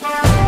Bye.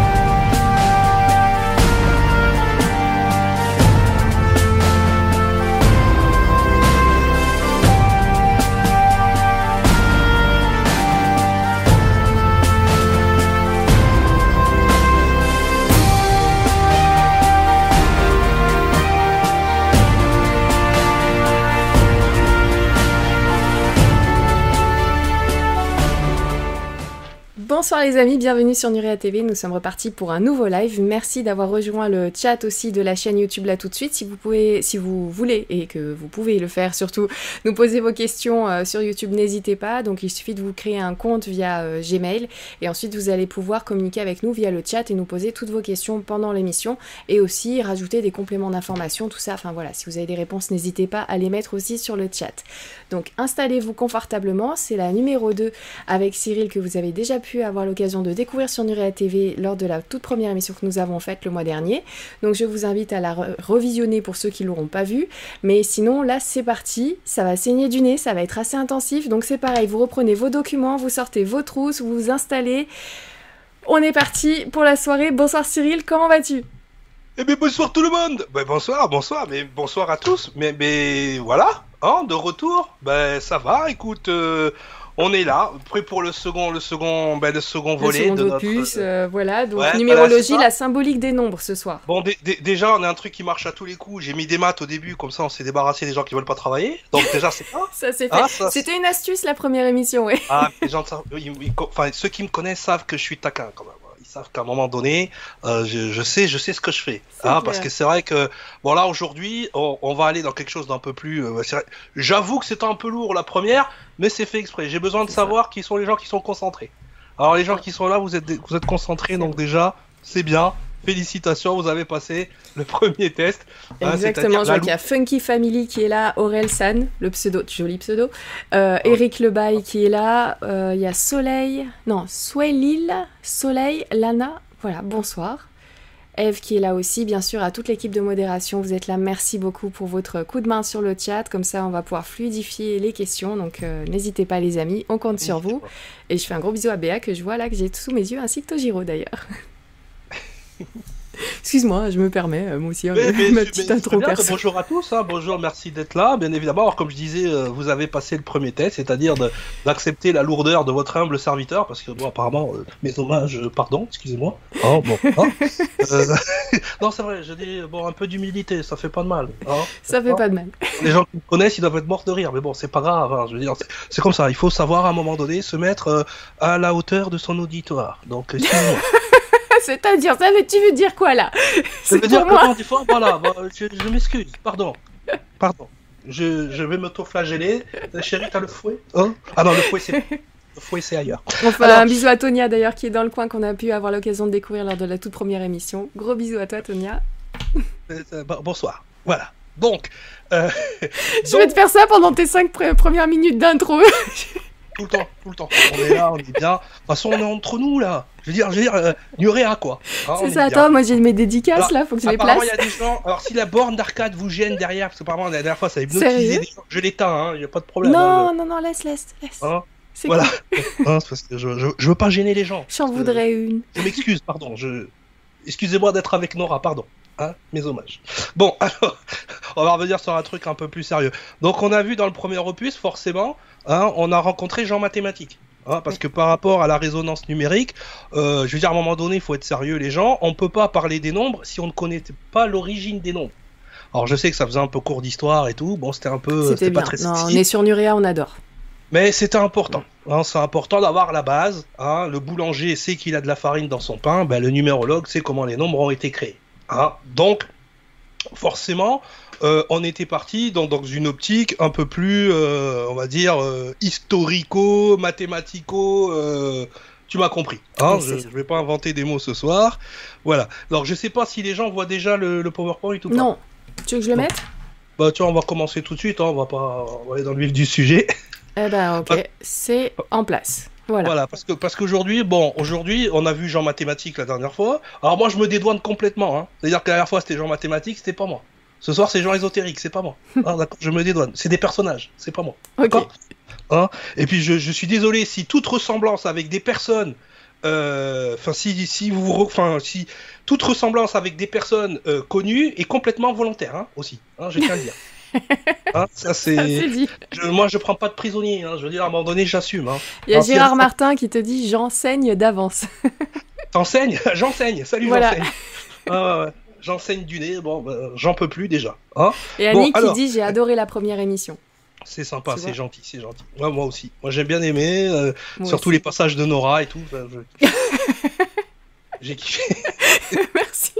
Bonsoir les amis, bienvenue sur Nurea TV. Nous sommes repartis pour un nouveau live. Merci d'avoir rejoint le chat aussi de la chaîne YouTube là tout de suite. Si vous pouvez, si vous voulez et que vous pouvez le faire surtout, nous poser vos questions euh, sur YouTube, n'hésitez pas. Donc il suffit de vous créer un compte via euh, Gmail et ensuite vous allez pouvoir communiquer avec nous via le chat et nous poser toutes vos questions pendant l'émission et aussi rajouter des compléments d'information, tout ça. Enfin voilà, si vous avez des réponses, n'hésitez pas à les mettre aussi sur le chat. Donc installez-vous confortablement. C'est la numéro 2 avec Cyril que vous avez déjà pu avoir avoir l'occasion de découvrir sur Nurea TV lors de la toute première émission que nous avons faite le mois dernier. Donc je vous invite à la revisionner pour ceux qui l'auront pas vue. Mais sinon, là, c'est parti. Ça va saigner du nez, ça va être assez intensif. Donc c'est pareil, vous reprenez vos documents, vous sortez vos trousses, vous vous installez. On est parti pour la soirée. Bonsoir Cyril, comment vas-tu? Eh bien bonsoir tout le monde ben, Bonsoir, bonsoir, mais bonsoir à tous. Mais, mais voilà, hein, de retour, ben ça va, écoute, euh, on est là, prêt pour le second, le second, ben, le second volet de opus, euh, voilà. Donc numérologie, la symbolique des nombres ce soir. Bon, déjà, on a un truc qui marche à tous les coups. J'ai mis des maths au début, comme ça, on s'est débarrassé des gens qui veulent pas travailler. Donc déjà, c'est ça. ça c'est ah, C'était une astuce la première émission, oui. Ah, les gens, enfin, ceux qui me connaissent savent que je suis taquin quand même savent qu'à un moment donné, euh, je, sais, je sais ce que je fais. Hein, parce que c'est vrai que, bon là aujourd'hui, on, va aller dans quelque chose d'un peu plus. Euh, j'avoue que c'est un peu lourd la première, mais c'est fait exprès. J'ai besoin de savoir qui sont les gens qui sont concentrés. Alors les gens qui sont là, vous êtes, vous êtes concentrés, donc déjà, c'est bien félicitations, vous avez passé le premier test. Hein, Exactement, je vois qu'il y a Funky Family qui est là, Aurel San, le pseudo, joli pseudo, euh, Eric Lebaille qui est là, euh, il y a Soleil, non, Swelil, Soleil, Lana, voilà, bonsoir. Eve qui est là aussi, bien sûr, à toute l'équipe de modération, vous êtes là, merci beaucoup pour votre coup de main sur le chat, comme ça on va pouvoir fluidifier les questions, donc euh, n'hésitez pas les amis, on compte sur vous. Et je fais un gros bisou à Béa que je vois là, que j'ai sous mes yeux, ainsi que Tojiro d'ailleurs. Excuse-moi, je me permets, euh, moi aussi, hein, ma petite intro Bonjour à tous, hein, bonjour, merci d'être là. Bien évidemment, alors, comme je disais, euh, vous avez passé le premier test, c'est-à-dire d'accepter la lourdeur de votre humble serviteur, parce que bon, apparemment, euh, mes hommages, pardon, excusez-moi. Oh, bon, hein. non, c'est vrai, je dis bon, un peu d'humilité, ça fait pas de mal. ça fait pas de mal. Les gens qui me connaissent, ils doivent être morts de rire, mais bon, c'est pas grave. je veux dire, c'est comme ça. Il faut savoir à un moment donné se mettre à la hauteur de son auditoire. Donc, excusez-moi. C'est-à-dire, ça veut, tu veux dire quoi là? Ça veut dire que des fois, voilà, je, m'excuse, pardon, pardon. Je, je vais m'auto-flageller. Chérie, t'as le fouet? Hein? Ah non, le fouet, c'est. Le fouet, c'est ailleurs. Enfin, un bisou à Tonia d'ailleurs qui est dans le coin qu'on a pu avoir l'occasion de découvrir lors de la toute première émission. Gros bisous à toi, Tonia. Euh, euh, bonsoir. Voilà. Donc, euh, je vais te faire ça pendant tes cinq premières minutes d'intro. tout le temps, tout le temps. On est là, on est bien. De toute façon, on est entre nous là. Je veux dire, je veux dire, euh, quoi. Hein, c'est ça, attends, moi j'ai mes dédicaces là, faut que je les place. il y a des gens. Alors si la borne d'arcade vous gêne derrière, parce que apparemment la dernière fois ça a hypnotisé des gens, je l'éteins, hein, y a pas de problème. Non, hein, non, non, laisse, laisse, laisse. Voilà. Hein, parce que je, je, je, veux pas gêner les gens. J'en voudrais une. Je m'excuse, pardon. Je... Excusez-moi d'être avec Nora, pardon. Mes hommages. Bon, alors, on va revenir sur un truc un peu plus sérieux. Donc, on a vu dans le premier opus, forcément, hein, on a rencontré Jean Mathématique. Hein, parce que par rapport à la résonance numérique, euh, je veux dire, à un moment donné, il faut être sérieux, les gens. On ne peut pas parler des nombres si on ne connaît pas l'origine des nombres. Alors, je sais que ça faisait un peu court d'histoire et tout. Bon, c'était un peu. C'était pas très non, On est sur Nuria, on adore. Mais c'était important. Hein, c'est important d'avoir la base. Hein. Le boulanger sait qu'il a de la farine dans son pain. Ben, le numérologue sait comment les nombres ont été créés. Hein. Donc, forcément, euh, on était parti dans, une optique un peu plus, euh, on va dire, euh, historico, mathématico. tu m'as compris. Hein, je ne vais pas inventer des mots ce soir. Voilà. Alors, je sais pas si les gens voient déjà le, PowerPoint ou pas. Non. Tu veux que je le mette? Bah, tu vois, on va commencer tout de suite. Hein, on va pas aller dans le vif du sujet. Eh ben, ok. C'est en place. Voilà. parce que parce qu'aujourd'hui, bon, aujourd'hui, on a vu Jean Mathématique la dernière fois. Alors moi, je me dédouane complètement. Hein. C'est-à-dire que la dernière fois, c'était Jean Mathématique, c'était pas moi. Ce soir, c'est Jean Ésotérique, c'est pas moi. Ah, d'accord, je me dédouane. C'est des personnages, c'est pas moi. D'accord hein Et puis, je, suis désolé si toute ressemblance avec des personnes euh, enfin, si, si vous, enfin, si toute ressemblance avec des personnes euh, connues est complètement volontaire, hein, aussi. Hein, je tiens à le dire. Hein, ça c'est. Je, moi, je prends pas de prisonnier. Hein, je veux dire, à un moment donné, j'assume. Hein. Il y a Gérard Martin qui te dit j'enseigne d'avance. T'enseignes? J'enseigne. Salut, j'enseigne. Ah, j'enseigne du nez. Bon, ben, j'en peux plus déjà. Hein Et Annie qui dit j'ai adoré la première émission. C'est sympa, c'est gentil, c'est gentil. moi aussi. Moi j'ai bien aimé, euh, surtout les passages de Nora et tout. j'ai kiffé. Merci.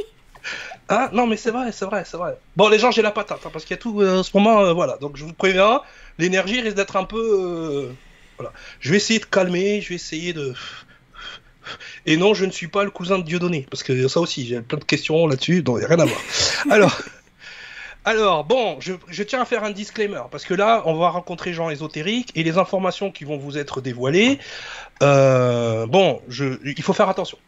Ah non mais c'est vrai, c'est vrai, c'est vrai. Bon les gens j'ai la patate hein, parce qu'il y a tout euh, en ce moment, euh, voilà. Donc je vous préviens, l'énergie risque d'être un peu, voilà. Je vais essayer de calmer, je vais essayer de. Et non, je ne suis pas le cousin de Dieudonné parce que ça aussi j'ai plein de questions là-dessus, donc il n'y a rien à voir. Alors. Alors, bon, je, tiens à faire un disclaimer, parce que là, on va rencontrer gens ésotériques, et les informations qui vont vous être dévoilées, euh, bon, je, il faut faire attention.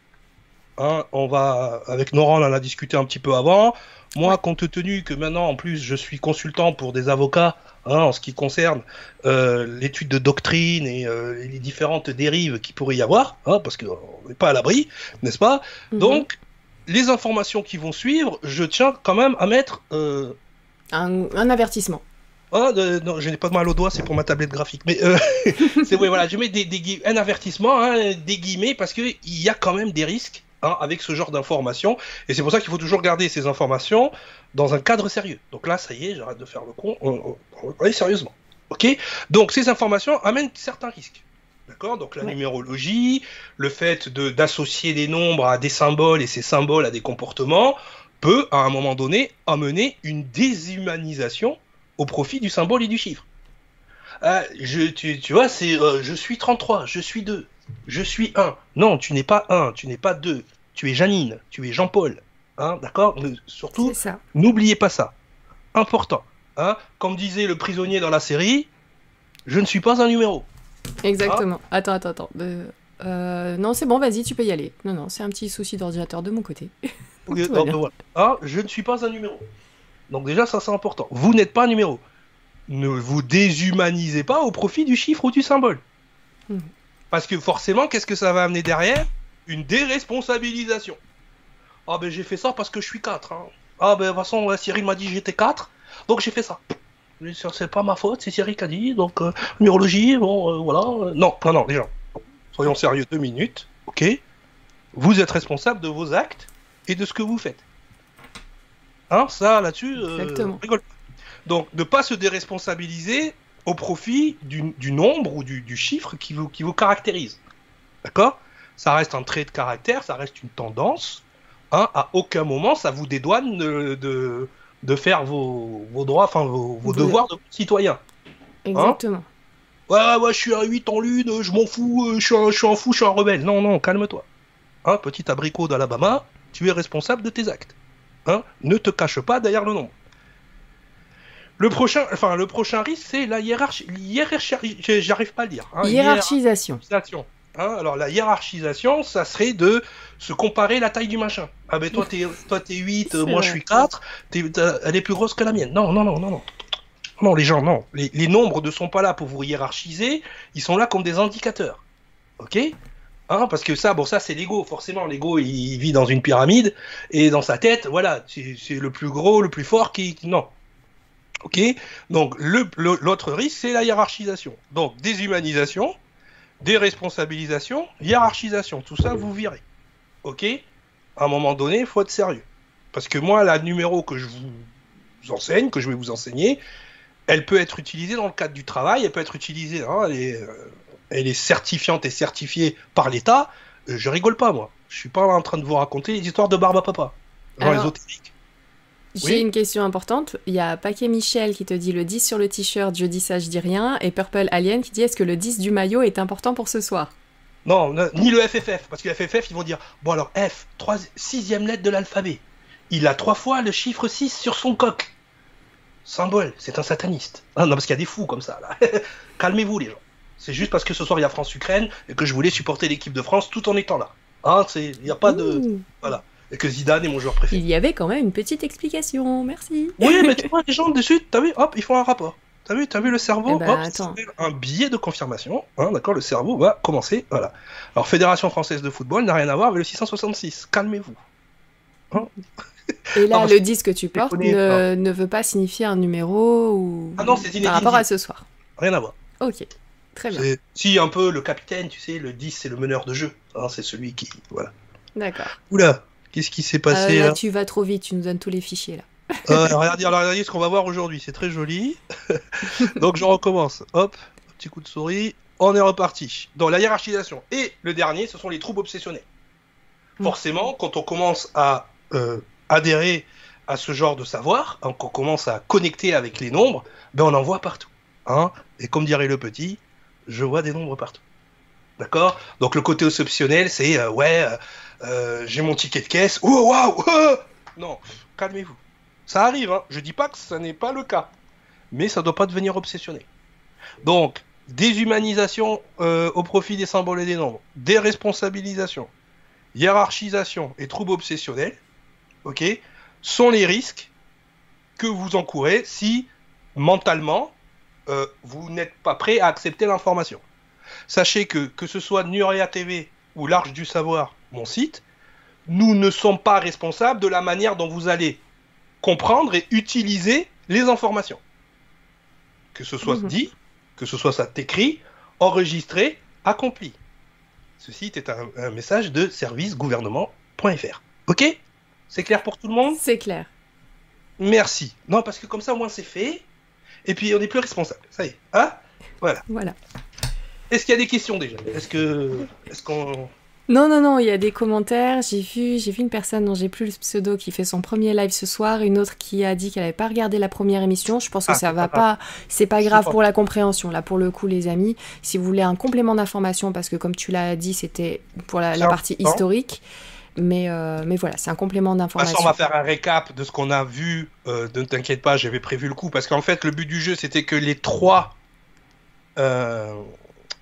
Hein, on va, avec Nora, on en a discuté un petit peu avant. Moi, compte tenu que maintenant, en plus, je suis consultant pour des avocats, hein, en ce qui concerne euh, l'étude de doctrine et euh, les différentes dérives qui pourrait y avoir, hein, parce qu'on n'est pas à l'abri, n'est-ce pas? Mhm. Donc, les informations qui vont suivre, je tiens quand même à mettre un, avertissement. Oh, non, je n'ai pas de mal au doigt, c'est pour ma tablette graphique. Mais euh, c'est voilà, je mets des, un avertissement, des guillemets, parce qu'il y a quand même des risques hein, avec ce genre d'informations. Et c'est pour ça qu'il faut toujours garder ces informations dans un cadre sérieux. Donc là, ça y est, j'arrête de faire le con. On, on, sérieusement. Ok? Donc ces informations amènent certains risques. D'accord? Donc la numérologie, le fait d'associer des nombres à des symboles et ces symboles à des comportements, peut, à un moment donné, amener une déshumanisation au profit du symbole et du chiffre. Euh, je, tu, vois, c'est euh, je suis 33, je suis 2, je suis 1. Non, tu n'es pas 1, tu n'es pas 2. Tu es Janine, tu es Jean-Paul. Hein, D'accord Surtout, n'oubliez pas ça. Important. Hein Comme disait le prisonnier dans la série, je ne suis pas un numéro. Exactement. attends, attends, attends. Euh, non, c'est bon, vas-y, tu peux y aller. Non, non, c'est un petit souci d'ordinateur de mon côté. Ah, je ne suis pas un numéro. Donc déjà, ça c'est important. Vous n'êtes pas un numéro. Ne vous déshumanisez pas au profit du chiffre ou du symbole. Hmm. Parce que forcément, qu'est-ce que ça va amener derrière? Une déresponsabilisation. Ah ben j'ai fait ça parce que je suis 4. Hein. Ah ben de toute façon, Cyril m'a dit j'étais 4, donc j'ai fait ça. C'est pas ma faute, c'est Cyril qui a dit, donc euh, numérologie, bon euh, voilà. Non, non, non, les gens, soyons sérieux deux minutes, ok? Vous êtes responsable de vos actes et de ce que vous faites. Hein, ça là-dessus, euh, rigole pas. Donc, ne pas se déresponsabiliser au profit du, nombre ou du, chiffre qui vous, qui vous caractérise. D'accord? Ça reste un trait de caractère, ça reste une tendance. Hein, à aucun moment, ça vous dédouane de, de, faire vos, droits, enfin vos, devoirs de citoyen. Exactement. ouais, ouais, je suis un 8 en lune, je m'en fous, euh, je suis, un, je suis un fou, je suis un rebelle. Non, non, calme-toi. Hein, petit abricot d'Alabama, tu es responsable de tes actes. Hein ne te cache pas derrière le nombre. Le prochain, enfin, le prochain risque, c'est la hiérarchie. J'arrive pas à le dire. Hein, hiérarchisation. Hein, alors, la hiérarchisation, ça serait de se comparer la taille du machin. Ah ben toi, t'es, toi, es 8, moi, je suis 4, elle est plus grosse que la mienne. Non, non, non, non, non. Non, les gens, non. Les, les nombres ne sont pas là pour vous hiérarchiser, ils sont là comme des indicateurs. Ok? Hein, parce que ça, bon, ça c'est l'ego, forcément. L'ego, il vit dans une pyramide et dans sa tête, voilà, c'est le plus gros, le plus fort qui. Non. Ok? Donc, l'autre risque, c'est la hiérarchisation. Donc, déshumanisation, déresponsabilisation, hiérarchisation. Tout ça, vous virez. Ok? À un moment donné, il faut être sérieux. Parce que moi, la numéro que je vous enseigne, que je vais vous enseigner, elle peut être utilisée dans le cadre du travail, elle peut être utilisée. Hein, elle est, euh, elle est certifiante et certifiée par l'État, euh, je rigole pas, moi. Je suis pas en train de vous raconter les histoires de barbe à papa, ésotérique. J'ai une question importante. Il y a Paquet Michel qui te dit le 10 sur le t-shirt, je dis ça, je dis rien. Et Purple Alien qui dit est-ce que le 10 du maillot est important pour ce soir? Non, ni le FFF. Parce que le FFF, ils vont dire bon alors F, 3, sixième lettre de l'alphabet. Il a trois fois le chiffre 6 sur son coq. Symbole, c'est un sataniste. Ah, non, parce qu'il y a des fous comme ça, là. Calmez-vous, les gens. C'est juste parce que ce soir il y a France-Ukraine et que je voulais supporter l'équipe de France tout en étant là. Hein, il n'y a pas de. Voilà. Et que Zidane est mon joueur préféré. Il y avait quand même une petite explication, merci. Oui, mais tu vois, les gens dessus, t'as vu, hop, ils font un rapport. T'as vu, as vu le cerveau eh ben, Hop, un billet de confirmation. Hein, D'accord, le cerveau va commencer. Voilà. Alors, Fédération française de football n'a rien à voir avec le 666. Calmez-vous. Hein Et là, Non, le disque que tu portes ne, ne veut pas signifier un numéro ou Ah non, par rapport à ce soir. Rien à voir. Ok, très bien. Si, un peu le capitaine, tu sais, le 10, c'est le meneur de jeu. Hein, c'est celui qui. Voilà. D'accord. Oula, qu'est-ce qui s'est passé Euh, là, là tu vas trop vite, tu nous donnes tous les fichiers là. Euh, regardez, alors, regardez ce qu'on va voir aujourd'hui, c'est très joli. Donc je recommence. Hop, petit coup de souris. On est reparti. Dans la hiérarchisation. Et le dernier, ce sont les troubles obsessionnels. Mm. Forcément, quand on commence à euh, adhérer à ce genre de savoir, hein, qu'on commence à connecter avec les nombres, ben on en voit partout. Hein Et comme dirait le petit, je vois des nombres partout. D'accord? Donc le côté obsessionnel, c'est euh, ouais, euh, j'ai mon ticket de caisse. Oh waouh oh Non, calmez-vous. Ça arrive, hein. je dis pas que ce n'est pas le cas, mais ça doit pas devenir obsessionnel. Donc, déshumanisation euh, au profit des symboles et des nombres, déresponsabilisation, hiérarchisation et troubles obsessionnels, ok, sont les risques que vous encourez si mentalement euh, vous n'êtes pas prêt à accepter l'information. Sachez que que ce soit Nuria TV ou l'Arche du Savoir, mon site, nous ne sommes pas responsables de la manière dont vous allez comprendre et utiliser les informations. Que ce soit Mhm. dit, que ce soit ça écrit, enregistré, accompli. Ce site est un, un message de servicegouvernement.fr. Ok? C'est clair pour tout le monde? C'est clair. Merci. Non, parce que comme ça, au moins, c'est fait. Et puis, on n'est plus responsable. Ça y est. Hein? Voilà. Est-ce qu'il y a des questions déjà? Est-ce que. Est-ce qu'on. Non, non, non, il y a des commentaires. J'ai vu, j'ai vu une personne dont j'ai plus le pseudo qui fait son premier live ce soir, une autre qui a dit qu'elle n'avait pas regardé la première émission. Je pense que Ah, ça va pas pas, c'est pas grave pour la compréhension. Là, pour le coup, les amis, si vous voulez un complément d'information, parce que comme tu l'as dit, c'était pour la, partie important. historique. Mais, euh, mais voilà, c'est un complément d'information. on va faire un récap de ce qu'on a vu. Euh, ne t'inquiète pas, j'avais prévu le coup. Parce qu'en fait, le but du jeu, c'était que les trois. euh,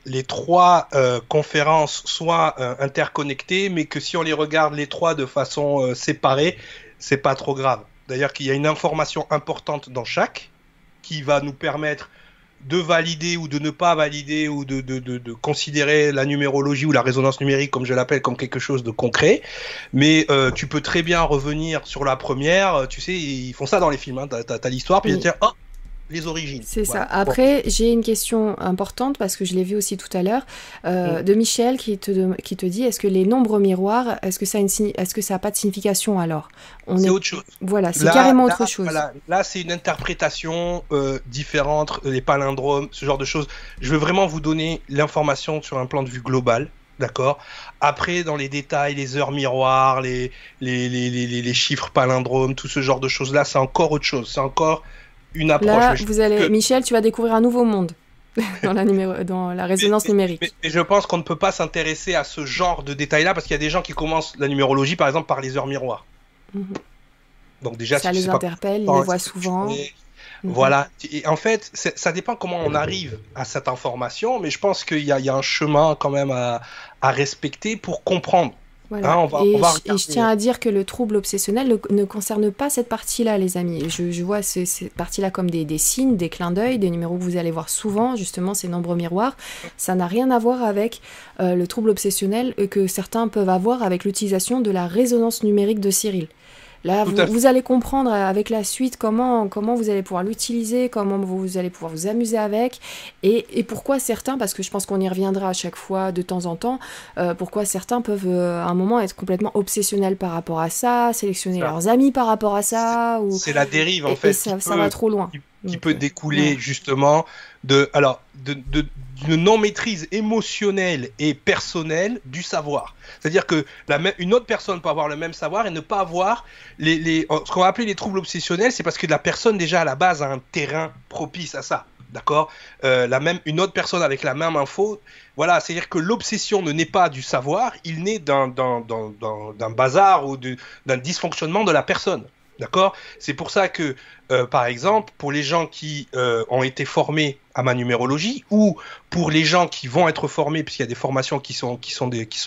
les trois euh, conférences soient euh, interconnectées, mais que si on les regarde les trois de façon euh, séparée, c'est pas trop grave. D'ailleurs, qu'il y a une information importante dans chaque qui va nous permettre de valider ou de ne pas valider ou de, de, de, de considérer la numérologie ou la résonance numérique, comme je l'appelle, comme quelque chose de concret. Mais euh, tu peux très bien revenir sur la première. Tu sais, ils font ça dans les films. Hein. T'as, l'histoire, puis Oui. tu oh, les origines. C'est Voilà. ça. Après, j'ai une question importante parce que je l'ai vu aussi tout à l'heure euh, Mm. de Michel qui te, qui te dit est-ce que les nombres miroirs, est-ce que ça a une signi- est-ce que ça a pas de signification alors? On C'est est autre chose. voilà, c'est carrément là, autre chose. voilà. Là, c'est une interprétation euh, différente, les palindromes, ce genre de choses. Je veux vraiment vous donner l'information sur un plan de vue global. D'accord? Après, dans les détails, les heures miroirs, les, les, les, les, les- les chiffres palindromes, tout ce genre de choses-là, c'est encore autre chose. C'est encore une approche. Là, vous allez, que- Michel, tu vas découvrir un nouveau monde dans la numéro, dans la résonance numérique. Mais, mais je pense qu'on ne peut pas s'intéresser à ce genre de détails-là parce qu'il y a des gens qui commencent la numérologie, par exemple, par les heures miroirs. Mhm. Donc déjà, ça si les pas interpelle, ils les voient souvent. Mhm. Voilà. Et en fait, ça dépend comment on arrive à cette information, mais je pense qu'il y, a- il y a un chemin quand même à, à respecter pour comprendre. Voilà. Hein, on va- et, on va je- et je tiens à dire que le trouble obsessionnel ne, ne concerne pas cette partie-là, les amis. Je, je vois ce- cette partie-là comme des, des signes, des clins d'œil, des numéros que vous allez voir souvent, justement, ces nombres miroirs. Ça n'a rien à voir avec euh, le trouble obsessionnel que certains peuvent avoir avec l'utilisation de la résonance numérique de Cyril. Là, vous, allez comprendre euh, avec la suite comment, comment vous allez pouvoir l'utiliser, comment vous allez pouvoir vous amuser avec, et, et pourquoi certains, parce que je pense qu'on y reviendra à chaque fois de temps en temps, euh, pourquoi certains peuvent euh, à un moment être complètement obsessionnels par rapport à ça, sélectionner Ça. leurs amis par rapport à ça, ou C'est la dérive, en et, fait. et ça, va trop loin. qui- qui Donc, peut découler ouais. justement de alors de, de- d'une non-maîtrise émotionnelle et personnelle du savoir. C'est-à-dire que une autre personne peut avoir le même savoir et ne pas avoir les, ce qu'on va appeler les troubles obsessionnels, c'est parce que la personne déjà à la base a un terrain propice à ça. D'accord? Euh, La même une autre personne avec la même info, voilà, c'est-à-dire que l'obsession ne naît pas du savoir, il naît d'un bazar ou d'un dysfonctionnement de la personne. D'accord? C'est pour ça que euh, par exemple, pour les gens qui euh, ont été formés à ma numérologie ou pour les gens qui vont être formés, puisqu'il y a des formations qui sont,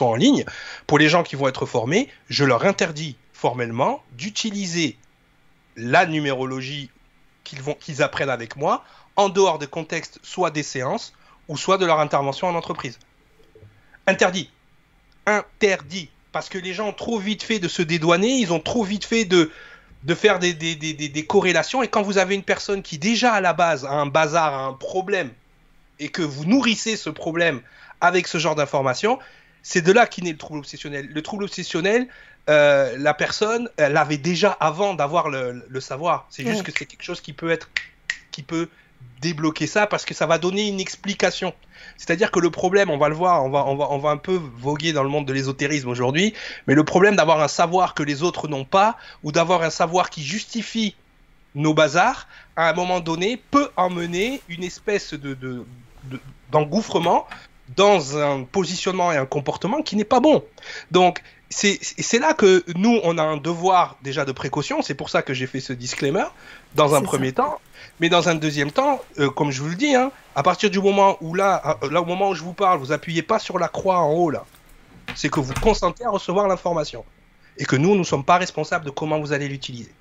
en ligne, pour les gens qui vont être formés, je leur interdis formellement d'utiliser la numérologie qu'ils qu'ils apprennent avec moi en dehors des contextes soit des séances ou soit de leur intervention en entreprise. Interdit. Interdit. Parce que les gens ont trop vite fait de se dédouaner, ils ont trop vite fait de, de faire des, des, des, des, corrélations. Et quand vous avez une personne qui déjà à la base a un bazar, a un problème, et que vous nourrissez ce problème avec ce genre d'informations, c'est de là qu'est né le trouble obsessionnel. Le trouble obsessionnel, euh, la personne l'avait déjà avant d'avoir le, le, savoir. C'est juste que c'est quelque chose qui peut être, qui peut débloquer ça parce que ça va donner une explication. C'est-à-dire que le problème, on va le voir, on va, on va, on va un peu voguer dans le monde de l'ésotérisme aujourd'hui, mais le problème d'avoir un savoir que les autres n'ont pas, ou d'avoir un savoir qui justifie nos bazars, à un moment donné, peut emmener une espèce de, d'engouffrement dans un positionnement et un comportement qui n'est pas bon. Donc, c'est là que nous, on a un devoir déjà de précaution. C'est pour ça que j'ai fait ce disclaimer dans un premier temps. Mais dans un deuxième temps, euh, comme je vous le dis, hein, à partir du moment où là, euh, là, au moment où je vous parle, vous appuyez pas sur la croix en haut là, c'est que vous consentez à recevoir l'information et que nous, nous ne sommes pas responsables de comment vous allez l'utiliser.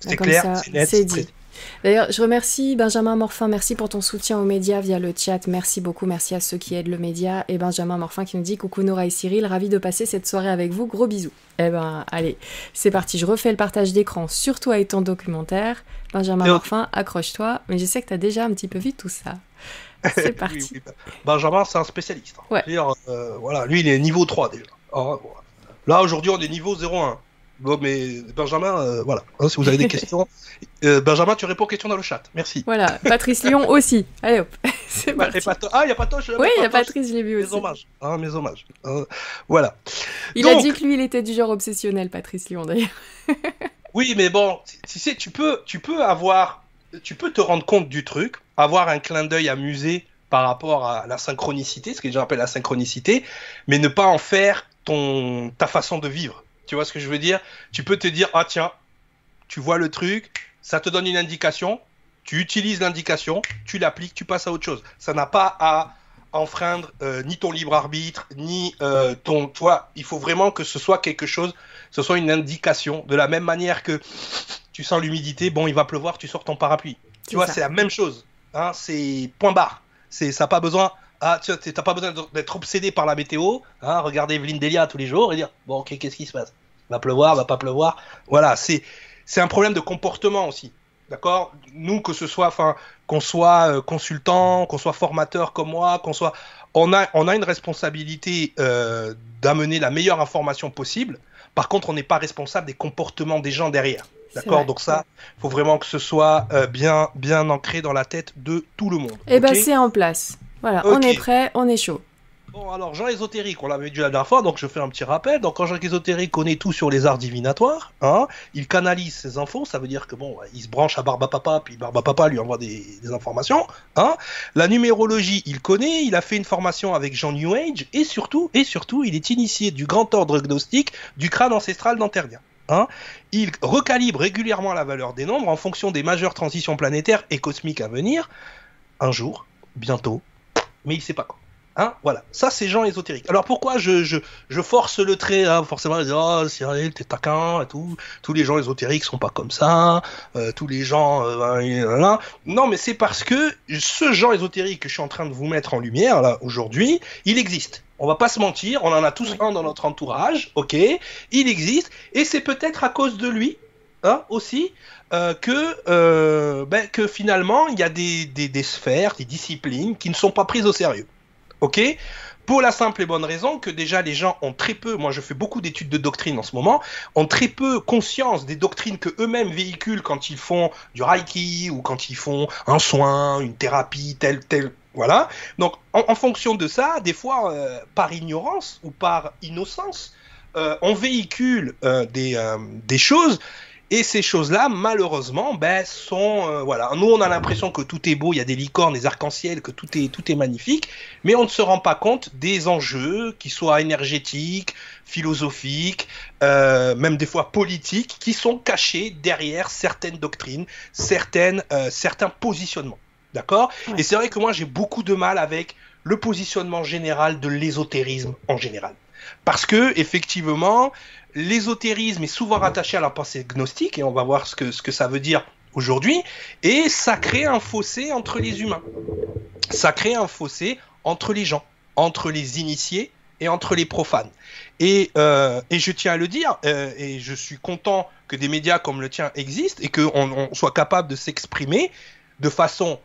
C'est clair, c'est net, c'est dit. D'ailleurs, je remercie Benjamin Morfin, merci pour ton soutien aux médias via le chat, merci beaucoup, merci à ceux qui aident le média, et Benjamin Morfin qui nous dit coucou Nora et Cyril, ravi de passer cette soirée avec vous, gros bisous. Eh ben, allez, c'est parti, je refais le partage d'écran, surtout avec ton documentaire. Benjamin Morfin, accroche-toi, mais je sais que tu as déjà un petit peu vu tout ça. C'est parti. Benjamin, c'est un spécialiste. Hein. Euh, voilà, lui, il est niveau 3 déjà. Là, aujourd'hui, on est niveau 0,1. Bon, mais Benjamin, euh, voilà, hein, si vous avez des questions, euh, Benjamin, tu réponds aux questions dans le chat. Merci. Voilà, Patrice Lyon aussi. Allez hop, c'est parti. Ah, il y a Patoche Oui, il y a Patrice, je l'ai vu aussi. Mes hommages. Hein, mes hommages. Hein, voilà. Il a dit que lui, il était du genre obsessionnel, Patrice Lyon, d'ailleurs. oui, mais bon, tu sais, tu peux, tu peux avoir, tu peux te rendre compte du truc, avoir un clin d'œil amusé par rapport à la synchronicité, ce que j'appelle la synchronicité, mais ne pas en faire ton, ta façon de vivre. Tu vois ce que je veux dire? Tu peux te dire, ah tiens, tu vois le truc, ça te donne une indication, tu utilises l'indication, tu l'appliques, tu passes à autre chose. Ça n'a pas à enfreindre euh, ni ton libre arbitre, ni euh, ton... Toi, il faut vraiment que ce soit quelque chose, ce soit une indication, de la même manière que tu sens l'humidité, bon, il va pleuvoir, tu sors ton parapluie. Tu vois, c'est la même chose. Hein, c'est point barre. C'est, ça n'a pas besoin ah, tu n'as pas besoin d'être obsédé par la météo, hein, regarder Evelyne Delia tous les jours et dire bon, ok, qu'est-ce qui se passe? Va pleuvoir, va pas pleuvoir. Voilà, c'est c'est un problème de comportement aussi. D'accord? Nous, que ce soit, enfin, qu'on soit euh, consultant, qu'on soit formateur comme moi, qu'on soit. On a, on a une responsabilité euh, d'amener la meilleure information possible. Par contre, on n'est pas responsable des comportements des gens derrière. D'accord? Donc ça, il faut vraiment que ce soit euh, bien, bien ancré dans la tête de tout le monde. Eh ben, c'est en place. Voilà, on est prêt, on est chaud. Bon, alors, Jean Ésotérique, on l'avait dit la dernière fois, donc je fais un petit rappel. Donc, quand Jean Ésotérique connaît tout sur les arts divinatoires, hein, il canalise ses infos, ça veut dire que bon, il se branche à Barba Papa, puis Barba Papa lui envoie des, informations. Hein. La numérologie, il connaît, il a fait une formation avec Jean New Age, et surtout, et surtout, il est initié du grand ordre gnostique du crâne ancestral d'Anternia. Hein. Il recalibre régulièrement la valeur des nombres en fonction des majeures transitions planétaires et cosmiques à venir. Un jour, bientôt, mais il sait pas quoi. Hein voilà, ça c'est gens ésotériques. Alors pourquoi je, je, je force le trait hein Forcément, disent Oh Cyril, t'es taquin et tout. Tous les gens ésotériques sont pas comme ça. Euh, tous les gens. Euh, non, mais c'est parce que ce genre ésotérique que je suis en train de vous mettre en lumière là aujourd'hui, il existe. On va pas se mentir, on en a tous un dans notre entourage, ok Il existe, et c'est peut-être à cause de lui, hein, aussi, euh, que, euh, ben, que finalement, il y a des, sphères, des disciplines qui ne sont pas prises au sérieux. Ok? Pour la simple et bonne raison que déjà les gens ont très peu, moi je fais beaucoup d'études de doctrine en ce moment, ont très peu conscience des doctrines que eux-mêmes véhiculent quand ils font du reiki ou quand ils font un soin, une thérapie, tel, tel, voilà. Donc en, fonction de ça, des fois euh, par ignorance ou par innocence, on véhicule des choses et ces choses-là, malheureusement, ben, sont euh, voilà. Nous, on a l'impression que tout est beau, il y a des licornes, des arcs-en-ciel, que tout est tout est magnifique, mais on ne se rend pas compte des enjeux, qui soient énergétiques, philosophiques, euh, même des fois politiques, qui sont cachés derrière certaines doctrines, certaines euh, certains positionnements. D'accord? Et c'est vrai que moi, j'ai beaucoup de mal avec le positionnement général de l'ésotérisme en général. Parce que, effectivement, l'ésotérisme est souvent rattaché à la pensée gnostique, et on va voir ce que, ce que ça veut dire aujourd'hui, et ça crée un fossé entre les humains. Ça crée un fossé entre les gens, entre les initiés et entre les profanes. Et, euh, et je tiens à le dire, euh, et je suis content que des médias comme le tien existent et qu'on on soit capable de s'exprimer de façon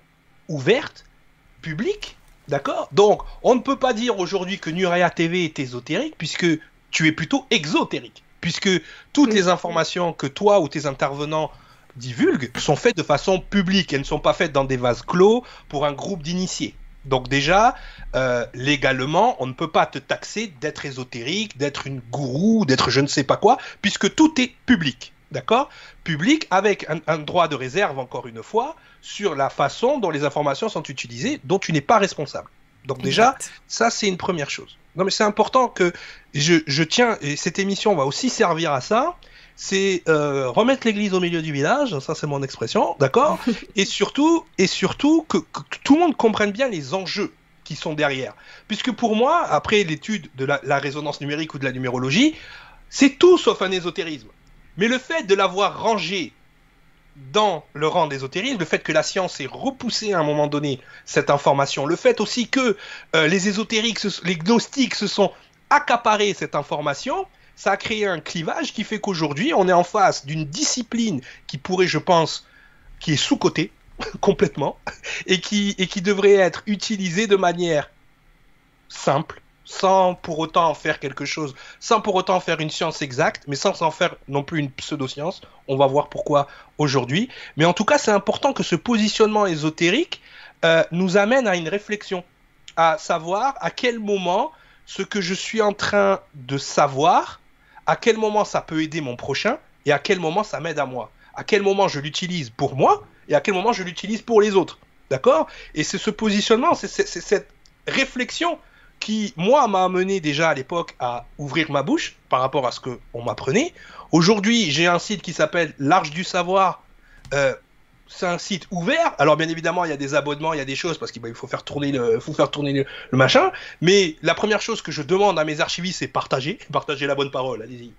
ouverte, publique, d'accord? Donc, on ne peut pas dire aujourd'hui que Nurea TV est ésotérique, puisque tu es plutôt exotérique, puisque toutes les informations que toi ou tes intervenants divulguent sont faites de façon publique, elles ne sont pas faites dans des vases clos pour un groupe d'initiés. Donc déjà, euh, légalement, on ne peut pas te taxer d'être ésotérique, d'être une gourou, d'être je ne sais pas quoi, puisque tout est public. D'accord? Public avec un, droit de réserve, encore une fois, sur la façon dont les informations sont utilisées, dont tu n'es pas responsable. Donc déjà, ça c'est une première chose. Non mais c'est important que je, je, tiens, et cette émission va aussi servir à ça, c'est euh, remettre l'église au milieu du village, ça c'est mon expression, d'accord? Et surtout, et surtout que, tout le monde comprenne bien les enjeux qui sont derrière. Puisque pour moi, après l'étude de la, la résonance numérique ou de la numérologie, c'est tout sauf un ésotérisme. Mais le fait de l'avoir rangé dans le rang d'ésotérisme, le fait que la science ait repoussé à un moment donné cette information, le fait aussi que euh, les ésotériques, les gnostiques se sont accaparés cette information, ça a créé un clivage qui fait qu'aujourd'hui, on est en face d'une discipline qui pourrait, je pense, qui est sous-cotée complètement, et qui, et qui devrait être utilisée de manière simple, sans pour autant en faire quelque chose, sans pour autant faire une science exacte, mais sans en faire non plus une pseudo-science. On va voir pourquoi aujourd'hui. Mais en tout cas, c'est important que ce positionnement ésotérique euh, nous amène à une réflexion, à savoir à quel moment ce que je suis en train de savoir, à quel moment ça peut aider mon prochain et à quel moment ça m'aide à moi. À quel moment je l'utilise pour moi et à quel moment je l'utilise pour les autres. D'accord? Et c'est ce positionnement, c'est cette réflexion qui, moi, m'a amené déjà à l'époque à ouvrir ma bouche par rapport à ce qu'on m'apprenait. Aujourd'hui, j'ai un site qui s'appelle L'Arche du Savoir. Euh, c'est un site ouvert. Alors, bien évidemment, il y a des abonnements, il y a des choses parce qu'il bah, faut faire tourner, le, machin. Mais la première chose que je demande à mes archivistes, c'est partager. Partager la bonne parole, allez-y.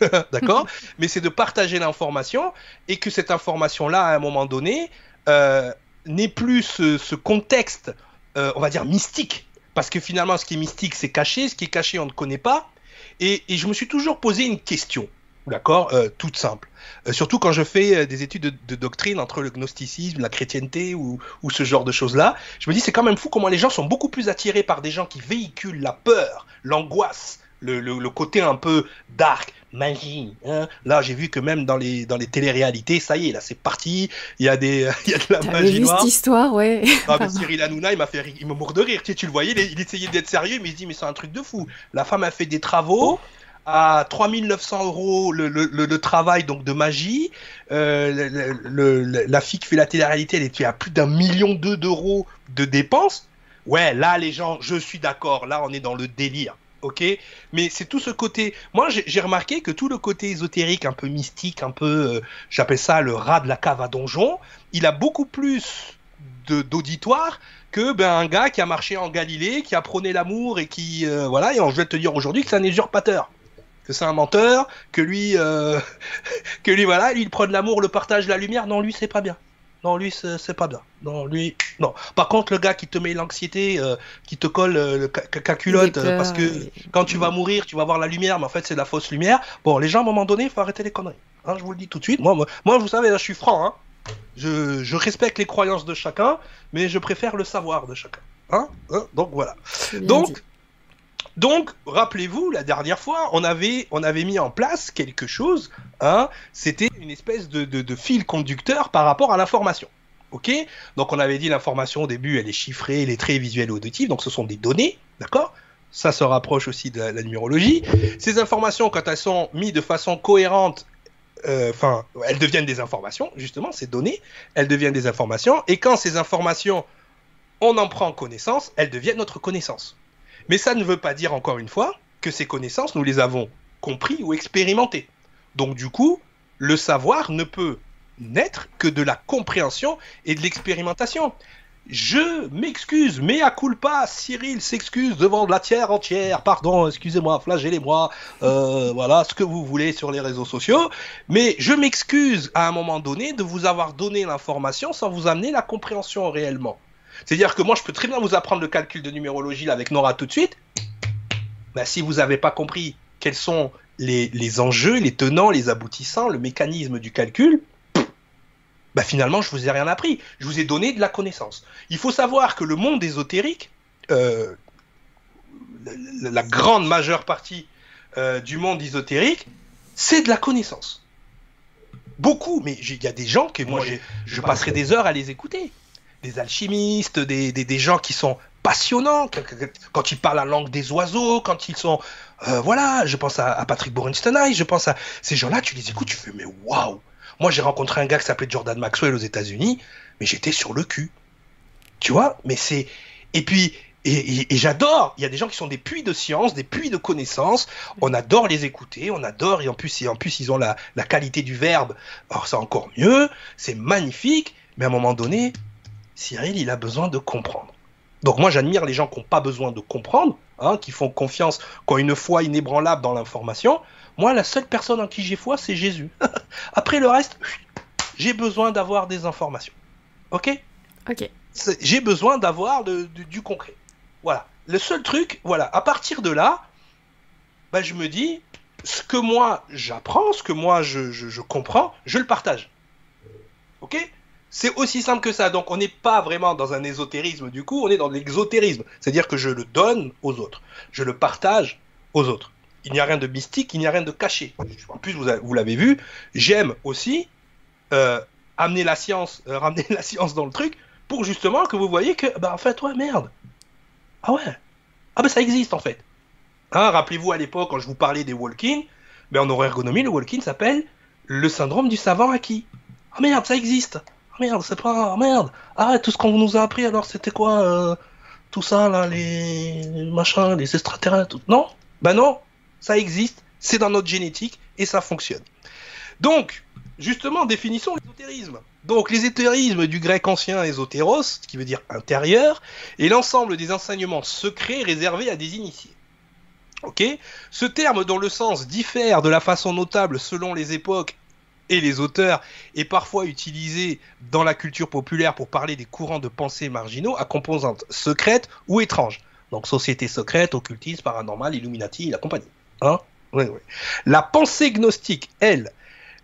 D'accord? Mais c'est de partager l'information et que cette information-là, à un moment donné, euh, n'ait plus ce, contexte, euh, on va dire, mystique parce que finalement, ce qui est mystique, c'est caché. Ce qui est caché, on ne connaît pas. Et, je me suis toujours posé une question, d'accord, euh, toute simple. Euh, surtout quand je fais euh, des études de, doctrine entre le gnosticisme, la chrétienté ou, ce genre de choses-là. Je me dis, c'est quand même fou comment les gens sont beaucoup plus attirés par des gens qui véhiculent la peur, l'angoisse, le, côté un peu dark, magie. Hein. Là, j'ai vu que même dans les, dans les téléréalités, ça y est, là, c'est parti. Il y a, des, il y a de la magie vu cette histoire, ouais. Ah, Cyril Hanouna, il m'a fait il me de rire. Tu, sais, tu le voyais, il, essayait d'être sérieux, mais il se dit, mais c'est un truc de fou. La femme a fait des travaux à 3900 euros le, le, le, travail donc de magie. Euh, la fille qui fait la télé-réalité, elle était à plus d'un million d'euros de dépenses. Ouais, là, les gens, je suis d'accord. Là, on est dans le délire ok Mais c'est tout ce côté. Moi, j'ai remarqué que tout le côté ésotérique, un peu mystique, un peu, euh, j'appelle ça le rat de la cave à donjon, il a beaucoup plus d'auditoire que ben, un gars qui a marché en Galilée, qui a prôné l'amour et qui, euh, voilà, et je vais te dire aujourd'hui que c'est un usurpateur que c'est un menteur, que lui, euh, que lui, voilà, lui, il prend de l'amour, le partage, la lumière. Non, lui, c'est pas bien. Non, lui, c'est pas bien. Non, lui, non. Par contre, le gars qui te met l'anxiété, euh, qui te colle euh, le caculotte, euh, parce que quand tu vas mourir, tu vas voir la lumière, mais en fait, c'est de la fausse lumière. Bon, les gens, à un moment donné, il faut arrêter les conneries. Hein, je vous le dis tout de suite. Moi, moi, vous savez, je suis franc. Hein. Je, je, respecte les croyances de chacun, mais je préfère le savoir de chacun. Hein, hein Donc, voilà. Donc, donc, rappelez-vous, la dernière fois, on avait, mis en place quelque chose. Hein, C'était une espèce de, fil conducteur par rapport à l'information. Donc, on avait dit l'information au début, elle est chiffrée, elle est très visuelle et auditive. Donc, ce sont des données, d'accord? Ça se rapproche aussi de la, numérologie. Ces informations, quand elles sont mises de façon cohérente euh, enfin, elles deviennent des informations, justement, ces données, elles deviennent des informations, et quand ces informations, on en prend connaissance, elles deviennent notre connaissance. Mais ça ne veut pas dire, encore une fois, que ces connaissances, nous les avons compris ou expérimentées. Donc du coup, le savoir ne peut naître que de la compréhension et de l'expérimentation. je m'excuse, mais à culpa, Cyril s'excuse devant la terre entière. Pardon, excusez-moi, flagellez-moi, euh, voilà, ce que vous voulez sur les réseaux sociaux. Mais je m'excuse à un moment donné de vous avoir donné l'information sans vous amener la compréhension réellement. C'est-à-dire que moi, je peux très bien vous apprendre le calcul de numérologie avec Nora tout de suite. Mais si vous n'avez pas compris quels sont les, les enjeux, les tenants, les aboutissants, le mécanisme du calcul, bah finalement, je vous ai rien appris. Je vous ai donné de la connaissance. Il faut savoir que le monde ésotérique, euh, la, la, grande majeure partie euh, du monde ésotérique, c'est de la connaissance. Beaucoup, mais il y a des gens que moi, je, je passerai des heures à les écouter. Des alchimistes, des, gens qui sont passionnants, quand ils parlent la langue des oiseaux, quand ils sont... Euh, voilà, je pense à, Patrick Borenstein, je pense à ces gens-là, tu les écoutes, tu fais, mais waouh moi, j'ai rencontré un gars qui s'appelait Jordan Maxwell aux États-Unis, mais j'étais sur le cul. Tu vois Mais c'est. Et puis. Et j'adore. Il y a des gens qui sont des puits de science, des puits de connaissances. On adore les écouter, on adore. Et en plus, et en plus ils ont la, la qualité du verbe. Alors, c'est encore mieux. C'est magnifique. Mais à un moment donné, Cyril, il a besoin de comprendre. Donc moi j'admire les gens qui n'ont pas besoin de comprendre, hein, qui font confiance, qui ont une foi inébranlable dans l'information. Moi la seule personne en qui j'ai foi c'est Jésus. Après le reste, j'ai besoin d'avoir des informations. Ok? Ok. J'ai besoin d'avoir du concret. Voilà. Le seul truc, voilà, à partir de là, bah, je me dis, ce que moi j'apprends, ce que moi je, je, je comprends, je le partage. Ok? C'est aussi simple que ça. Donc on n'est pas vraiment dans un ésotérisme du coup, on est dans l'exotérisme. C'est-à-dire que je le donne aux autres. Je le partage aux autres. Il n'y a rien de mystique, il n'y a rien de caché. En plus, vous, l'avez vu, j'aime aussi euh, amener la science, euh, ramener la science dans le truc pour justement que vous voyez que, bah en fait, ouais, merde. Ah ouais. Ah bah ça existe en fait. Hein, Rappelez-vous à l'époque quand je vous parlais des walk-in, mais en neuroergonomie, le walk-in s'appelle le syndrome du savant acquis. Ah merde, ça existe. Merde, c'est pas. Merde Arrête, tout ce qu'on nous a appris, alors c'était quoi euh, Tout ça, là, les machins, les extraterrestres, tout... Non? Ben non, ça existe, c'est dans notre génétique et ça fonctionne. Donc, justement, définissons l'ésotérisme. Donc, l'ésotérisme du grec ancien ésotéros, qui veut dire intérieur, est l'ensemble des enseignements secrets réservés à des initiés. Ok? Ce terme, dont le sens diffère de la façon notable selon les époques et les auteurs est parfois utilisé dans la culture populaire pour parler des courants de pensée marginaux à composantes secrètes ou étranges. Donc société secrète, occultisme, paranormal, illuminati, la compagnie. Hein? Oui, oui. La pensée gnostique, elle,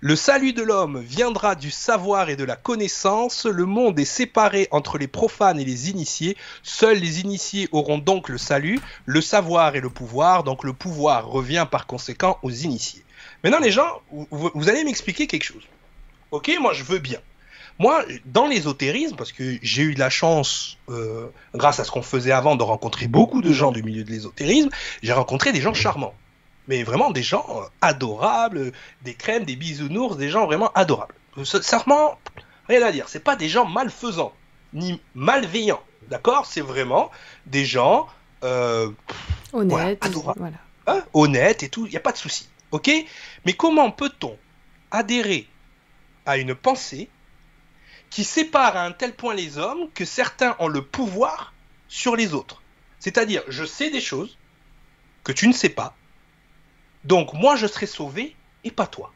le salut de l'homme viendra du savoir et de la connaissance, le monde est séparé entre les profanes et les initiés, seuls les initiés auront donc le salut, le savoir et le pouvoir, donc le pouvoir revient par conséquent aux initiés. Maintenant, les gens, vous, vous allez m'expliquer quelque chose. Ok, moi je veux bien. Moi, dans l'ésotérisme, parce que j'ai eu la chance, euh, grâce à ce qu'on faisait avant, de rencontrer beaucoup de gens du milieu de l'ésotérisme, j'ai rencontré des gens charmants. Mais vraiment des gens euh, adorables, des crèmes, des bisounours, des gens vraiment adorables. Sincèrement, rien à dire. C'est pas des gens malfaisants, ni malveillants. D'accord? C'est vraiment des gens euh, honnêtes, voilà, adorables, voilà. hein, honnêtes et tout. Il n'y a pas de souci. Ok? Mais comment peut-on adhérer à une pensée qui sépare à un tel point les hommes que certains ont le pouvoir sur les autres? C'est-à-dire, je sais des choses que tu ne sais pas, donc moi je serai sauvé et pas toi.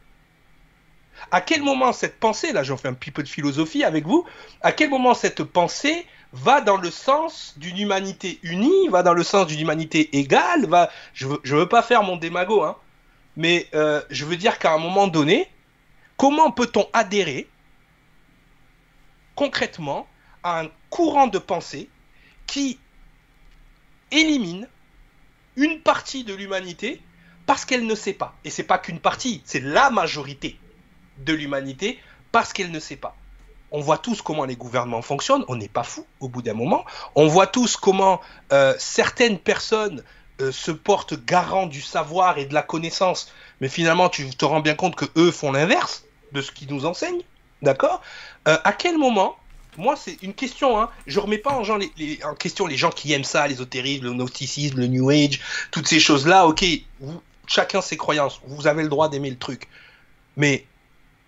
À quel moment cette pensée, là j'en fais un petit peu de philosophie avec vous, à quel moment cette pensée va dans le sens d'une humanité unie, va dans le sens d'une humanité égale, va, je veux, veux pas faire mon démago, hein, mais euh, je veux dire qu'à un moment donné, comment peut-on adhérer concrètement à un courant de pensée qui élimine une partie de l'humanité parce qu'elle ne sait pas? Et c'est pas qu'une partie, c'est la majorité de l'humanité parce qu'elle ne sait pas. On voit tous comment les gouvernements fonctionnent, on n'est pas fou au bout d'un moment. On voit tous comment euh, certaines personnes euh, se portent garant du savoir et de la connaissance, mais finalement tu te rends bien compte que eux font l'inverse de ce qu'ils nous enseignent, d'accord? Euh, À quel moment moi, c'est une question. Hein. Je remets pas en, question les gens qui aiment ça, l'ésotérisme, le gnosticisme, le New Age, toutes ces choses-là. Ok, chacun ses croyances. Vous avez le droit d'aimer le truc. Mais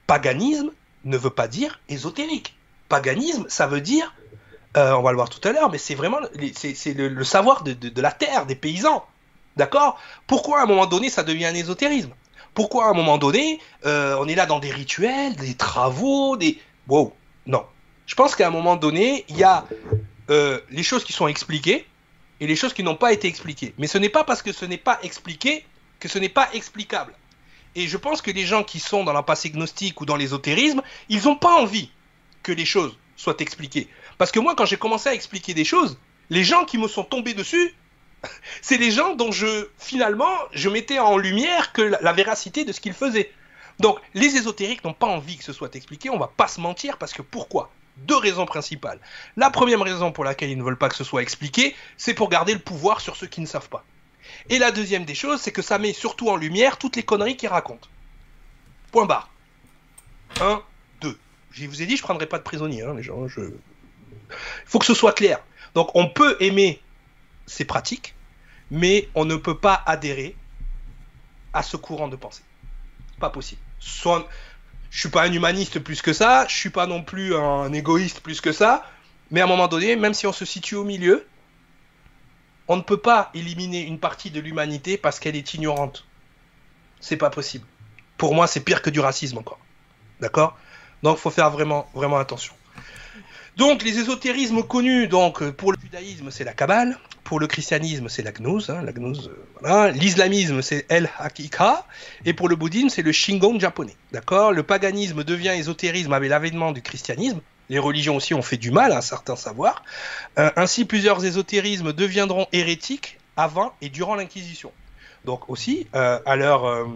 paganisme ne veut pas dire ésotérique. Paganisme, ça veut dire Euh, on va le voir tout à l'heure, mais c'est vraiment c'est le, savoir de, la terre, des paysans. D'accord? Pourquoi à un moment donné ça devient un ésotérisme? Pourquoi à un moment donné euh, on est là dans des rituels, des travaux, des. Wow Non. Je pense qu'à un moment donné, il y a euh, les choses qui sont expliquées et les choses qui n'ont pas été expliquées. Mais ce n'est pas parce que ce n'est pas expliqué que ce n'est pas explicable. Et je pense que les gens qui sont dans la passé gnostique ou dans l'ésotérisme, ils n'ont pas envie que les choses soient expliquées. Parce que moi, quand j'ai commencé à expliquer des choses, les gens qui me sont tombés dessus, c'est les gens dont je, finalement, je mettais en lumière que la, véracité de ce qu'ils faisaient. Donc, les ésotériques n'ont pas envie que ce soit expliqué, on va pas se mentir, parce que pourquoi? Deux raisons principales. La première raison pour laquelle ils ne veulent pas que ce soit expliqué, c'est pour garder le pouvoir sur ceux qui ne savent pas. Et la deuxième des choses, c'est que ça met surtout en lumière toutes les conneries qu'ils racontent. Point barre. Un, deux. Je vous ai dit, je prendrai pas de prisonniers, hein, les gens. Je... Il faut que ce soit clair. Donc on peut aimer ces pratiques, mais on ne peut pas adhérer à ce courant de pensée. Pas possible. Soit, je suis pas un humaniste plus que ça, je suis pas non plus un égoïste plus que ça, mais à un moment donné, même si on se situe au milieu, on ne peut pas éliminer une partie de l'humanité parce qu'elle est ignorante. C'est pas possible. Pour moi, c'est pire que du racisme encore. D'accord? Donc, faut faire vraiment attention. Donc les ésotérismes connus, donc pour le judaïsme c'est la Kabbale, pour le christianisme c'est la gnose, hein, la gnose, euh, l'islamisme c'est El Hakika, et pour le bouddhisme c'est le Shingon japonais. D'accord? Le paganisme devient ésotérisme avec l'avènement du christianisme. Les religions aussi ont fait du mal à un certain savoir. Euh, ainsi, plusieurs ésotérismes deviendront hérétiques avant et durant l'Inquisition. Donc aussi, euh, à leur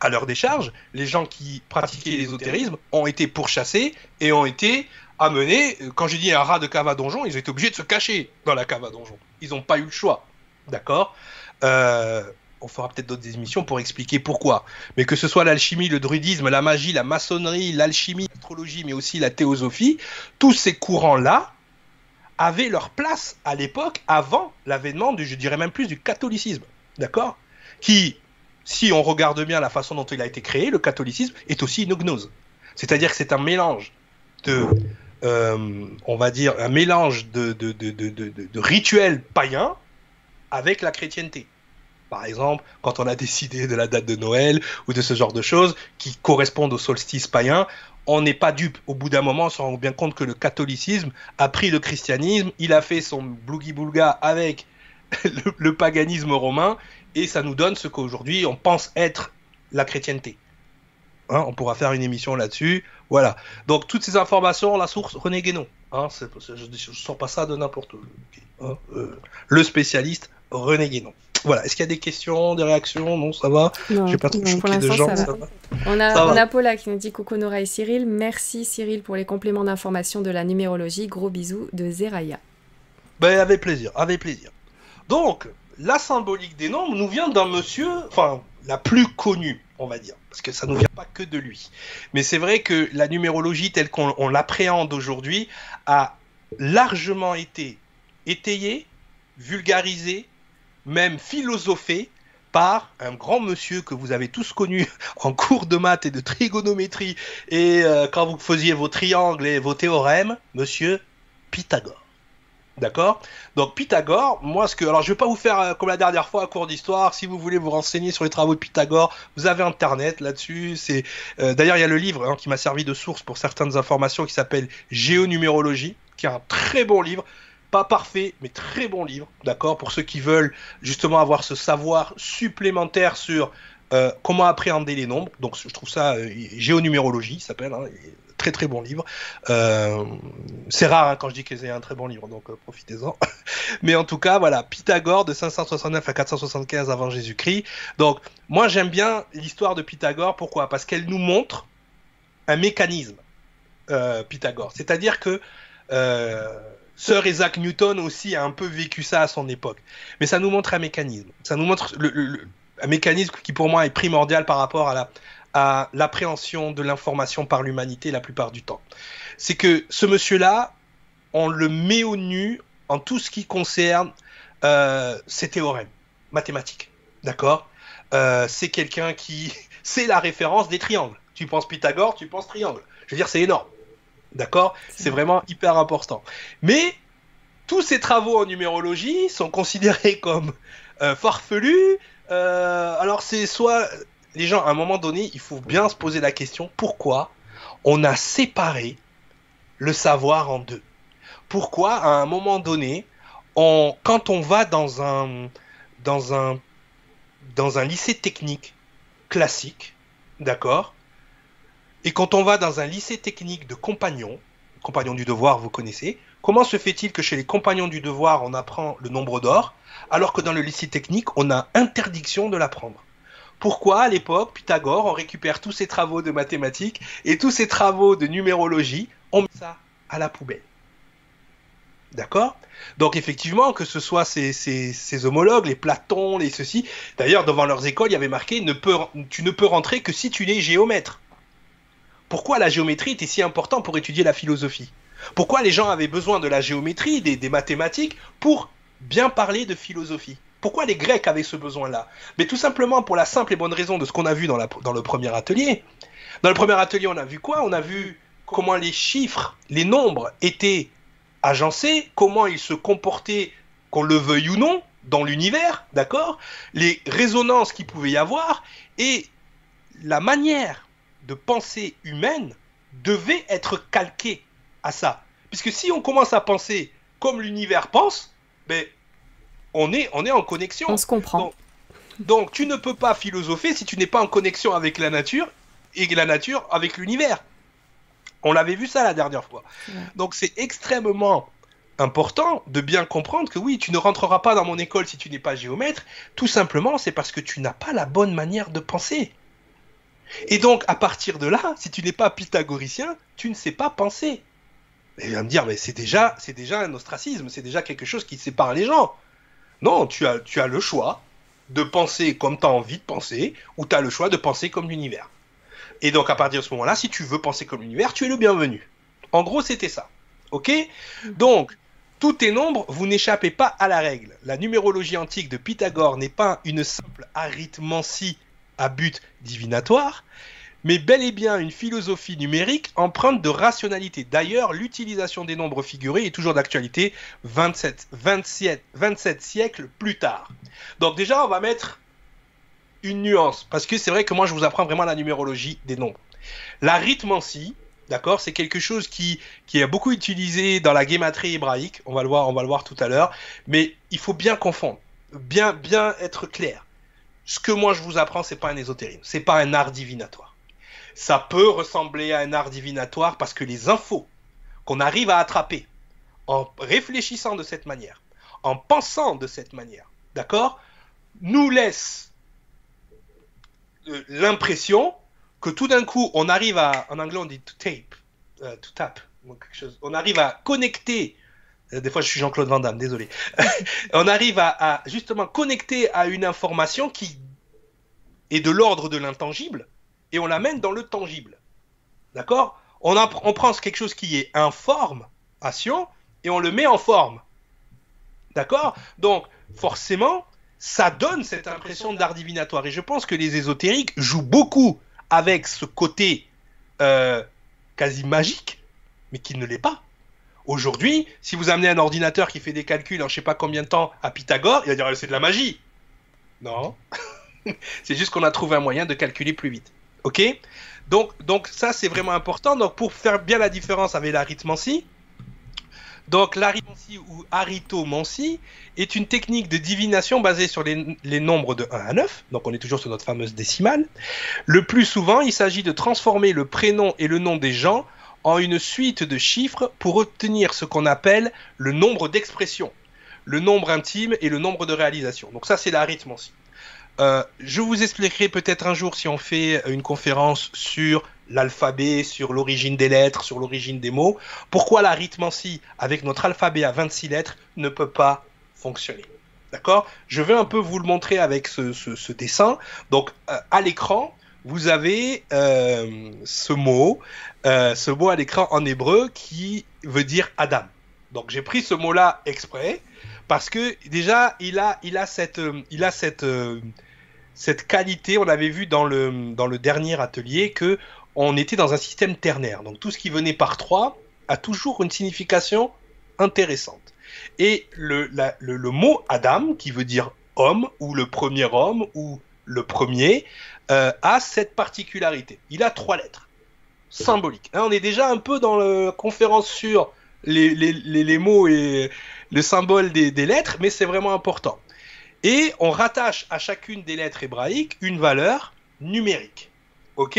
à leur décharge, les gens qui pratiquaient l'ésotérisme ont été pourchassés et ont été amenés, quand j'ai dit un rat de cave à donjon, ils été obligés de se cacher dans la cave à donjon. Ils n'ont pas eu le choix. D'accord euh, On fera peut-être d'autres émissions pour expliquer pourquoi. Mais que ce soit l'alchimie, le druidisme, la magie, la maçonnerie, l'alchimie, l'astrologie, mais aussi la théosophie, tous ces courants-là avaient leur place à l'époque avant l'avènement du, je dirais même plus, du catholicisme. D'accord Qui, si on regarde bien la façon dont il a été créé, le catholicisme est aussi une gnose. C'est-à-dire que c'est un mélange de euh, on va dire, un mélange de, de, rituels païens avec la chrétienté. Par exemple, quand on a décidé de la date de Noël ou de ce genre de choses qui correspondent au solstice païen, on n'est pas dupe. Au bout d'un moment, on se rend bien compte que le catholicisme a pris le christianisme, il a fait son blougi-boulga avec le, paganisme romain, et ça nous donne ce qu'aujourd'hui on pense être la chrétienté. Hein, on pourra faire une émission là-dessus. Voilà. Donc toutes ces informations, la source René Guénon. Hein, je ne sors pas ça de n'importe où. Hein, euh, le spécialiste René Guénon. Voilà. Est-ce qu'il y a des questions, des réactions? Non, ça va. J'ai pas trop choqué de gens. On a, Paula qui nous dit coucou Nora et Cyril. Merci Cyril pour les compléments d'information de la numérologie. Gros bisous de Zeraya. Ben avec plaisir, avec plaisir. Donc la symbolique des nombres nous vient d'un monsieur, enfin la plus connue on va dire, parce que ça ne vient pas que de lui. Mais c'est vrai que la numérologie telle qu'on l'appréhende aujourd'hui a largement été étayée, vulgarisée, même philosophée par un grand monsieur que vous avez tous connu en cours de maths et de trigonométrie et euh, quand vous faisiez vos triangles et vos théorèmes, monsieur Pythagore. D'accord? Donc Pythagore, moi ce que alors je vais pas vous faire euh, comme la dernière fois un cours d'histoire, si vous voulez vous renseigner sur les travaux de Pythagore, vous avez internet là-dessus, c'est euh, d'ailleurs il y a le livre hein, qui m'a servi de source pour certaines informations qui s'appelle Géonumérologie, qui est un très bon livre, pas parfait, mais très bon livre, d'accord? Pour ceux qui veulent justement avoir ce savoir supplémentaire sur euh, comment appréhender les nombres. Donc je trouve ça géonumérologie, s'appelle, hein, très très bon livre. Euh, c'est rare hein, quand je dis que c'est un très bon livre, donc euh, profitez-en. Mais en tout cas, voilà, Pythagore de 569 à 475 avant Jésus-Christ. Donc, moi j'aime bien l'histoire de Pythagore. Pourquoi? Parce qu'elle nous montre un mécanisme, euh, Pythagore. C'est-à-dire que Sir Isaac Newton aussi a un peu vécu ça à son époque. Mais ça nous montre un mécanisme. Ça nous montre un mécanisme qui pour moi est primordial par rapport à la, à l'appréhension de l'information par l'humanité la plupart du temps. C'est que ce monsieur-là, on le met au nu en tout ce qui concerne euh, ses théorèmes mathématiques. D'accord? Euh, C'est quelqu'un qui. C'est la référence des triangles. Tu penses Pythagore, tu penses triangle. Je veux dire, c'est énorme. D'accord? C'est vraiment hyper important. Mais tous ces travaux en numérologie sont considérés comme euh, farfelus. Alors c'est soit les gens à un moment donné, il faut bien se poser la question pourquoi on a séparé le savoir en deux? Pourquoi à un moment donné, on, quand on va dans un dans un dans un lycée technique classique, d'accord, et quand on va dans un lycée technique de compagnons, compagnons du devoir, vous connaissez, comment se fait-il que chez les compagnons du devoir, on apprend le nombre d'or, alors que dans le lycée technique, on a interdiction de l'apprendre? Pourquoi, à l'époque, Pythagore, on récupère tous ses travaux de mathématiques et tous ses travaux de numérologie, on met ça à la poubelle. D'accord? Donc effectivement, que ce soit ces, homologues, les Platons, les ceci, d'ailleurs devant leurs écoles, il y avait marqué tu ne peux rentrer que si tu es géomètre. Pourquoi la géométrie était si importante pour étudier la philosophie? Pourquoi les gens avaient besoin de la géométrie, des, mathématiques, pour bien parler de philosophie? Pourquoi les Grecs avaient ce besoin-là? Mais tout simplement pour la simple et bonne raison de ce qu'on a vu dans, le premier atelier. Dans le premier atelier, on a vu quoi? On a vu comment les chiffres, les nombres étaient agencés, comment ils se comportaient, qu'on le veuille ou non, dans l'univers, d'accord? Les résonances qu'il pouvait y avoir et la manière de pensée humaine devait être calqué à ça. Puisque si on commence à penser comme l'univers pense, ben, on, est, on est en connexion. On se comprend. Donc, tu ne peux pas philosopher si tu n'es pas en connexion avec la nature et la nature avec l'univers. On l'avait vu ça la dernière fois. Donc c'est extrêmement important de bien comprendre que oui, tu ne rentreras pas dans mon école si tu n'es pas géomètre, tout simplement c'est parce que tu n'as pas la bonne manière de penser. Et donc, à partir de là, si tu n'es pas pythagoricien, tu ne sais pas penser. Et il va me dire, mais c'est déjà, c'est déjà un ostracisme, c'est déjà quelque chose qui sépare les gens. Non, tu as, le choix de penser comme tu as envie de penser, ou tu as le choix de penser comme l'univers. Et donc, à partir de ce moment-là, si tu veux penser comme l'univers, tu es le bienvenu. En gros, c'était ça. OK? Donc, tout est nombre, vous n'échappez pas à la règle. La numérologie antique de Pythagore n'est pas une simple arithmancie à but divinatoire, mais bel et bien une philosophie numérique empreinte de rationalité. D'ailleurs, l'utilisation des nombres figurés est toujours d'actualité 27, 27, 27 siècles plus tard. Donc déjà, on va mettre une nuance, parce que c'est vrai que moi, je vous apprends vraiment la numérologie des nombres. L'arithmancie, d'accord, c'est quelque chose qui, qui est beaucoup utilisé dans la guématrie hébraïque, on va le voir, on va le voir tout à l'heure, mais il faut bien confondre, bien, bien être clair ce que moi je vous apprends, c'est pas un ésotérisme, c'est pas un art divinatoire. Ça peut ressembler à un art divinatoire parce que les infos qu'on arrive à attraper en réfléchissant de cette manière, en pensant de cette manière, d'accord, nous laissent euh, l'impression que tout d'un coup, on arrive à, en anglais on dit to tape, euh, to tap, quelque chose, on arrive à connecter euh, des fois, je suis Jean-Claude Van Damme, désolé. on arrive à, justement connecter à une information qui est de l'ordre de l'intangible et on l'amène dans le tangible. D'accord? On, prend quelque chose qui est information et on le met en forme. D'accord? Donc, forcément, ça donne cette impression d'art divinatoire. Et je pense que les ésotériques jouent beaucoup avec ce côté euh, quasi magique, mais qui ne l'est pas. Aujourd'hui, si vous amenez un ordinateur qui fait des calculs en je sais pas combien de temps à Pythagore, il va dire c'est de la magie. Non. c'est juste qu'on a trouvé un moyen de calculer plus vite. OK donc, donc ça c'est vraiment important. Donc pour faire bien la différence avec l'arithmancie, donc l'arithmancie ou arithmancie est une technique de divination basée sur les, les, nombres de 1 à 9. Donc on est toujours sur notre fameuse décimale. Le plus souvent, il s'agit de transformer le prénom et le nom des gens en une suite de chiffres pour obtenir ce qu'on appelle le nombre d'expressions, le nombre intime et le nombre de réalisations. Donc ça, c'est l'arithmancie. Euh, je vous expliquerai peut-être un jour si on fait une conférence sur l'alphabet, sur l'origine des lettres, sur l'origine des mots, pourquoi l'arithmancie avec notre alphabet à 26 lettres ne peut pas fonctionner? D'accord? Je vais un peu vous le montrer avec ce, dessin. Donc euh, à l'écran, vous avez euh, ce mot, ce mot à l'écran en hébreu qui veut dire Adam. Donc j'ai pris ce mot-là exprès parce que déjà il a, il a cette, qualité. On avait vu dans le, dernier atelier que on était dans un système ternaire. Donc tout ce qui venait par 3 a toujours une signification intéressante. Et le, mot Adam, qui veut dire homme, ou le premier homme, ou le premier, euh, a cette particularité. Il a trois lettres symboliques. Hein, on est déjà un peu dans la conférence sur les, mots et le symbole des, lettres, mais c'est vraiment important. Et on rattache à chacune des lettres hébraïques une valeur numérique. Ok?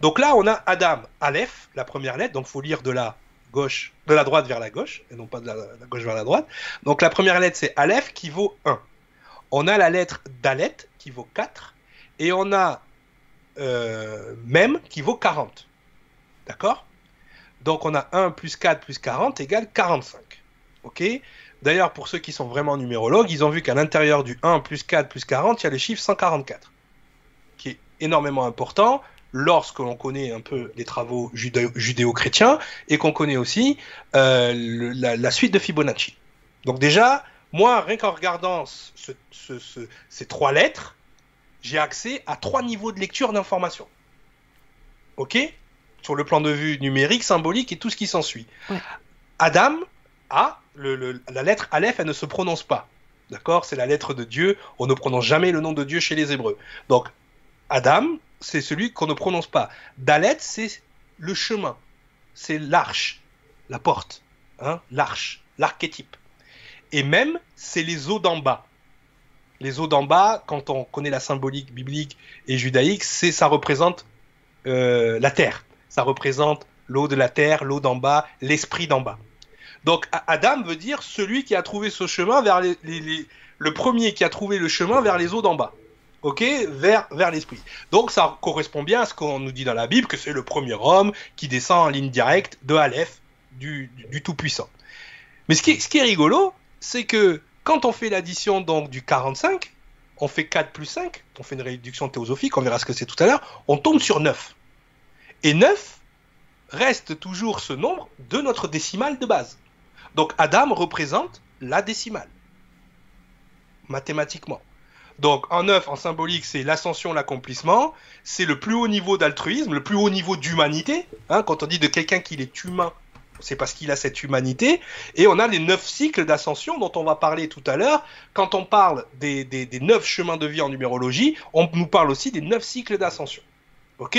Donc là, on a Adam, Aleph, la première lettre, donc faut lire de la gauche, de la droite vers la gauche, et non pas de la, gauche vers la droite. Donc la première lettre, c'est Aleph qui vaut 1. On a la lettre Dalet qui vaut 4, et on a euh, Mem qui vaut 40. D'accord? Donc on a 1 plus 4 plus 40 égale 45. Ok D'ailleurs, pour ceux qui sont vraiment numérologues, ils ont vu qu'à l'intérieur du 1 plus 4 plus 40, il y a le chiffre 144, qui est énormément important lorsque l'on connaît un peu les travaux judéo-chrétiens et qu'on connaît aussi euh, la, suite de Fibonacci. Donc déjà, moi, rien qu'en regardant ces trois lettres, j'ai accès à trois niveaux de lecture d'information. Ok? Sur le plan de vue numérique, symbolique et tout ce qui s'ensuit. Adam a la lettre Aleph, elle ne se prononce pas. D'accord? C'est la lettre de Dieu. On ne prononce jamais le nom de Dieu chez les Hébreux. Donc, Adam, c'est celui qu'on ne prononce pas. Dalet, c'est le chemin. C'est l'arche, la porte, hein l'arche, l'archétype. Et même, c'est les eaux d'en bas. Les eaux d'en bas, quand on connaît la symbolique biblique et judaïque, c'est ça représente euh, la terre. Ça représente l'eau de la terre, l'eau d'en bas, l'esprit d'en bas. Donc Adam veut dire celui qui a trouvé ce chemin vers les, le premier qui a trouvé le chemin vers les eaux d'en bas. Ok, vers, vers l'esprit. Donc ça correspond bien à ce qu'on nous dit dans la Bible, que c'est le premier homme qui descend en ligne directe de Aleph, du, Tout-Puissant. Mais ce qui, est, rigolo, c'est que quand on fait l'addition donc du 45, on fait 4 plus 5, on fait une réduction théosophique, on verra ce que c'est tout à l'heure, on tombe sur 9. Et 9 reste toujours ce nombre de notre décimale de base. Donc Adam représente la décimale, mathématiquement. Donc en neuf, en symbolique, c'est l'ascension, l'accomplissement, c'est le plus haut niveau d'altruisme, le plus haut niveau d'humanité. Hein, quand on dit de quelqu'un qu'il est humain, c'est parce qu'il a cette humanité. Et on a les neuf cycles d'ascension dont on va parler tout à l'heure. Quand on parle des, neuf chemins de vie en numérologie, on nous parle aussi des neuf cycles d'ascension. Ok?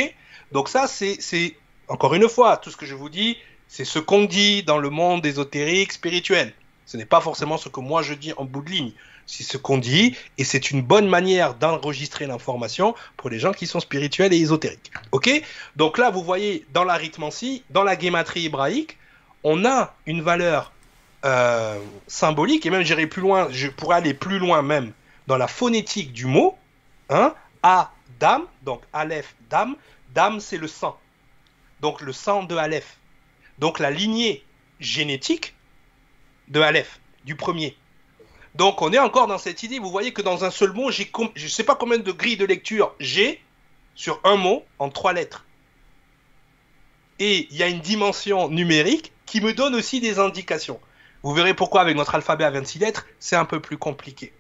Donc ça, c'est encore une fois, tout ce que je vous dis, c'est ce qu'on dit dans le monde ésotérique spirituel. Ce n'est pas forcément ce que moi je dis en bout de ligne. C'est ce qu'on dit et c'est une bonne manière d'enregistrer l'information pour les gens qui sont spirituels et ésotériques. Ok? Donc là, vous voyez dans l'arithmancie, dans la guématrie hébraïque, on a une valeur euh, symbolique et même j'irai plus loin, je pourrais aller plus loin même dans la phonétique du mot. Hein, a, dam, donc Aleph, dam. Dam, c'est le sang. Donc le sang de Aleph donc la lignée génétique de Aleph, du premier. Donc on est encore dans cette idée, vous voyez que dans un seul mot, je ne sais pas combien de grilles de lecture j'ai sur un mot en trois lettres. Et il y a une dimension numérique qui me donne aussi des indications. Vous verrez pourquoi avec notre alphabet à 26 lettres, c'est un peu plus compliqué.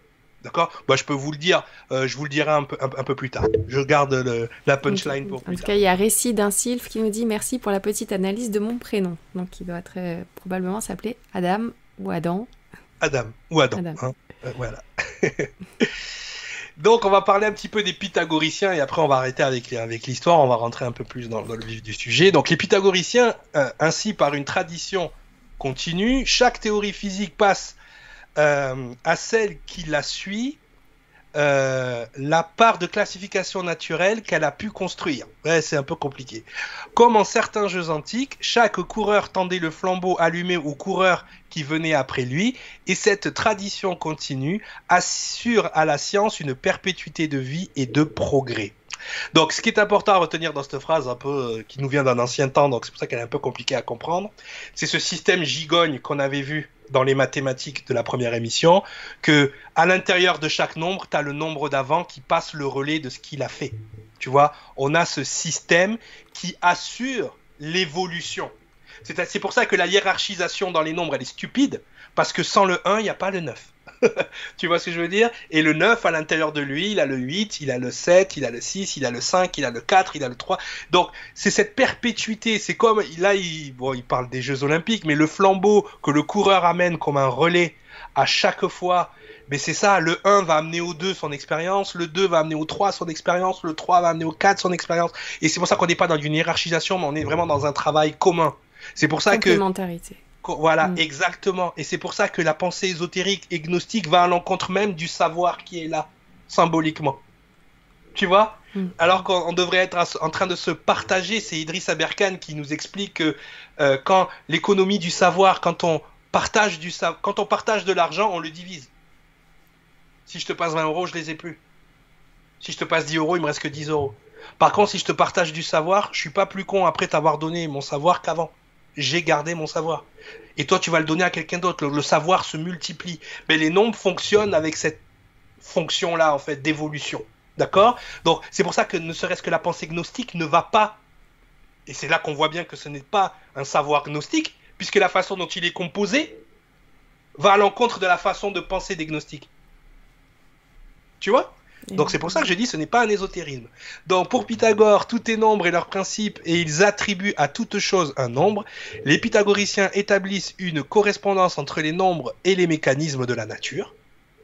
D'accord? Bah, Je peux vous le dire, euh, je vous le dirai un peu, un, peu plus tard. Je garde la punchline pour plus En tout cas, il y a Récit d'un sylphe qui nous dit merci pour la petite analyse de mon prénom. Donc, il doit très probablement s'appeler Adam ou Adam. Adam ou Adam. Hein. Euh, voilà. Donc, on va parler un petit peu des pythagoriciens et après, on va arrêter avec, avec l'histoire. On va rentrer un peu plus dans, le vif du sujet. Donc, les pythagoriciens, euh, ainsi par une tradition continue, chaque théorie physique passe euh, à celle qui la suit euh, la part de classification naturelle qu'elle a pu construire. C'est un peu compliqué. Comme en certains jeux antiques, chaque coureur tendait le flambeau allumé au coureur qui venait après lui, et cette tradition continue assure à la science une perpétuité de vie et de progrès. Donc, ce qui est important à retenir dans cette phrase, un peu euh, qui nous vient d'un ancien temps, donc c'est pour ça qu'elle est un peu compliquée à comprendre, c'est ce système gigogne qu'on avait vu dans les mathématiques de la première émission, que à l'intérieur de chaque nombre, tu as le nombre d'avant qui passe le relais de ce qu'il a fait. Tu vois, on a ce système qui assure l'évolution. C'est pour ça que la hiérarchisation dans les nombres, elle est stupide, parce que sans le 1, il n'y a pas le 9. tu vois ce que je veux dire? Et le 9, à l'intérieur de lui, il a le 8, il a le 7, il a le 6, il a le 5, il a le 4, il a le 3. Donc, c'est cette perpétuité. C'est comme, là, il, bon, il parle des Jeux Olympiques, mais le flambeau que le coureur amène comme un relais à chaque fois. Mais c'est ça, le 1 va amener au 2 son expérience, le 2 va amener au 3 son expérience, le 3 va amener au 4 son expérience. Et c'est pour ça qu'on n'est pas dans une hiérarchisation, mais on est vraiment dans un travail commun. C'est pour ça que voilà, mm. exactement. Et c'est pour ça que la pensée ésotérique et gnostique va à l'encontre même du savoir qui est là, symboliquement. Tu vois mm. Alors qu'on devrait être en train de se partager, c'est Idriss Aberkan qui nous explique que euh, quand l'économie du savoir, quand on partage du quand on partage de l'argent, on le divise. Si je te passe 20 euros, je les ai plus. Si je te passe 10 euros, il me reste que 10 euros. Par contre, si je te partage du savoir, je suis pas plus con après t'avoir donné mon savoir qu'avant j'ai gardé mon savoir. Et toi, tu vas le donner à quelqu'un d'autre. Le, savoir se multiplie. Mais les nombres fonctionnent avec cette fonction-là, en fait, d'évolution. D'accord? Donc, c'est pour ça que ne serait-ce que la pensée gnostique ne va pas. Et c'est là qu'on voit bien que ce n'est pas un savoir gnostique, puisque la façon dont il est composé va à l'encontre de la façon de penser des gnostiques. Tu vois? Donc c'est pour ça que je dis ce n'est pas un ésotérisme. Donc pour Pythagore, tout est nombre et leur principe, et ils attribuent à toute chose un nombre. Les pythagoriciens établissent une correspondance entre les nombres et les mécanismes de la nature.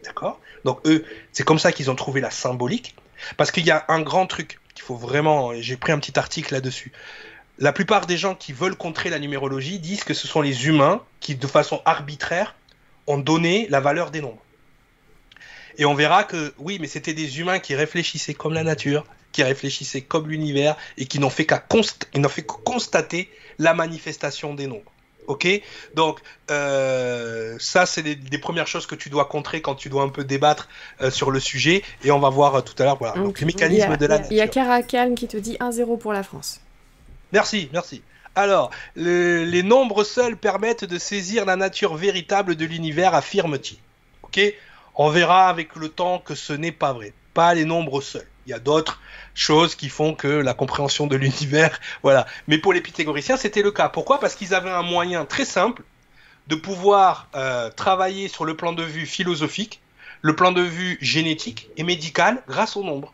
D'accord? Donc eux, c'est comme ça qu'ils ont trouvé la symbolique. Parce qu'il y a un grand truc qu'il faut vraiment, j'ai pris un petit article là-dessus. La plupart des gens qui veulent contrer la numérologie disent que ce sont les humains qui, de façon arbitraire, ont donné la valeur des nombres. Et on verra que oui, mais c'était des humains qui réfléchissaient comme la nature, qui réfléchissaient comme l'univers et qui n'ont fait qu'à fait que constater la manifestation des nombres. Ok? Donc, euh, ça, c'est des, premières choses que tu dois contrer quand tu dois un peu débattre euh, sur le sujet. Et on va voir euh, tout à l'heure, voilà. Donc, le mécanisme de la nature. Il y a Caracal qui te dit 1-0 pour la France. Merci, merci. Alors, les nombres seuls permettent de saisir la nature véritable de l'univers, affirme-t-il. Ok? On verra avec le temps que ce n'est pas vrai. Pas les nombres seuls. Il y a d'autres choses qui font que la compréhension de l'univers, voilà. Mais pour les pythagoriciens, c'était le cas. Pourquoi? Parce qu'ils avaient un moyen très simple de pouvoir euh, travailler sur le plan de vue philosophique, le plan de vue génétique et médical grâce aux nombres.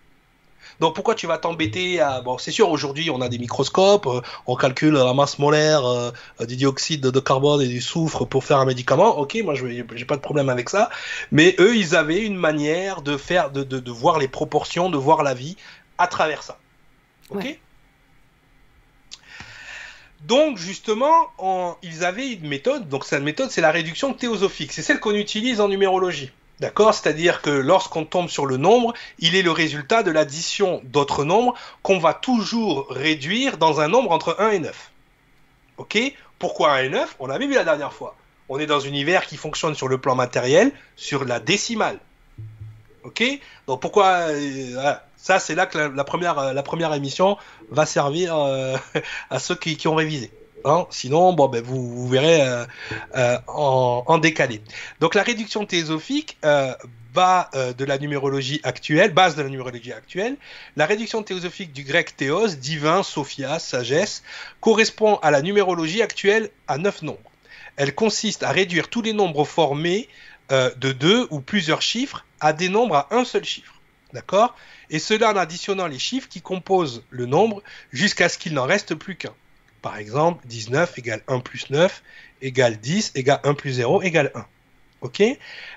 Donc pourquoi tu vas t'embêter à... Bon, c'est sûr, aujourd'hui, on a des microscopes, euh, on calcule la masse molaire euh, du dioxyde de carbone et du soufre pour faire un médicament. Ok, moi, je n'ai pas de problème avec ça. Mais eux, ils avaient une manière de faire, de, de, voir les proportions, de voir la vie à travers ça. Ok Donc justement, ils avaient une méthode. Donc cette méthode, c'est la réduction théosophique. C'est celle qu'on utilise en numérologie. D'accord? C'est-à-dire que lorsqu'on tombe sur le nombre, il est le résultat de l'addition d'autres nombres qu'on va toujours réduire dans un nombre entre 1 et 9. Ok? Pourquoi 1 et 9 On l'avait vu la dernière fois. On est dans un univers qui fonctionne sur le plan matériel, sur la décimale. Ok? Donc pourquoi euh, Ça, c'est là que la, première, la première émission va servir euh, à ceux qui ont révisé. Hein. Sinon, bon, ben, vous, verrez euh, euh, en, décalé. Donc la réduction théosophique euh, va de la numérologie actuelle, base de la numérologie actuelle. La réduction théosophique du grec théos, divin, sophia, sagesse, correspond à la numérologie actuelle à neuf nombres. Elle consiste à réduire tous les nombres formés de deux ou plusieurs chiffres à des nombres à un seul chiffre. D'accord? Et cela en additionnant les chiffres qui composent le nombre jusqu'à ce qu'il n'en reste plus qu'un. Par exemple, 19 égale 1 plus 9 égale 10 égale 1 plus 0 égale 1. Ok?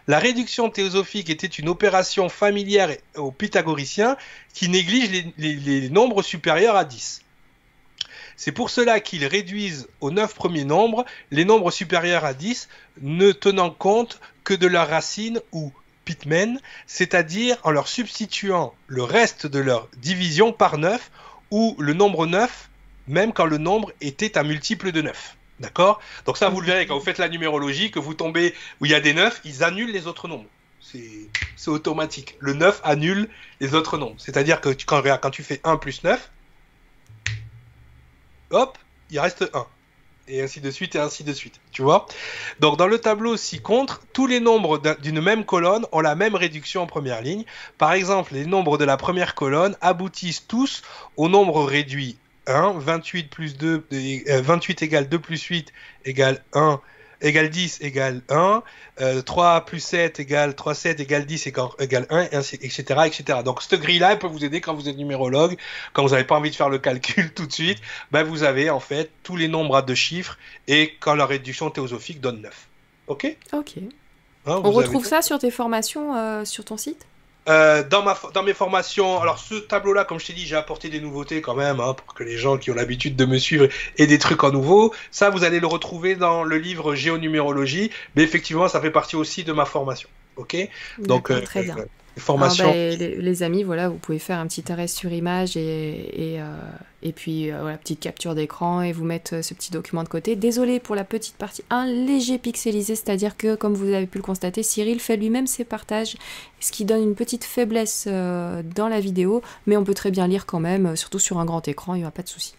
La réduction théosophique était une opération familière aux pythagoriciens qui néglige les, nombres supérieurs à 10. C'est pour cela qu'ils réduisent aux 9 premiers nombres les nombres supérieurs à 10, ne tenant compte que de leur racine ou pitmen, c'est-à-dire en leur substituant le reste de leur division par 9 ou le nombre 9 même quand le nombre était un multiple de 9. D'accord? Donc ça, vous le verrez, quand vous faites la numérologie, que vous tombez où il y a des 9, ils annulent les autres nombres. C'est automatique. Le 9 annule les autres nombres. C'est-à-dire que quand tu fais 1 plus 9, hop, il reste 1 et ainsi de suite et ainsi de suite. Tu vois? Donc dans le tableau ci-contre, tous les nombres d'une même colonne ont la même réduction en première ligne. Par exemple, les nombres de la première colonne aboutissent tous au nombre réduit 1, 28 plus 2, 28 euh, égale 2 plus 8 égale 1, égale 10 égale 1, 3 plus 7 égale 3, 7 égale 10 égale 1, etc., etc. Donc cette grille-là, elle peut vous aider quand vous êtes numérologue, quand vous n'avez pas envie de faire le calcul tout de suite, ben vous avez en fait tous les nombres à deux chiffres et quand la réduction théosophique donne 9. Ok? Ok. Hein, On retrouve ça sur tes formations euh, sur ton site? Euh, dans, ma, dans mes formations, alors ce tableau-là, comme je t'ai dit, j'ai apporté des nouveautés quand même, hein, pour que les gens qui ont l'habitude de me suivre aient des trucs en nouveau. Ça, vous allez le retrouver dans le livre Géonumérologie, mais effectivement, ça fait partie aussi de ma formation. Ok? Donc, euh, très bien. Formation. Bah, les, amis, voilà, vous pouvez faire un petit arrêt sur image et, et, euh, et puis euh, voilà, petite capture d'écran et vous mettre euh, ce petit document de côté. Désolé pour la petite partie, un léger pixelisé, c'est-à-dire que comme vous avez pu le constater, Cyril fait lui-même ses partages, ce qui donne une petite faiblesse dans la vidéo, mais on peut très bien lire quand même, surtout sur un grand écran, il n'y aura pas de souci.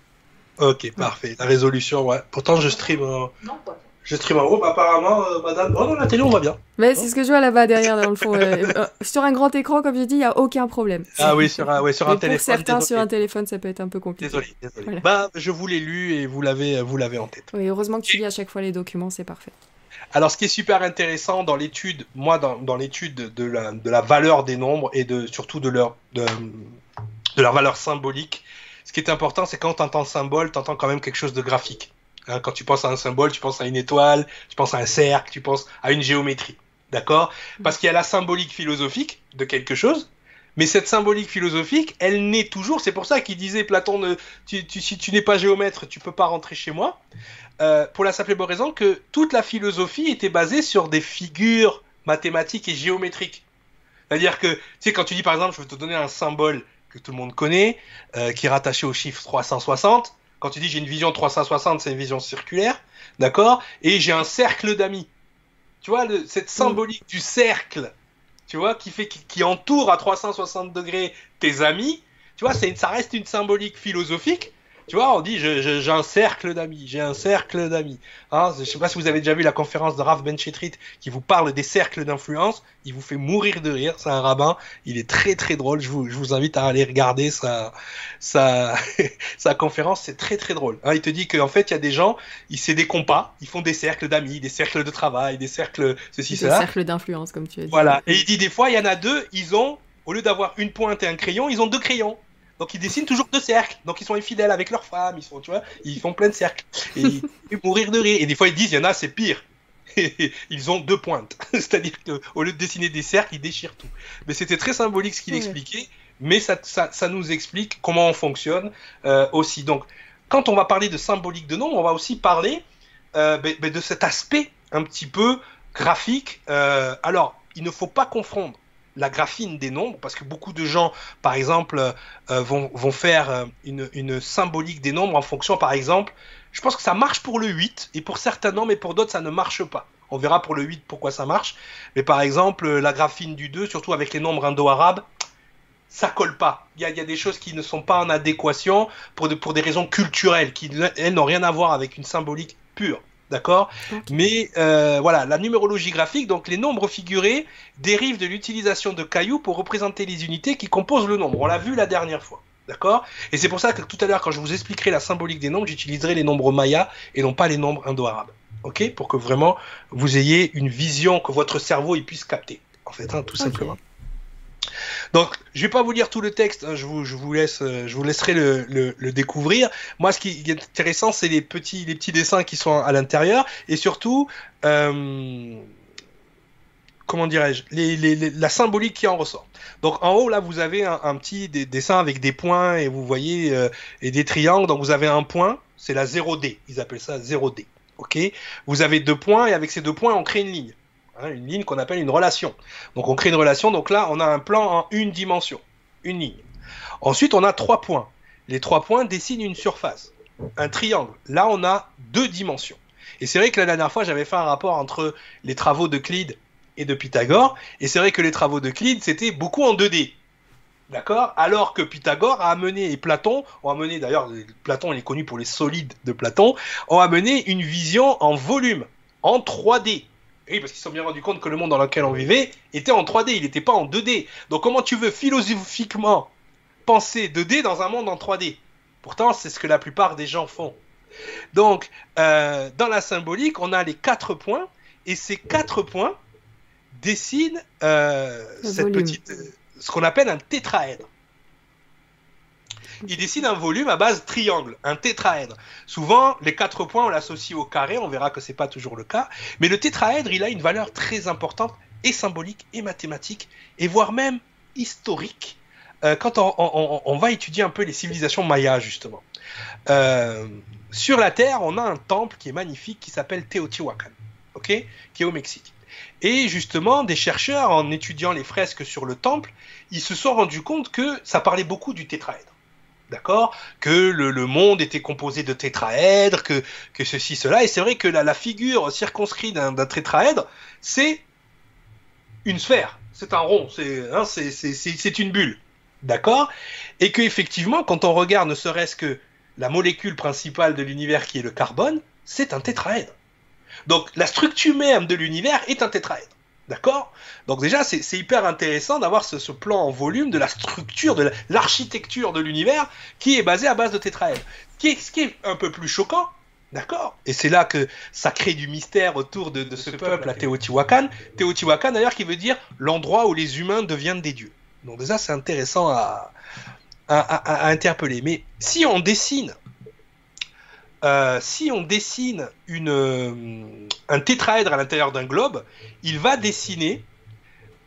Ok, parfait. La résolution, ouais. Pourtant, je stream. Non, pas je stream en groupe, apparemment, euh, madame. Oh non, la télé, on va bien. Mais c'est ce que je vois là-bas derrière, dans le fond. Euh, euh, sur un grand écran, comme je dis, il n'y a aucun problème. Ah oui, sur un, ouais, sur un téléphone. Pour certains, sur un téléphone, ça peut être un peu compliqué. Désolé, désolé. Bah, je vous l'ai lu et vous l'avez, vous l'avez en tête. Oui, heureusement que tu lis à chaque fois les documents, c'est parfait. Alors, ce qui est super intéressant dans l'étude, moi, dans, dans l'étude de la, de la valeur des nombres et de, surtout de leur, de, de leur valeur symbolique, ce qui est important, c'est quand tu entends symbole, tu entends quand même quelque chose de graphique. Hein, quand tu penses à un symbole, tu penses à une étoile, tu penses à un cercle, tu penses à une géométrie. D'accord? Parce qu'il y a la symbolique philosophique de quelque chose, mais cette symbolique philosophique, elle naît toujours. C'est pour ça qu'il disait Platon, si tu n'es pas géomètre, tu peux pas rentrer chez moi. Euh, pour la simple et bonne raison que toute la philosophie était basée sur des figures mathématiques et géométriques. C'est-à-dire que, tu sais, quand tu dis par exemple, je veux te donner un symbole que tout le monde connaît, euh, qui est rattaché au chiffre 360, quand tu dis j'ai une vision 360, c'est une vision circulaire, d'accord Et j'ai un cercle d'amis. Tu vois, cette symbolique du cercle, tu vois, qui fait qui, entoure à 360 degrés tes amis, tu vois, ça reste une symbolique philosophique, tu vois, on dit j'ai un cercle d'amis, j'ai un cercle d'amis. Hein, je sais pas si vous avez déjà vu la conférence de Rav Benchetrit qui vous parle des cercles d'influence. Il vous fait mourir de rire. C'est un rabbin. Il est très très drôle. Je vous, je vous invite à aller regarder sa, sa, sa conférence. C'est très très drôle. Hein, il te dit qu'en fait, il y a des gens, ils c'est des compas, ils font des cercles d'amis, des cercles de travail, des cercles ceci, cela. Des cercles d'influence, comme tu as dit. Voilà. Et il dit des fois, il y en a deux, ils ont, au lieu d'avoir une pointe et un crayon, ils ont deux crayons. Donc ils dessinent toujours deux cercles. Donc ils sont infidèles avec leurs femmes, ils sont, tu vois, ils font plein de cercles. Et ils mourir de rire. Et des fois ils disent, il y en a, c'est pire. ils ont deux pointes. C'est-à-dire qu'au lieu de dessiner des cercles, ils déchirent tout. Mais c'était très symbolique ce qu'il expliquait. Mais ça, ça, ça, nous explique comment on fonctionne euh, aussi. Donc, quand on va parler de symbolique de nombre, on va aussi parler euh, ben, ben, de cet aspect un petit peu graphique. Euh, alors, il ne faut pas confondre la graphine des nombres, parce que beaucoup de gens, par exemple, euh, vont, faire euh, une, symbolique des nombres en fonction, par exemple, je pense que ça marche pour le 8, et pour certains nombres, et pour d'autres, ça ne marche pas. On verra pour le 8 pourquoi ça marche. Mais par exemple, la graphine du 2, surtout avec les nombres indo-arabes, ça colle pas. Il y, a, des choses qui ne sont pas en adéquation pour des raisons culturelles, qui, elles, n'ont rien à voir avec une symbolique pure. D'accord Mais euh, voilà, la numérologie graphique, donc les nombres figurés, dérivent de l'utilisation de cailloux pour représenter les unités qui composent le nombre. On l'a vu la dernière fois. D'accord Et c'est pour ça que tout à l'heure, quand je vous expliquerai la symbolique des nombres, j'utiliserai les nombres mayas et non pas les nombres indo-arabes. Ok Pour que vraiment vous ayez une vision que votre cerveau il puisse capter. En fait, hein, tout simplement. Donc, je vais pas vous lire tout le texte, hein, je, vous, laisse, euh, je vous laisserai le, découvrir. Moi, ce qui est intéressant, c'est les petits, les petits dessins qui sont à l'intérieur, et surtout, euh, comment dirais-je, la symbolique qui en ressort. Donc, en haut, là, vous avez un, un petit dessin avec des points, et vous voyez, euh, et des triangles. Donc, vous avez un point, c'est la 0D, ils appellent ça 0D. Ok? Vous avez deux points, et avec ces deux points, on crée une ligne. Une ligne qu'on appelle une relation. Donc on crée une relation, donc là on a un plan en une dimension, une ligne. Ensuite on a trois points. Les trois points dessinent une surface, un triangle. Là on a deux dimensions. Et c'est vrai que la dernière fois j'avais fait un rapport entre les travaux de et de Pythagore, et c'est vrai que les travaux de c'était beaucoup en 2D. D'accord? Alors que Pythagore a amené, et Platon, ont amené, d'ailleurs, Platon est connu pour les solides de Platon, ont amené une vision en volume, en 3D. Oui, parce qu'ils se sont bien rendus compte que le monde dans lequel on vivait était en 3D, il n'était pas en 2D. Donc comment tu veux philosophiquement penser 2D dans un monde en 3D Pourtant, c'est ce que la plupart des gens font. Donc, euh, dans la symbolique, on a les quatre points, et ces quatre points dessinent euh, cette petite, euh, ce qu'on appelle un tétraèdre. Il dessine un volume à base triangle, un tétraèdre. Souvent, les quatre points, on l'associe au carré, on verra que ce n'est pas toujours le cas. Mais le tétraèdre, il a une valeur très importante, et symbolique, et mathématique, et voire même historique, quand on, va étudier un peu les civilisations mayas, justement. Euh, sur la Terre, on a un temple qui est magnifique qui s'appelle Teotihuacan, ok, qui est au Mexique. Et justement, des chercheurs, en étudiant les fresques sur le temple, ils se sont rendus compte que ça parlait beaucoup du tétraèdre. D'accord? Que le, monde était composé de tétraèdres, que, que ceci, cela. Et c'est vrai que la, figure circonscrite d'un tétraèdre, c'est une sphère. C'est un rond. C'est hein, une bulle. D'accord? Et que effectivement, quand on regarde ne serait-ce que la molécule principale de l'univers qui est le carbone, c'est un tétraèdre. Donc la structure même de l'univers est un tétraèdre. D'accord? Donc déjà, c'est hyper intéressant d'avoir ce, plan en volume de la structure, de l'architecture de l'univers qui est basée à base de tétraèdres. Ce qui est, un peu plus choquant, d'accord? Et c'est là que ça crée du mystère autour de, ce, peuple à Teotihuacan. Teotihuacan d'ailleurs qui veut dire l'endroit où les humains deviennent des dieux. Donc déjà, c'est intéressant à, à, interpeller. Mais si on dessine, euh, si on dessine une, euh, un tétraèdre à l'intérieur d'un globe, il va dessiner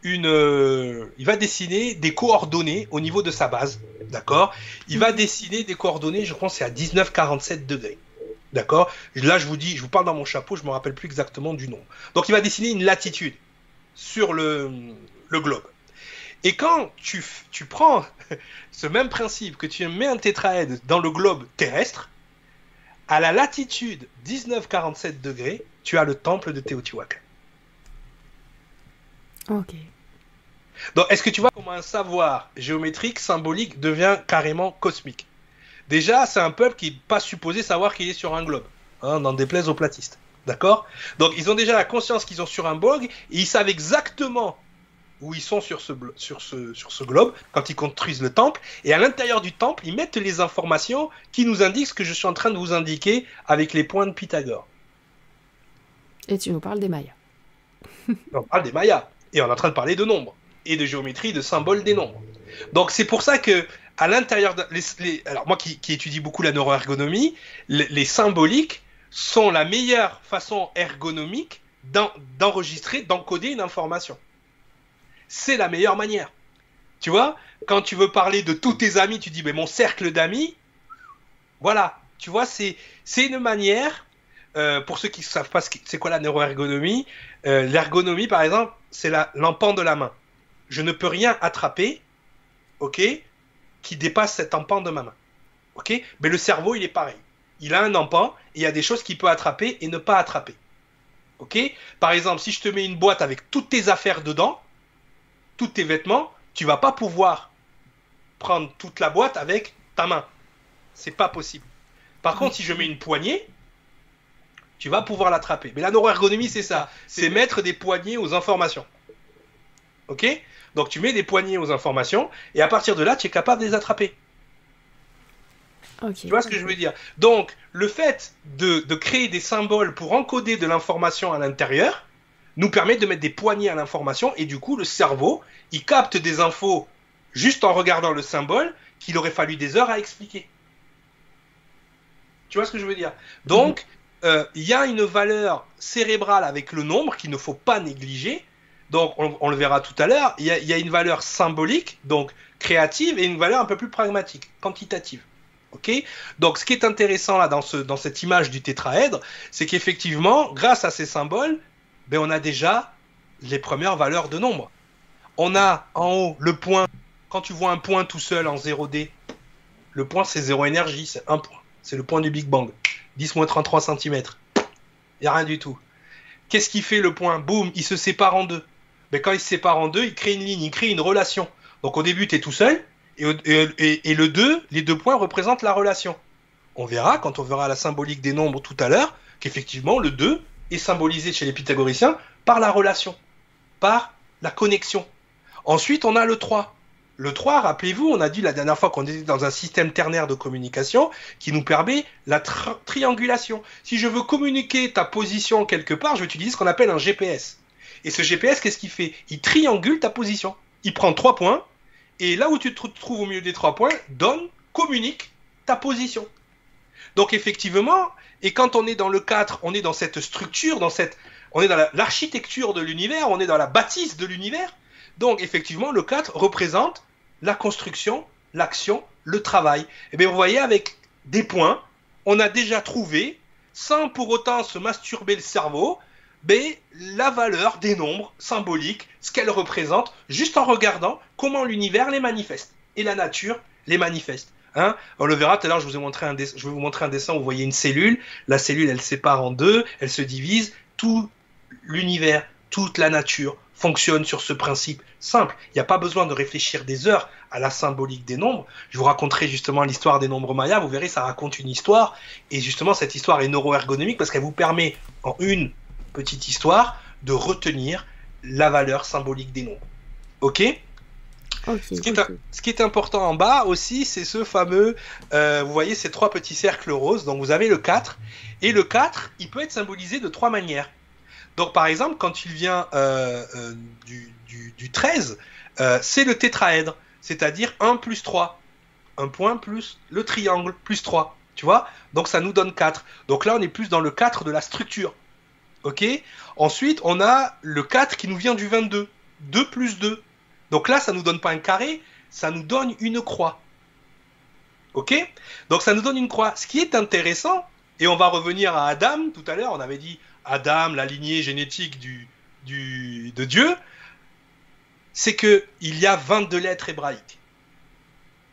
une, euh, il va dessiner des coordonnées au niveau de sa base, d'accord? Il va dessiner des coordonnées, je pense, c'est à 19,47 degrés. D'accord? Là, je vous dis, je vous parle dans mon chapeau, je me rappelle plus exactement du nom. Donc, il va dessiner une latitude sur le, le globe. Et quand tu, tu prends ce même principe, que tu mets un tétraèdre dans le globe terrestre, à la latitude 1947 degrés, tu as le temple de Teotihuacan. Ok. Donc, est-ce que tu vois comment un savoir géométrique, symbolique, devient carrément cosmique? Déjà, c'est un peuple qui n'est pas supposé savoir qu'il est sur un globe, hein, n'en déplaise aux platistes. D'accord? Donc, ils ont déjà la conscience qu'ils sont sur un bog, et ils savent exactement où ils sont sur ce, sur, ce, sur ce globe, quand ils construisent le temple, et à l'intérieur du temple, ils mettent les informations qui nous indiquent ce que je suis en train de vous indiquer avec les points de Pythagore. Et tu nous parles des Mayas. on parle des Mayas, et on est en train de parler de nombres, et de géométrie, de symboles des nombres. Donc c'est pour ça que à l'intérieur de... Les, alors moi qui, étudie beaucoup la neuroergonomie, les, les symboliques sont la meilleure façon ergonomique d'enregistrer, d'encoder une information c'est la meilleure manière. Tu vois, quand tu veux parler de tous tes amis, tu dis, mais mon cercle d'amis, voilà, tu vois, c'est une manière, euh, pour ceux qui ne savent pas c'est quoi la neuroergonomie, euh, l'ergonomie, par exemple, c'est l'empan de la main. Je ne peux rien attraper, ok, qui dépasse cet empan de ma main. Ok Mais le cerveau, il est pareil. Il a un empan et il y a des choses qu'il peut attraper et ne pas attraper. Ok Par exemple, si je te mets une boîte avec toutes tes affaires dedans, tous tes vêtements, tu vas pas pouvoir prendre toute la boîte avec ta main. C'est pas possible. Par contre, si je mets une poignée, tu vas pouvoir l'attraper. Mais la neuroergonomie, c'est ça. C'est mettre des poignées aux informations. Ok? Donc tu mets des poignées aux informations et à partir de là, tu es capable de les attraper. Tu vois ce que je veux dire? Donc, le fait de, de, créer des symboles pour encoder de l'information à l'intérieur, nous permet de mettre des poignées à l'information et du coup le cerveau, il capte des infos juste en regardant le symbole qu'il aurait fallu des heures à expliquer. Tu vois ce que je veux dire? Donc, euh, il y a une valeur cérébrale avec le nombre qu'il ne faut pas négliger. Donc, on, le verra tout à l'heure. Il y, a une valeur symbolique, donc créative, et une valeur un peu plus pragmatique, quantitative. Ok? Donc, ce qui est intéressant là dans, ce, dans cette image du tétraèdre, c'est qu'effectivement, grâce à ces symboles, ben on a déjà les premières valeurs de nombre. On a en haut le point. Quand tu vois un point tout seul en 0D, le point c'est 0 énergie, c'est un point. C'est le point du Big Bang. 10-33 cm. Il n'y a rien du tout. Qu'est-ce qui fait le point? Boum, il se sépare en deux. Mais ben, quand il se sépare en deux, il crée une ligne, il crée une relation. Donc au début, tu es tout seul, et, et, le 2, les deux points représentent la relation. On verra, quand on verra la symbolique des nombres tout à l'heure, qu'effectivement, le 2, est symbolisé chez les pythagoriciens par la relation, par la connexion. Ensuite, on a le 3. Le 3, rappelez-vous, on a dit la dernière fois qu'on était dans un système ternaire de communication qui nous permet la triangulation. Si je veux communiquer ta position quelque part, je vais utiliser ce qu'on appelle un GPS. Et ce GPS, qu'est-ce qu'il fait? Il triangule ta position. Il prend trois points, et là où tu te trouves au milieu des trois points, donne, communique ta position. Donc effectivement, et quand on est dans le 4, on est dans cette structure, dans cette, on est dans l'architecture de l'univers, on est dans la bâtisse de l'univers. Donc effectivement, le 4 représente la construction, l'action, le travail. Et eh bien vous voyez, avec des points, on a déjà trouvé, sans pour autant se masturber le cerveau, ben, la valeur des nombres symboliques, ce qu'elles représentent, juste en regardant comment l'univers les manifeste et la nature les manifeste. Hein on le verra tout à l'heure, je, vous ai un je vais vous montrer un dessin où vous voyez une cellule. La cellule, elle sépare en deux, elle se divise. Tout l'univers, toute la nature fonctionne sur ce principe simple. Il n'y a pas besoin de réfléchir des heures à la symbolique des nombres. Je vous raconterai justement l'histoire des nombres mayas. Vous verrez, ça raconte une histoire. Et justement, cette histoire est neuroergonomique parce qu'elle vous permet, en une petite histoire, de retenir la valeur symbolique des nombres. Ok? Ce, qui est, important en bas aussi, c'est ce fameux, euh, vous voyez ces trois petits cercles roses, donc vous avez le 4, et le 4, il peut être symbolisé de trois manières. Donc par exemple, quand il vient euh, euh, du, 13, c'est le tétraèdre, c'est-à-dire 1 plus 3. Un point plus le triangle plus 3. Tu vois? Donc ça nous donne 4. Donc là, on est plus dans le 4 de la structure. Ok? Ensuite, on a le 4 qui nous vient du 22. 2 plus 2. Donc là, ça nous donne pas un carré, ça nous donne une croix. Ok? Donc ça nous donne une croix. Ce qui est intéressant, et on va revenir à Adam tout à l'heure, on avait dit Adam, la lignée génétique de Dieu, c'est qu'il y a 22 lettres hébraïques.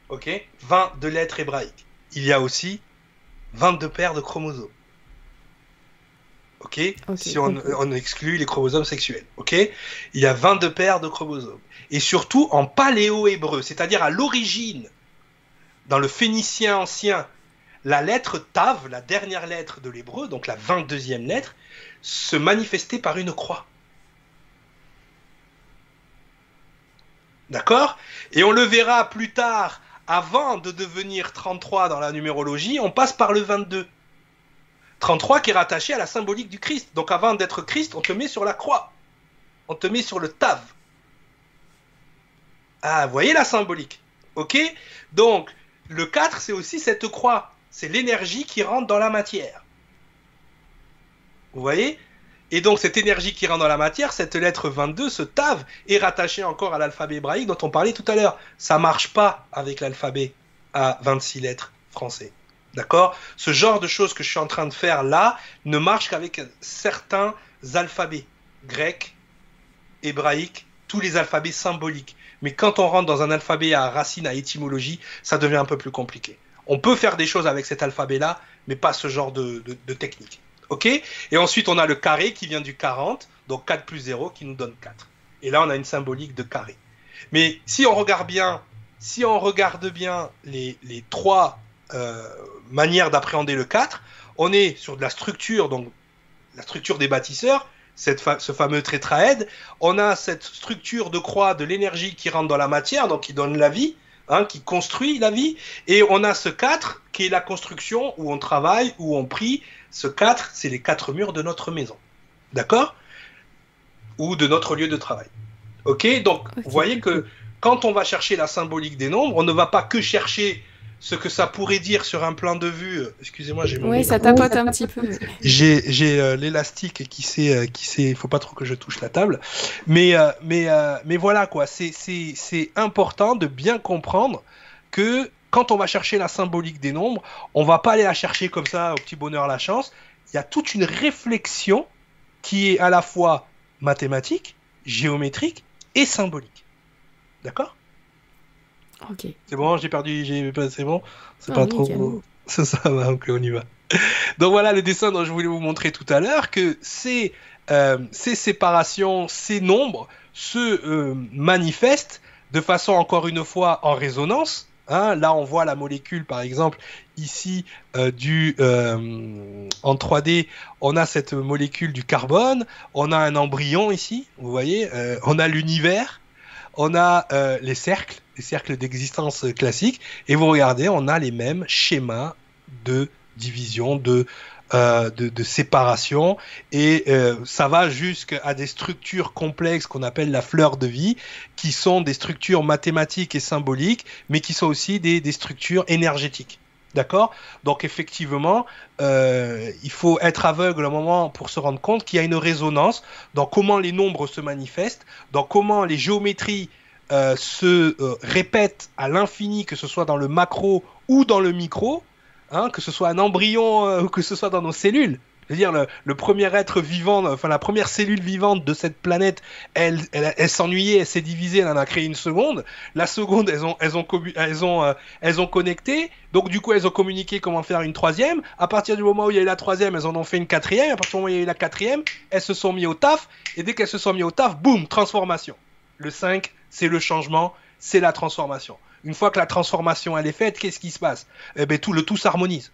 Ok? 22 lettres hébraïques. Il y a aussi 22 paires de chromosomes. Ok, Si on, on, exclut les chromosomes sexuels. Ok Il y a 22 paires de chromosomes et surtout en paléo-hébreu, c'est-à-dire à, l'origine, dans le phénicien ancien, la lettre Tav, la dernière lettre de l'hébreu, donc la 22e lettre, se manifestait par une croix. D'accord Et on le verra plus tard, avant de devenir 33 dans la numérologie, on passe par le 22. 33 qui est rattaché à la symbolique du Christ. Donc avant d'être Christ, on te met sur la croix. On te met sur le Tav. Ah, vous voyez la symbolique. Ok? Donc, le 4, c'est aussi cette croix. C'est l'énergie qui rentre dans la matière. Vous voyez? Et donc, cette énergie qui rentre dans la matière, cette lettre 22, ce tav, est rattachée encore à l'alphabet hébraïque dont on parlait tout à l'heure. Ça marche pas avec l'alphabet à 26 lettres français. D'accord? Ce genre de choses que je suis en train de faire là ne marche qu'avec certains alphabets grecs, hébraïques, tous les alphabets symboliques. Mais quand on rentre dans un alphabet à racine, à étymologie, ça devient un peu plus compliqué. On peut faire des choses avec cet alphabet-là, mais pas ce genre de, technique. OK? Et ensuite, on a le carré qui vient du 40, donc 4 plus 0 qui nous donne 4. Et là, on a une symbolique de carré. Mais si on regarde bien, si on regarde bien les, trois euh, manières d'appréhender le 4, on est sur de la structure, donc la structure des bâtisseurs, ce fameux tétraède, on a cette structure de croix de l'énergie qui rentre dans la matière, donc qui donne la vie, hein, qui construit la vie, et on a ce 4 qui est la construction où on travaille, où on prie. Ce 4, c'est les quatre murs de notre maison. D'accord? Ou de notre lieu de travail. Ok? Donc, vous voyez que quand on va chercher la symbolique des nombres, on ne va pas que chercher ce que ça pourrait dire sur un plan de vue. Euh, excusez-moi, j'ai mon. Oui, ça tapote un petit peu. J'ai euh, l'élastique qui sait, euh, qui sait. Il faut pas trop que je touche la table, mais mais mais voilà quoi. C'est c'est important de bien comprendre que quand on va chercher la symbolique des nombres, on va pas aller la chercher comme ça au petit bonheur la chance. Il y a toute une réflexion qui est à la fois mathématique, géométrique et symbolique. D'accord? C'est bon, j'ai perdu, j'ai c'est bon, c'est pas trop. C'est ça, donc on y va. Donc voilà le dessin dont je voulais vous montrer tout à l'heure, que ces, euh, ces séparations, ces nombres se euh, manifestent de façon encore une fois en résonance. Hein. Là, on voit la molécule, par exemple, ici euh, du en 3D, on a cette molécule du carbone, on a un embryon ici, vous voyez, on a l'univers, on a les cercles, les cercles d'existence classiques, et vous regardez, on a les mêmes schémas de division, de, euh, de, séparation, et euh, ça va jusqu'à des structures complexes qu'on appelle la fleur de vie, qui sont des structures mathématiques et symboliques, mais qui sont aussi des, des structures énergétiques. D'accord? Donc effectivement, euh, il faut être aveugle un moment pour se rendre compte qu'il y a une résonance dans comment les nombres se manifestent, dans comment les géométries euh, se euh, répètent à l'infini, que ce soit dans le macro ou dans le micro, hein, que ce soit un embryon ou que ce soit dans nos cellules. Je veux dire, le, premier être vivant, enfin la première cellule vivante de cette planète, elle, elle, s'ennuyait, elle s'est divisée, elle en a créé une seconde. La seconde, elles ont, elles ont, elles ont, euh, elles ont connecté. Donc du coup, elles ont communiqué comment faire une troisième. À partir du moment où il y a eu la troisième, elles en ont fait une quatrième. À partir du moment où il y a eu la quatrième, elles se sont mis au taf. Et dès qu'elles se sont mis au taf, boum, transformation. Le 5, c'est le changement, c'est la transformation. Une fois que la transformation elle est faite, qu'est-ce qui se passe? Eh ben tout le tout s'harmonise.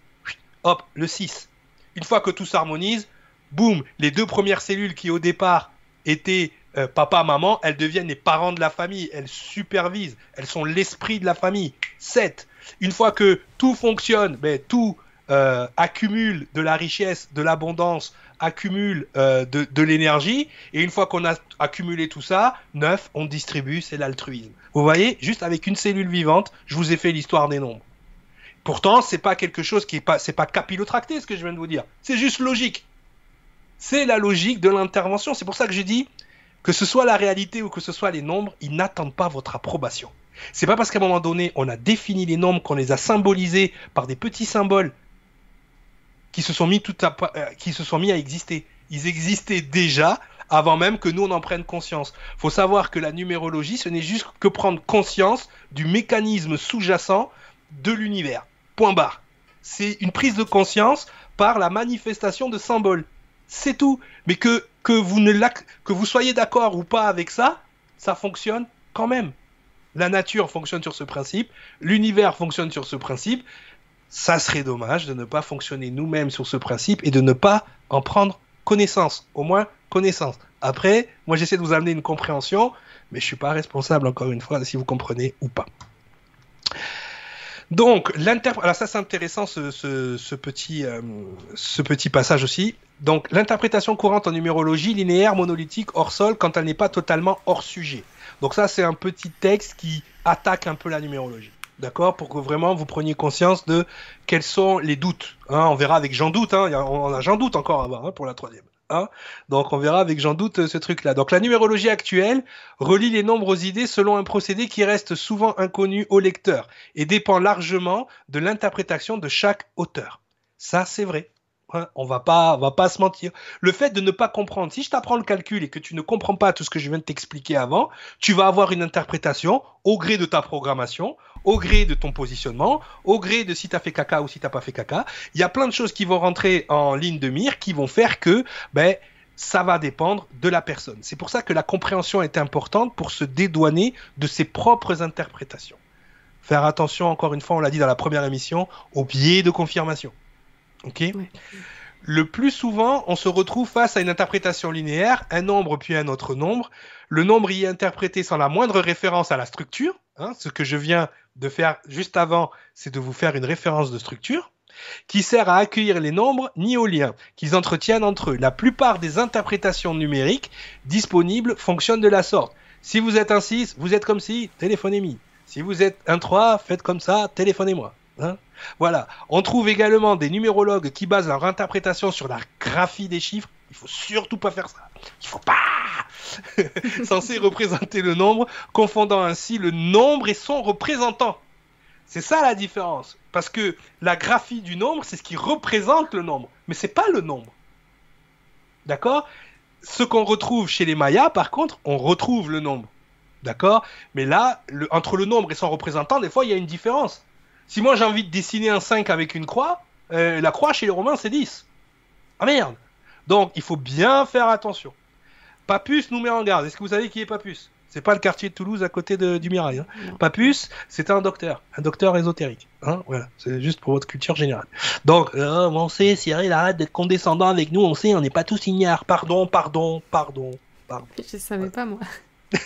Hop, le 6 une fois que tout s'harmonise, boum, les deux premières cellules qui au départ étaient euh, papa, maman, elles deviennent les parents de la famille, elles supervisent, elles sont l'esprit de la famille. 7. Une fois que tout fonctionne, ben, tout euh, accumule de la richesse, de l'abondance, accumule euh, de, l'énergie, et une fois qu'on a accumulé tout ça, 9, on distribue, c'est l'altruisme. Vous voyez, juste avec une cellule vivante, je vous ai fait l'histoire des nombres. Pourtant, c'est pas quelque chose qui est pas, c'est pas capillotracté ce que je viens de vous dire. C'est juste logique. C'est la logique de l'intervention. C'est pour ça que j'ai dit que ce soit la réalité ou que ce soit les nombres, ils n'attendent pas votre approbation. C'est pas parce qu'à un moment donné, on a défini les nombres, qu'on les a symbolisés par des petits symboles qui se sont mis tout à, euh, qui se sont mis à exister. Ils existaient déjà avant même que nous on en prenne conscience. Faut savoir que la numérologie, ce n'est juste que prendre conscience du mécanisme sous-jacent de l'univers. Point barre. C'est une prise de conscience par la manifestation de symboles. C'est tout. Mais que, que, vous ne que vous soyez d'accord ou pas avec ça, ça fonctionne quand même. La nature fonctionne sur ce principe, l'univers fonctionne sur ce principe. Ça serait dommage de ne pas fonctionner nous-mêmes sur ce principe et de ne pas en prendre connaissance. Au moins connaissance. Après, moi j'essaie de vous amener une compréhension, mais je ne suis pas responsable encore une fois si vous comprenez ou pas. Donc, alors ça c'est intéressant ce, petit, euh, ce petit passage aussi. Donc, l'interprétation courante en numérologie linéaire, monolithique, hors sol, quand elle n'est pas totalement hors sujet. Donc ça c'est un petit texte qui attaque un peu la numérologie. D'accord Pour que vraiment vous preniez conscience de quels sont les doutes. Hein. on verra avec Jean Doute, hein, on a Jean Doute encore voir hein, pour la troisième. Donc on verra avec j'en doute euh, ce truc-là. Donc la numérologie actuelle relie les nombres aux idées selon un procédé qui reste souvent inconnu au lecteur et dépend largement de l'interprétation de chaque auteur. Ça c'est vrai. On va pas, va pas se mentir. Le fait de ne pas comprendre, si je t'apprends le calcul et que tu ne comprends pas tout ce que je viens de t'expliquer avant, tu vas avoir une interprétation au gré de ta programmation, au gré de ton positionnement, au gré de si tu as fait caca ou si t'as pas fait caca. Il y a plein de choses qui vont rentrer en ligne de mire qui vont faire que, ben, ça va dépendre de la personne. C'est pour ça que la compréhension est importante pour se dédouaner de ses propres interprétations. Faire attention, encore une fois, on l'a dit dans la première émission, au biais de confirmation. Ok? Le plus souvent, on se retrouve face à une interprétation linéaire, un nombre puis un autre nombre. Le nombre y est interprété sans la moindre référence à la structure. Hein, ce que je viens de faire juste avant, c'est de vous faire une référence de structure qui sert à accueillir les nombres ni aux liens qu'ils entretiennent entre eux. La plupart des interprétations numériques disponibles fonctionnent de la sorte. Si vous êtes un 6, vous êtes comme si, téléphonez-moi. Si vous êtes un 3, faites comme ça, téléphonez-moi. Hein voilà. On trouve également des numérologues qui basent leur interprétation sur la graphie des chiffres. Il faut surtout pas faire ça. Il faut pas. Censé représenter le nombre, confondant ainsi le nombre et son représentant. C'est ça la différence. Parce que la graphie du nombre, c'est ce qui représente le nombre, mais c'est pas le nombre. D'accord? Ce qu'on retrouve chez les Mayas, par contre, on retrouve le nombre. D'accord? Mais là, entre le nombre et son représentant, des fois, il y a une différence. Si moi j'ai envie de dessiner un 5 avec une croix, euh, la croix chez les Romains c'est 10. Ah merde Donc il faut bien faire attention. Papus nous met en garde. Est-ce que vous savez qui est Papus? C'est pas le quartier de Toulouse à côté du Mirail. Hein. Papus, c'est un docteur, un docteur ésotérique. Hein voilà, c'est juste pour votre culture générale. Donc, euh, on sait, Cyril, arrête d'être condescendant avec nous, on sait, on n'est pas tous ignares. Pardon, pardon, pardon, pardon. Je savais pas moi.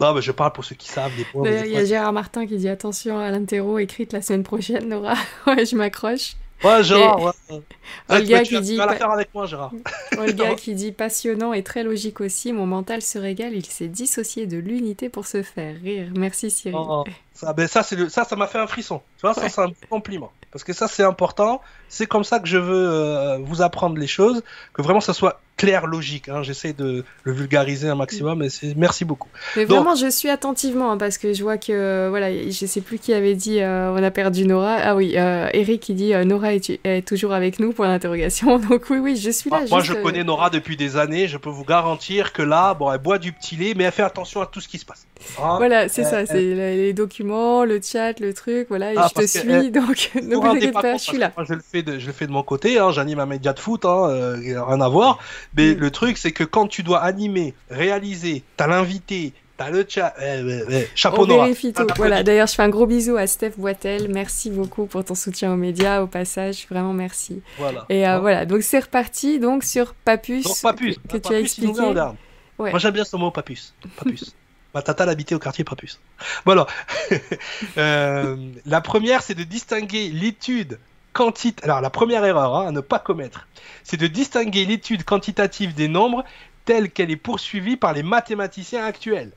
Non, mais je parle pour ceux qui savent. Il y a Gérard Martin qui dit attention à l'interro écrite la semaine prochaine, Nora. ouais, je m'accroche. Ouais, Gérard, ouais. Olga qui dit. avec moi, Gérard. Olga qui dit passionnant et très logique aussi. Mon mental se régale. Il s'est dissocié de l'unité pour se faire rire. Merci Cyril. Oh, ça, ben ça, le... ça, ça m'a fait un frisson. Tu vois, ça, c'est un compliment. Parce que ça, c'est important. C'est comme ça que je veux euh, vous apprendre les choses. Que vraiment, ça soit clair, logique. Hein. J'essaie de le vulgariser un maximum. Merci beaucoup. Mais vraiment, je suis attentivement hein, parce que je vois que voilà, je sais plus qui avait dit euh, on a perdu Nora. Ah oui, euh, Eric qui dit Nora est, toujours avec nous pour l'interrogation. Donc oui, oui, je suis là. Moi, je connais Nora depuis des années. Je peux vous garantir que là, bon, elle boit du petit lait, mais elle fait attention à tout ce qui se passe. Hein. voilà, c'est ça. C'est les documents, le chat, le truc. Voilà, et ah, je te suis. donc ne vous inquiétez pas, je suis là. Moi, je le fais de, je le fais de mon côté. Hein. J'anime un média de foot, hein, euh, rien à voir. Mais mm. le truc, c'est que quand tu dois animer, réaliser, t'as l'invité, T'as le chat. Eh, eh, eh, chapeau On vérifie tout. Voilà, d'ailleurs, je fais un gros bisou à Steph Boitel. Merci beaucoup pour ton soutien aux médias, au passage. Vraiment, merci. Voilà. Et euh, voilà, donc c'est reparti donc sur Papus, Papus que, tu as expliqué. Ouais. Moi, j'aime bien ce mot Papus. Papus. Ma tata l'habitait au quartier Papus. Voilà. euh, la première, c'est de distinguer l'étude quantitative. Alors, la première erreur hein, à ne pas commettre, c'est de distinguer l'étude quantitative des nombres telle qu'elle est poursuivie par les mathématiciens actuels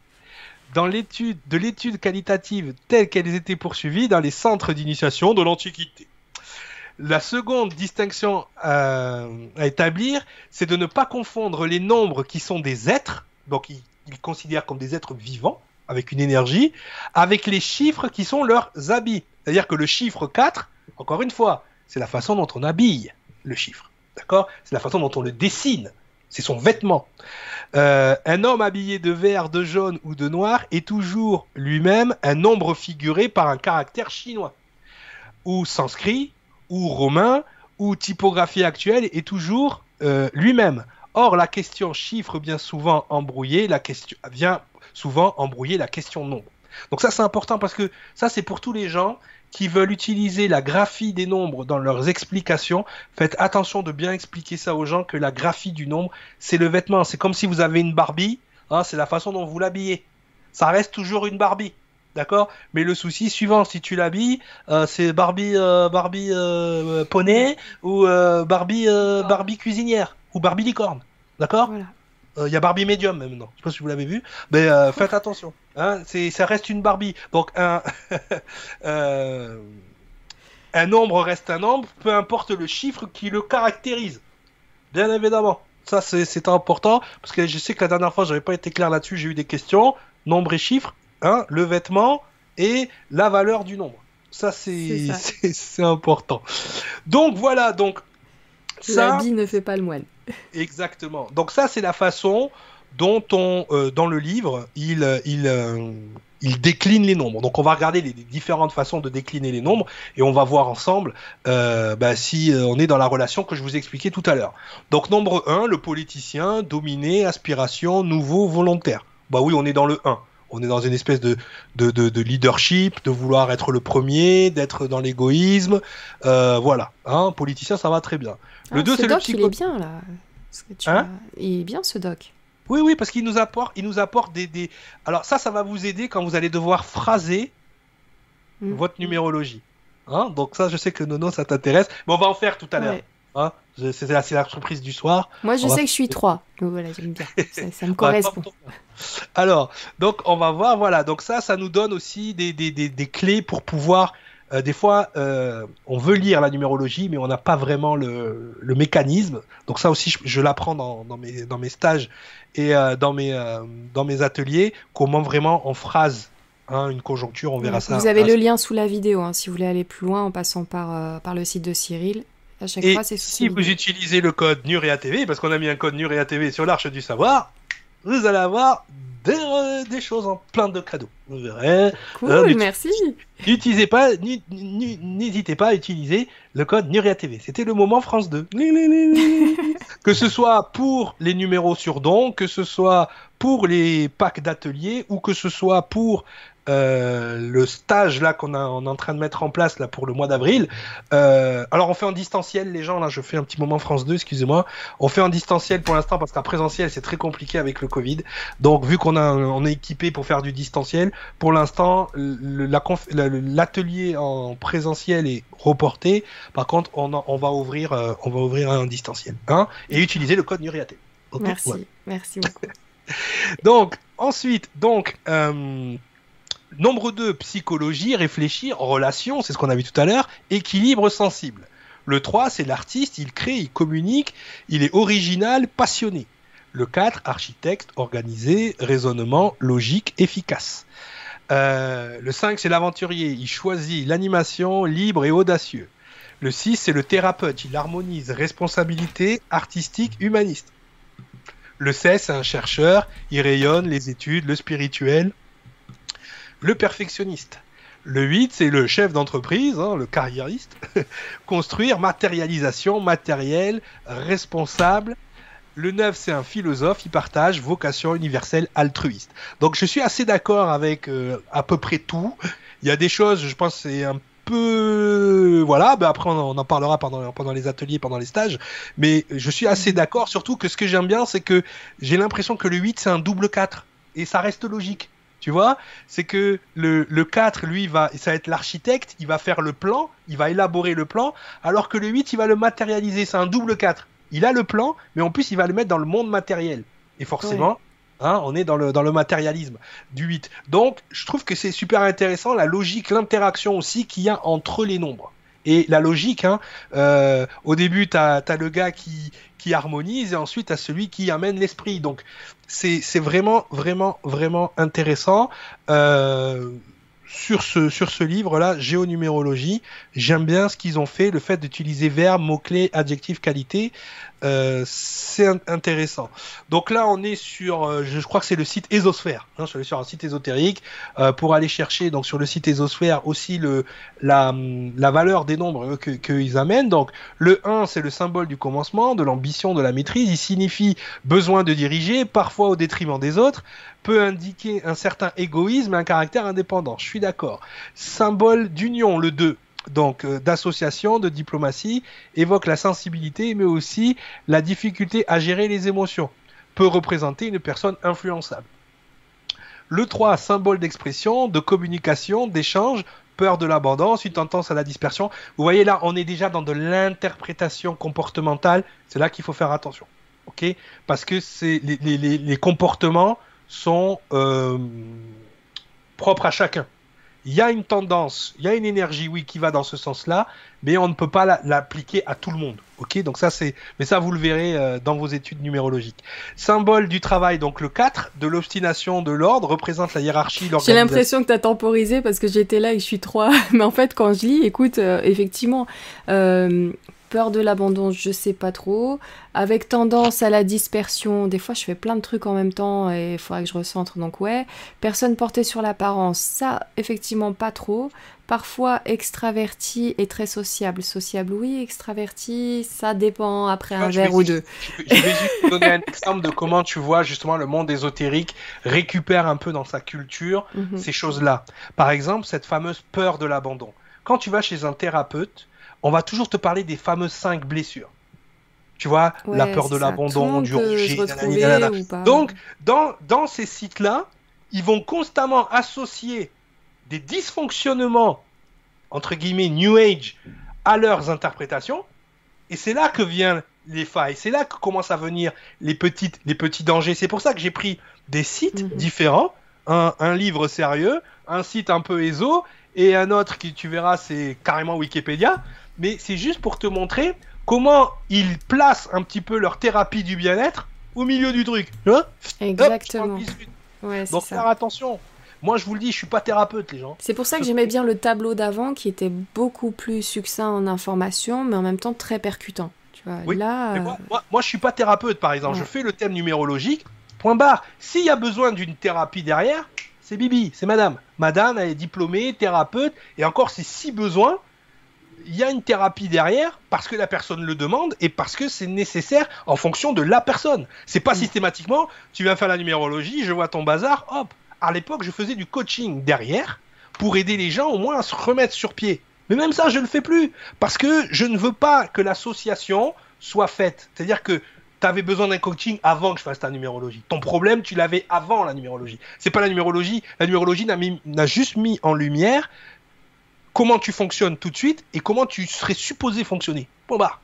dans l'étude de l'étude qualitative telle qu'elles étaient poursuivies dans les centres d'initiation de l'Antiquité. La seconde distinction euh, à établir, c'est de ne pas confondre les nombres qui sont des êtres, donc ils, considèrent comme des êtres vivants, avec une énergie, avec les chiffres qui sont leurs habits. C'est-à-dire que le chiffre 4, encore une fois, c'est la façon dont on habille le chiffre. D'accord? C'est la façon dont on le dessine. C'est son vêtement. Euh, un homme habillé de vert, de jaune ou de noir est toujours lui-même un nombre figuré par un caractère chinois, ou sanskrit, ou romain, ou typographie actuelle est toujours euh, lui-même. Or, la question chiffre bien souvent embrouillée, la question vient souvent embrouiller la question nombre. Donc ça c'est important parce que ça c'est pour tous les gens qui veulent utiliser la graphie des nombres dans leurs explications, faites attention de bien expliquer ça aux gens que la graphie du nombre, c'est le vêtement. C'est comme si vous avez une Barbie, hein, c'est la façon dont vous l'habillez. Ça reste toujours une Barbie. D'accord? Mais le souci suivant, si tu l'habilles, euh, c'est Barbie, euh, Barbie euh, poney ou Barbie, Barbie cuisinière ou Barbie licorne. D'accord il y a Barbie Medium maintenant. Je sais pas si vous l'avez vu, mais faites attention. Hein, c'est, ça reste une Barbie. Donc un, euh, un nombre reste un nombre, peu importe le chiffre qui le caractérise. Bien évidemment. Ça c'est, important parce que je sais que la dernière fois j'avais pas été clair là-dessus. J'ai eu des questions. Nombre et chiffre. Hein, le vêtement et la valeur du nombre. Ça c'est, c'est, important. Donc voilà. Donc ça. L'habit ne fait pas le moine. Exactement. Donc ça c'est la façon dont on, euh, dans le livre, il, euh, il, euh, il décline les nombres. Donc on va regarder les, différentes façons de décliner les nombres et on va voir ensemble bah, si on est dans la relation que je vous expliquais tout à l'heure. Donc nombre 1, le politicien, dominé, aspiration, nouveau, volontaire. Bah oui, on est dans le 1. On est dans une espèce de, de, de, leadership, de vouloir être le premier, d'être dans l'égoïsme. voilà. Hein, politicien, ça va très bien. Le 2, ah, c'est le psycho... il est bien là. Hein Il est bien ce doc. Oui, oui, parce qu'il nous apporte, il nous apporte des, Alors ça, ça va vous aider quand vous allez devoir phraser mm. votre numérologie. Hein Donc ça, je sais que Nono, ça t'intéresse, mais on va en faire tout à l'heure. Hein c'est la, la, surprise du soir. Moi, je sais que je suis 3. Donc voilà, j'aime bien. Ça, me correspond. Alors, donc on va voir, voilà. Donc ça, ça nous donne aussi des, des, des, des clés pour pouvoir euh, des fois, euh, on veut lire la numérologie, mais on n'a pas vraiment le, mécanisme. Donc ça aussi, je, l'apprends dans, mes, dans mes stages et euh, dans, mes, dans mes ateliers, comment vraiment en phrase hein, une conjoncture, on verra ça. Vous avez le lien sous la vidéo, hein, si vous voulez aller plus loin en passant par, par le site de Cyril. À chaque et fois, c'est si vous utilisez le code NUREATV, parce qu'on a mis un code NUREATV sur l'Arche du Savoir, vous allez avoir des, choses en plein de cadeaux. Vous verrez. Cool, euh, merci. N'utilisez pas, n'hésitez pas à utiliser le code NuriaTV. C'était le moment France 2. que ce soit pour les numéros sur don, que ce soit pour les packs d'ateliers ou que ce soit pour euh, le stage là qu'on on est en train de mettre en place là pour le mois d'avril. Euh, alors on fait en distanciel les gens là, je fais un petit moment France 2, excusez-moi. On fait en distanciel pour l'instant parce qu'en présentiel c'est très compliqué avec le Covid. Donc vu qu'on a on est équipé pour faire du distanciel, pour l'instant l'atelier en présentiel est reporté. Par contre on, on va ouvrir euh, on va ouvrir un distanciel hein, et utiliser le code Nuriate. merci, merci beaucoup. donc ensuite donc Nombre 2, psychologie, réfléchir, relation, c'est ce qu'on a vu tout à l'heure, équilibre sensible. Le 3, c'est l'artiste, il crée, il communique, il est original, passionné. Le 4, architecte, organisé, raisonnement, logique, efficace. Euh, le 5, c'est l'aventurier, il choisit l'animation, libre et audacieux. Le 6, c'est le thérapeute, il harmonise responsabilité, artistique, humaniste. Le 16, c'est un chercheur, il rayonne les études, le spirituel, le perfectionniste. Le 8, c'est le chef d'entreprise, hein, le carriériste. Construire, matérialisation, matériel, responsable. Le 9, c'est un philosophe, il partage vocation universelle altruiste. Donc je suis assez d'accord avec euh, à peu près tout. Il y a des choses, je pense, c'est un peu voilà ben après on en parlera pendant pendant les ateliers pendant les stages mais je suis assez d'accord surtout que ce que j'aime bien c'est que j'ai l'impression que le 8 c'est un double 4 et ça reste logique tu vois, c'est que le, le 4, lui, va, ça va être l'architecte, il va faire le plan, il va élaborer le plan, alors que le 8, il va le matérialiser. C'est un double 4. Il a le plan, mais en plus, il va le mettre dans le monde matériel. Et forcément, hein, on est dans le, dans le matérialisme du 8. Donc, je trouve que c'est super intéressant, la logique, l'interaction aussi qu'il y a entre les nombres. Et la logique, hein, euh, au début, tu as, le gars qui, qui harmonise et ensuite tu as celui qui amène l'esprit. Donc c'est vraiment, vraiment, vraiment intéressant. Euh, sur ce, sur ce livre-là, Géonumérologie, j'aime bien ce qu'ils ont fait, le fait d'utiliser verbes, mots-clés, adjectifs, qualité. Euh, c'est intéressant. Donc là, on est sur, euh, je crois que c'est le site Ésosphère. Hein, suis sur un site ésotérique euh, pour aller chercher donc sur le site Ésosphère aussi le la, la valeur des nombres qu'ils que amènent. Donc le 1, c'est le symbole du commencement, de l'ambition, de la maîtrise. Il signifie besoin de diriger, parfois au détriment des autres peut indiquer un certain égoïsme et un caractère indépendant. Je suis d'accord. Symbole d'union, le 2 donc euh, d'association, de diplomatie, évoque la sensibilité, mais aussi la difficulté à gérer les émotions, peut représenter une personne influençable. Le 3, symbole d'expression, de communication, d'échange, peur de l'abandon, ensuite tendance à la dispersion. Vous voyez là, on est déjà dans de l'interprétation comportementale, c'est là qu'il faut faire attention. ok? Parce que les, comportements sont euh, propres à chacun il y a une tendance, il y a une énergie, oui, qui va dans ce sens-là, mais on ne peut pas l'appliquer à tout le monde. Ok, donc ça c'est, mais ça vous le verrez euh, dans vos études numérologiques. Symbole du travail, donc le 4 de l'obstination de l'ordre représente la hiérarchie. J'ai l'impression que tu as temporisé parce que j'étais là et je suis 3. mais en fait, quand je lis, écoute, euh, effectivement, euh, peur de l'abandon, je sais pas trop. Avec tendance à la dispersion, des fois je fais plein de trucs en même temps et il faudrait que je recentre, donc ouais. Personne portée sur l'apparence, ça effectivement pas trop. Parfois extraverti et très sociable. Sociable oui, extraverti, ça dépend après un verre ou deux. Je, vais juste donner un exemple de comment tu vois justement le monde ésotérique récupère un peu dans sa culture mhm. ces choses-là. Par exemple, cette fameuse peur de l'abandon. Quand tu vas chez un thérapeute, on va toujours te parler des fameuses cinq blessures. Tu vois, la peur de l'abandon, du rejet. Donc, dans, dans ces sites-là, ils vont constamment associer des dysfonctionnements, entre guillemets, New Age, à leurs interprétations. Et c'est là que viennent les failles. C'est là que commencent à venir les, petites, les petits dangers. C'est pour ça que j'ai pris des sites mhm. différents. Un, un, livre sérieux, un site un peu éso, et un autre qui, tu verras, c'est carrément Wikipédia mais c'est juste pour te montrer comment ils placent un petit peu leur thérapie du bien-être au milieu du truc. Exactement. Donc faire attention. Moi, je vous le dis, je suis pas thérapeute, les gens. C'est pour ça que j'aimais bien le tableau d'avant, qui était beaucoup plus succinct en information, mais en même temps très percutant. Tu vois, là, moi, moi, moi, je suis pas thérapeute, par exemple. Je fais le thème numérologique. Point barre. S'il y a besoin d'une thérapie derrière, c'est Bibi, c'est Madame. Madame, elle est diplômée, thérapeute, et encore, c'est si besoin, il y a une thérapie derrière parce que la personne le demande et parce que c'est nécessaire en fonction de la personne. C'est pas mm. systématiquement, tu viens faire la numérologie, je vois ton bazar, hop, à l'époque, je faisais du coaching derrière pour aider les gens au moins à se remettre sur pied. Mais même ça, je ne le fais plus parce que je ne veux pas que l'association soit faite. C'est-à-dire que tu avais besoin d'un coaching avant que je fasse ta numérologie. Ton problème, tu l'avais avant la numérologie. C'est pas la numérologie. La numérologie n'a juste mis en lumière comment tu fonctionnes tout de suite et comment tu serais supposé fonctionner. Bon bah.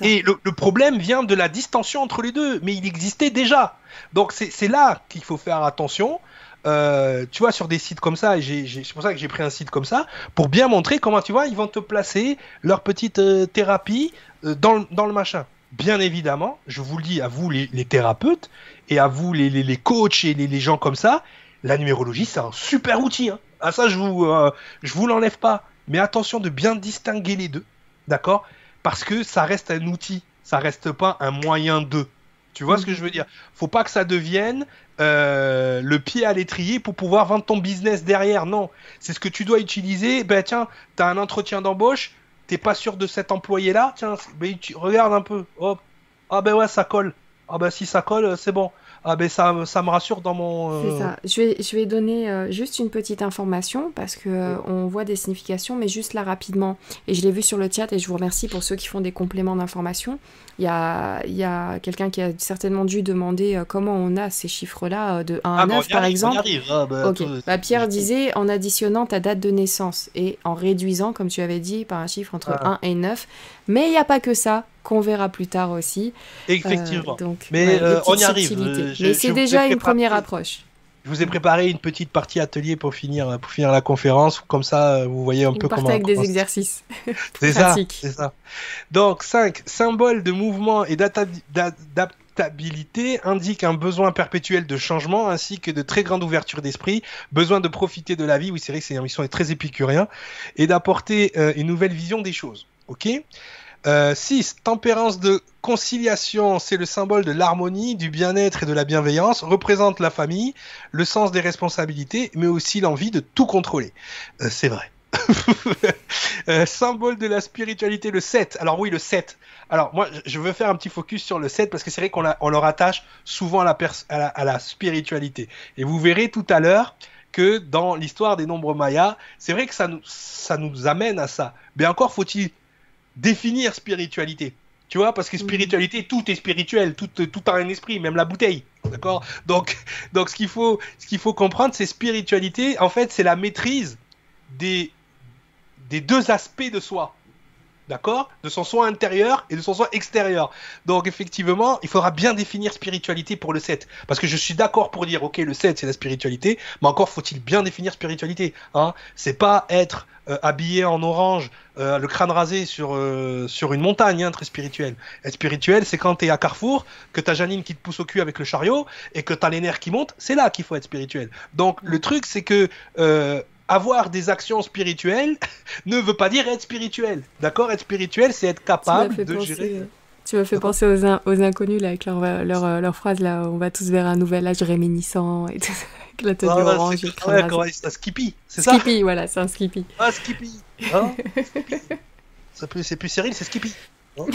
Et le, problème vient de la distension entre les deux, mais il existait déjà. Donc c'est là qu'il faut faire attention. Euh, tu vois, sur des sites comme ça, c'est pour ça que j'ai pris un site comme ça, pour bien montrer comment, tu vois, ils vont te placer leur petite euh, thérapie euh, dans, dans, le machin. Bien évidemment, je vous le dis à vous les, thérapeutes et à vous les, les, coachs et les, gens comme ça, la numérologie c'est un super outil. Hein. Ah ça je vous euh, je vous l'enlève pas, mais attention de bien distinguer les deux, d'accord? Parce que ça reste un outil, ça reste pas un moyen de. Tu vois ce que je veux dire? Faut pas que ça devienne euh, le pied à l'étrier pour pouvoir vendre ton business derrière. Non, c'est ce que tu dois utiliser. Ben tiens, tu as un entretien d'embauche, t'es pas sûr de cet employé-là, tiens, ben, tu, regarde un peu. Hop. Ah ben ouais, ça colle. Ah ben si ça colle, c'est bon. Ah ben ça, ça me rassure dans mon... Euh, c'est ça. Je vais, je vais donner euh, juste une petite information parce que euh, on voit des significations, mais juste là rapidement. Et je l'ai vu sur le chat et je vous remercie pour ceux qui font des compléments d'information. Il y a, il y a quelqu'un qui a certainement dû demander comment on a ces chiffres-là de 1 à 9 ah, par exemple. Ah, bah, bah, Pierre disait en additionnant ta date de naissance et en réduisant, comme tu avais dit, par un chiffre entre 1 ah. et 9. Mais il n'y a pas que ça qu'on verra plus tard aussi. Effectivement. Euh, mais euh, on y arrive. mais c'est déjà une première approche. Je vous ai préparé une petite partie atelier pour finir, pour finir la conférence. Comme ça, vous voyez un peu comment. avec des exercices. c'est ça, c'est ça. Donc, 5. Symbole de mouvement et d'adaptabilité indique un besoin perpétuel de changement ainsi que de très grande ouverture d'esprit, besoin de profiter de la vie. Oui, c'est vrai que c'est une mission très épicurien et d'apporter euh, une nouvelle vision des choses. Ok? 6. Euh, tempérance de conciliation, c'est le symbole de l'harmonie, du bien-être et de la bienveillance, représente la famille, le sens des responsabilités, mais aussi l'envie de tout contrôler. Euh, c'est vrai. Euh, symbole de la spiritualité, le 7. Alors oui, le 7. Alors moi, je veux faire un petit focus sur le 7 parce que c'est vrai qu'on on le rattache souvent à la, à la spiritualité. Et vous verrez tout à l'heure que dans l'histoire des nombres mayas, c'est vrai que ça nous, ça nous amène à ça. Mais encore faut-il définir spiritualité. Tu vois, parce que spiritualité, tout est spirituel, tout, tout a un esprit, même la bouteille. D'accord? Donc, donc ce qu'il faut, ce qu'il faut comprendre, c'est spiritualité, en fait, c'est la maîtrise des, des deux aspects de soi. D'accord? De son soi intérieur et de son soi extérieur. Donc effectivement, il faudra bien définir spiritualité pour le 7. Parce que je suis d'accord pour dire, ok, le 7 c'est la spiritualité, mais encore faut-il bien définir spiritualité. Hein? C'est pas être euh, habillé en orange, euh, le crâne rasé sur, euh, sur une montagne, hein, très spirituel. Être spirituel, c'est quand t'es à Carrefour, que t'as Janine qui te pousse au cul avec le chariot, et que t'as les nerfs qui montent, c'est là qu'il faut être spirituel. Donc le truc, c'est que avoir des actions spirituelles ne veut pas dire être spirituel. D'accord? Être spirituel, c'est être capable de gérer. Tu me fais penser aux, aux inconnus là, avec leur, leur, leur, phrase là, on va tous vers un nouvel âge réminiscent et tout ça. La tenue ah, orange ouais, c'est un Skippy, c'est ça? Skippy, voilà, c'est un Skippy. Ah, Skippy, hein? C'est plus Cyril, c'est Skippy. Donc,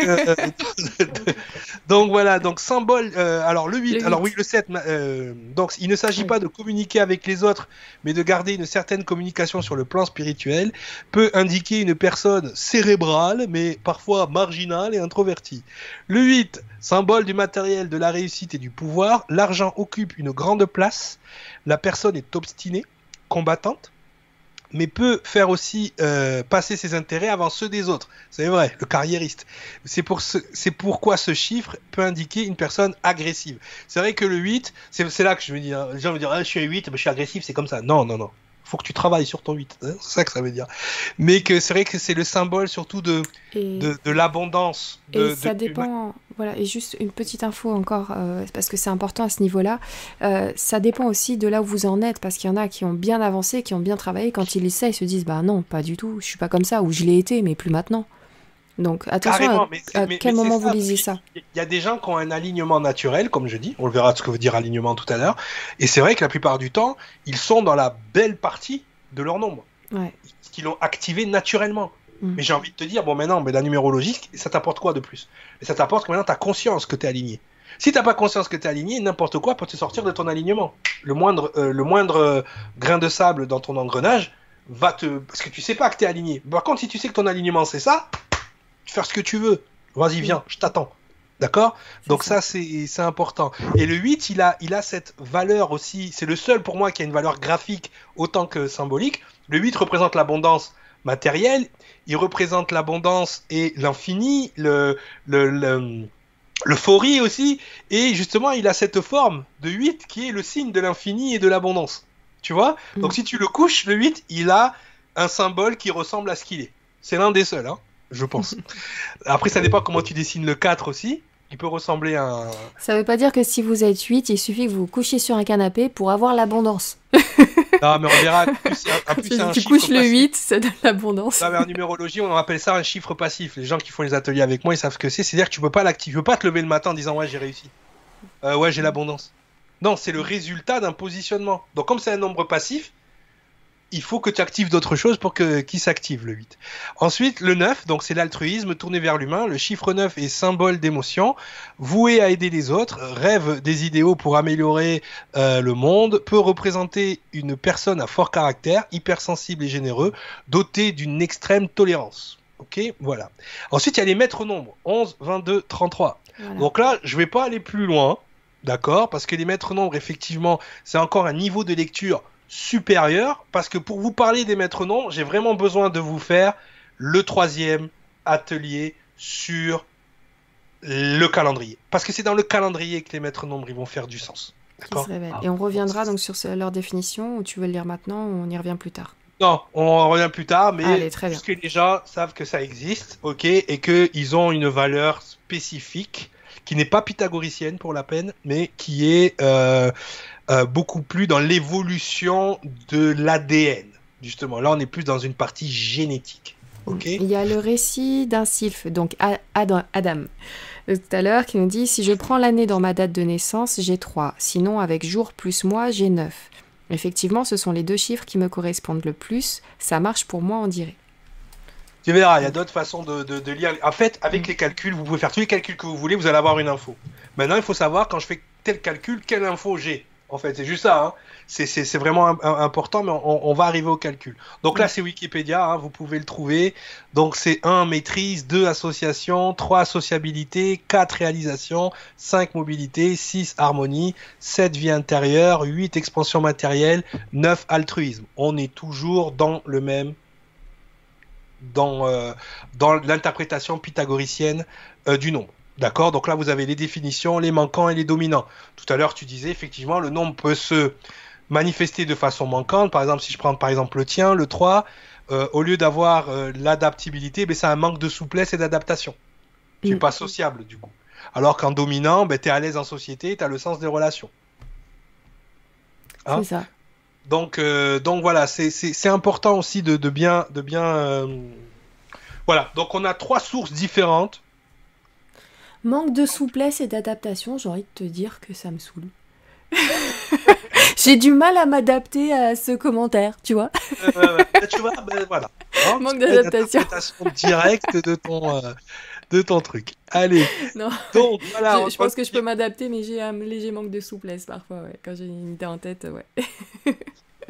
euh, donc, voilà, donc symbole. Euh, alors le 8, alors oui, le 7. Euh, donc il ne s'agit pas de communiquer avec les autres, mais de garder une certaine communication sur le plan spirituel, peut indiquer une personne cérébrale, mais parfois marginale et introvertie. Le 8, symbole du matériel, de la réussite et du pouvoir, l'argent occupe une grande place, la personne est obstinée, combattante mais peut faire aussi euh, passer ses intérêts avant ceux des autres. C'est vrai, le carriériste. C'est pour pourquoi ce chiffre peut indiquer une personne agressive. C'est vrai que le 8, c'est là que je veux dire, les gens vont dire, ah, je suis à 8, je suis agressif, c'est comme ça. Non, non, non faut que tu travailles sur ton 8. Hein, c'est ça que ça veut dire. Mais que c'est vrai que c'est le symbole surtout de, de, l'abondance. Et ça dépend. Voilà, et juste une petite info encore, euh, parce que c'est important à ce niveau-là. Euh, ça dépend aussi de là où vous en êtes, parce qu'il y en a qui ont bien avancé, qui ont bien travaillé. Quand ils essaient, ils se disent Bah non, pas du tout, je suis pas comme ça, ou je l'ai été, mais plus maintenant. Donc attention à, quel moment vous lisez ça. Il y a des gens qui ont un alignement naturel, comme je dis, on le verra ce que veut dire alignement tout à l'heure, et c'est vrai que la plupart du temps, ils sont dans la belle partie de leur nombre. Ouais. Qui l'ont activé naturellement. Mm. Mais j'ai envie de te dire, bon maintenant, mais la numérologie, ça t'apporte quoi de plus? Et ça t'apporte que maintenant tu as conscience que tu es aligné. Si t'as pas conscience que tu es aligné, n'importe quoi peut te sortir de ton alignement. Le moindre, euh, le moindre euh, grain de sable dans ton engrenage va te... Parce que tu sais pas que tu es aligné. Par contre, si tu sais que ton alignement c'est ça, faire ce que tu veux. Vas-y, viens, je t'attends. D'accord? Donc ça, c'est important. Et le 8, il a, il a cette valeur aussi, c'est le seul pour moi qui a une valeur graphique autant que symbolique. Le 8 représente l'abondance matérielle, il représente l'abondance et l'infini, le, le, l'euphorie aussi, et justement, il a cette forme de 8 qui est le signe de l'infini et de l'abondance. Tu vois? Donc mm. si tu le couches, le 8, il a un symbole qui ressemble à ce qu'il est. C'est l'un des seuls, hein, je pense. Après, ça dépend comment tu dessines le 4 aussi. Il peut ressembler à un... Ça veut pas dire que si vous êtes 8, il suffit que vous vous couchiez sur un canapé pour avoir l'abondance. non, mais on verra. tu couches le 8, ça donne l'abondance. en numérologie, on appelle ça un chiffre passif. Les gens qui font les ateliers avec moi, ils savent ce que c'est. C'est-à-dire que tu peux pas l'activer. Tu peux pas te lever le matin en disant ouais, j'ai réussi. Euh, ouais, j'ai l'abondance. Non, c'est le résultat d'un positionnement. Donc, comme c'est un nombre passif, il faut que tu actives d'autres choses pour que qu'il s'active le 8. Ensuite, le 9, donc c'est l'altruisme tourné vers l'humain. Le chiffre 9 est symbole d'émotion, voué à aider les autres, rêve des idéaux pour améliorer euh, le monde, peut représenter une personne à fort caractère, hypersensible et généreux, doté d'une extrême tolérance. Ok, voilà. Ensuite, il y a les maîtres nombres 11, 22, 33. Donc là, je vais pas aller plus loin, d'accord Parce que les maîtres nombres, effectivement, c'est encore un niveau de lecture supérieur parce que pour vous parler des maîtres nombres, j'ai vraiment besoin de vous faire le troisième atelier sur le calendrier. Parce que c'est dans le calendrier que les maîtres nombres ils vont faire du sens. Et on reviendra donc sur leur définition, ou tu veux le lire maintenant, ou on y revient plus tard Non, on revient plus tard, mais parce que les gens savent que ça existe, ok, et qu'ils ont une valeur spécifique qui n'est pas pythagoricienne pour la peine, mais qui est euh, euh, beaucoup plus dans l'évolution de l'ADN. Justement, là, on est plus dans une partie génétique. Ok. Il y a le récit d'un sylphe, donc Adam, Adam tout à l'heure, qui nous dit si je prends l'année dans ma date de naissance, j'ai 3. Sinon, avec jour plus mois, j'ai 9. Effectivement, ce sont les deux chiffres qui me correspondent le plus. Ça marche pour moi, on dirait. Tu verras, il y a d'autres façons de, de, lire. En fait, avec mm. les calculs, vous pouvez faire tous les calculs que vous voulez, vous allez avoir une info. Maintenant, il faut savoir, quand je fais tel calcul, quelle info j'ai en fait. C'est juste ça. Hein. C'est vraiment important, mais on, va arriver au calcul. Donc là, c'est Wikipédia, hein, vous pouvez le trouver. Donc c'est 1 maîtrise, 2 association, 3 associabilité, 4 réalisation, 5 mobilité, 6 harmonie, 7 vie intérieure, 8 expansion matérielle, 9 altruisme. On est toujours dans le même dans, euh, dans l'interprétation pythagoricienne euh, du nombre. D'accord? Donc là, vous avez les définitions, les manquants et les dominants. Tout à l'heure, tu disais effectivement, le nombre peut se manifester de façon manquante. Par exemple, si je prends par exemple le tien, le 3, euh, au lieu d'avoir euh, l'adaptabilité, ben, c'est un manque de souplesse et d'adaptation. Tu n'es mm. pas sociable du coup. Alors qu'en dominant, ben, tu es à l'aise en société, tu as le sens des relations. Hein? C'est ça. Donc, euh, donc voilà, c'est important aussi de, de bien... De bien Voilà, donc on a trois sources différentes Manque de souplesse et d'adaptation, j'ai envie de te dire que ça me saoule. j'ai du mal à m'adapter à ce commentaire, tu vois. tu vois, ben, voilà. Manque d'adaptation. directe de ton, euh, de ton truc. Allez. Non. Donc, voilà, je, pense que je peux m'adapter, mais j'ai un léger manque de souplesse parfois, ouais. Quand j'ai une idée en tête, ouais.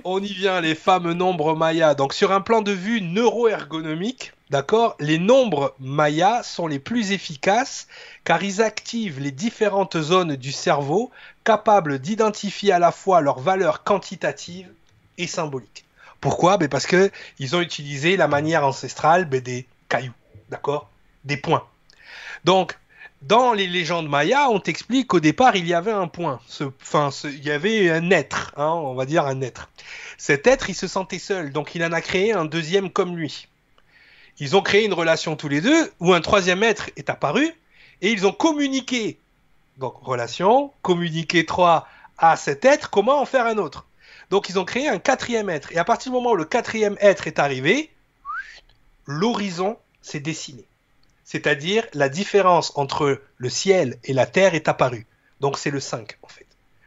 On y vient, les fameux nombres Maya. Donc, sur un plan de vue neuroergonomique, D'accord Les nombres mayas sont les plus efficaces car ils activent les différentes zones du cerveau capables d'identifier à la fois leurs valeurs quantitatives et symboliques. Pourquoi? Ben Parce qu'ils ont utilisé la manière ancestrale ben des cailloux, d'accord Des points. Donc, dans les légendes mayas, on t'explique qu'au départ, il y avait un point. enfin, il y avait un être, hein, on va dire un être. Cet être, il se sentait seul, donc il en a créé un deuxième comme lui ils ont créé une relation tous les deux où un troisième être est apparu et ils ont communiqué. Donc relation, communiqué trois à cet être, comment en faire un autre. Donc ils ont créé un quatrième être. Et à partir du moment où le quatrième être est arrivé, l'horizon s'est dessiné. C'est-à-dire la différence entre le ciel et la terre est apparue. Donc c'est le 5 en fait.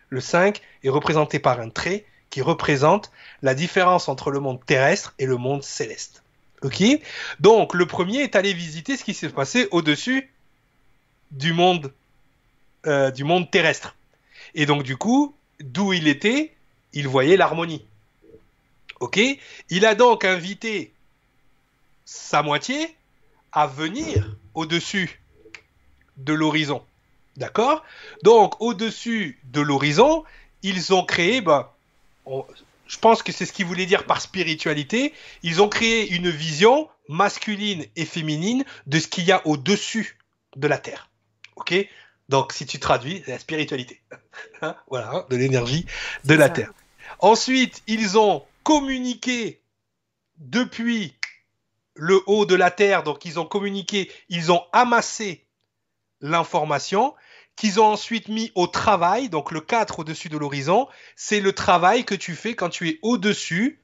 Le 5 est représenté par un trait qui représente la différence entre le monde terrestre et le monde céleste. Ok? Donc, le premier est allé visiter ce qui s'est passé au-dessus du monde euh, du monde terrestre. Et donc du coup, d'où il était, il voyait l'harmonie. Ok? Il a donc invité sa moitié à venir au-dessus de l'horizon. D'accord? Donc, au-dessus de l'horizon, ils ont créé, ben, je pense que c'est ce qu'ils voulaient dire par spiritualité, ils ont créé une vision masculine et féminine de ce qu'il y a au-dessus de la Terre. Ok? Donc, si tu traduis, la spiritualité. Hein, voilà, hein, de l'énergie de la Terre. Ensuite, ils ont communiqué depuis le haut de la Terre, donc ils ont communiqué, ils ont amassé l'information qu'ils ont ensuite mis au travail, donc le 4 au-dessus de l'horizon, c'est le travail que tu fais quand tu es au-dessus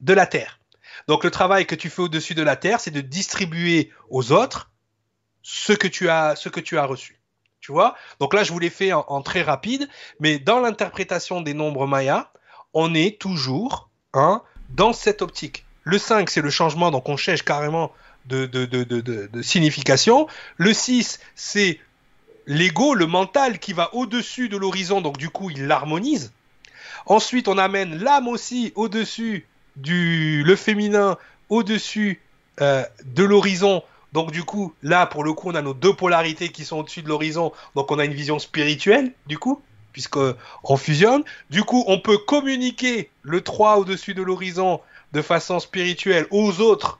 de la Terre. Donc le travail que tu fais au-dessus de la Terre, c'est de distribuer aux autres ce que tu as, ce que tu as reçu. Tu vois? Donc là, je vous l'ai fait en, très rapide, mais dans l'interprétation des nombres mayas, on est toujours dans cette optique. Le 5, c'est le changement, donc on cherche carrément de, signification. Le 6, c'est l'ego, le mental qui va au-dessus de l'horizon, donc du coup il l'harmonise. Ensuite, on amène l'âme aussi au-dessus du le féminin, au-dessus euh, de l'horizon. Donc du coup, là pour le coup, on a nos deux polarités qui sont au-dessus de l'horizon. Donc on a une vision spirituelle du coup, puisque on fusionne. Du coup, on peut communiquer le 3 au-dessus de l'horizon de façon spirituelle aux autres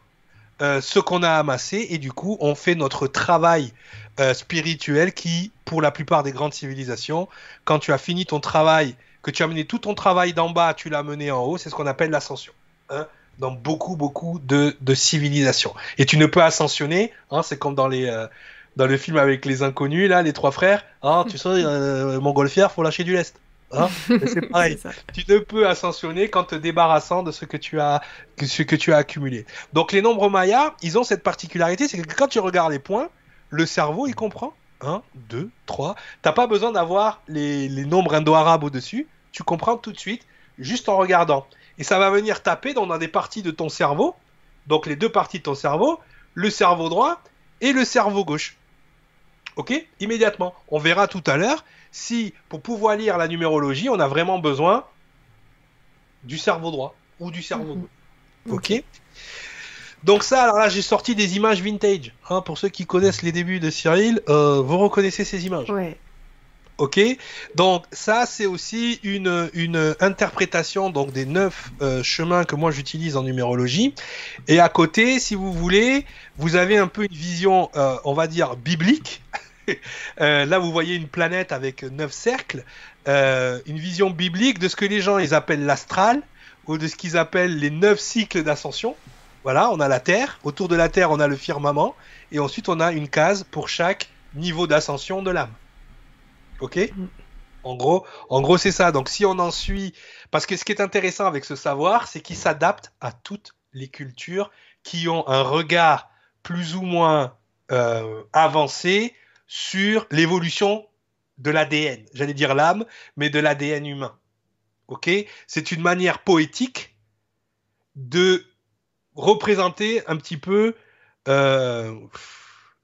euh, ce qu'on a amassé et du coup on fait notre travail euh, spirituel qui, pour la plupart des grandes civilisations, quand tu as fini ton travail, que tu as mené tout ton travail d'en bas, tu l'as mené en haut, c'est ce qu'on appelle l'ascension. Hein, dans beaucoup, beaucoup de, de, civilisations. Et tu ne peux ascensionner, hein, c'est comme dans les... Euh, dans le film avec les inconnus, là, les trois frères, hein, tu sais, montgolfière, faut lâcher du lest. Hein c'est pareil. tu ne peux ascensionner qu'en te débarrassant de ce que tu as, ce que tu as accumulé. Donc les nombres mayas, ils ont cette particularité, c'est que quand tu regardes les points, le cerveau, il comprend. 1, 2, 3. T'as pas besoin d'avoir les, les, nombres indo-arabes au-dessus. Tu comprends tout de suite, juste en regardant. Et ça va venir taper dans des parties de ton cerveau. Donc les deux parties de ton cerveau, le cerveau droit et le cerveau gauche. Ok? Immédiatement. On verra tout à l'heure si, pour pouvoir lire la numérologie, on a vraiment besoin du cerveau droit ou du cerveau mhm. gauche. Ok donc ça, alors là, j'ai sorti des images vintage. Hein, pour ceux qui connaissent les débuts de Cyril, euh, vous reconnaissez ces images. Ouais. Ok, donc ça c'est aussi une, une interprétation donc des neuf euh, chemins que moi j'utilise en numérologie. Et à côté, si vous voulez, vous avez un peu une vision, euh, on va dire biblique. là, vous voyez une planète avec neuf cercles, une vision biblique de ce que les gens ils appellent l'astral ou de ce qu'ils appellent les neuf cycles d'ascension. Voilà, on a la Terre. Autour de la Terre, on a le firmament. Et ensuite, on a une case pour chaque niveau d'ascension de l'âme. Ok? En gros, en gros, c'est ça. Donc, si on en suit, parce que ce qui est intéressant avec ce savoir, c'est qu'il s'adapte à toutes les cultures qui ont un regard plus ou moins euh, avancé sur l'évolution de l'ADN. J'allais dire l'âme, mais de l'ADN humain. Ok? C'est une manière poétique de représenter un petit peu, euh,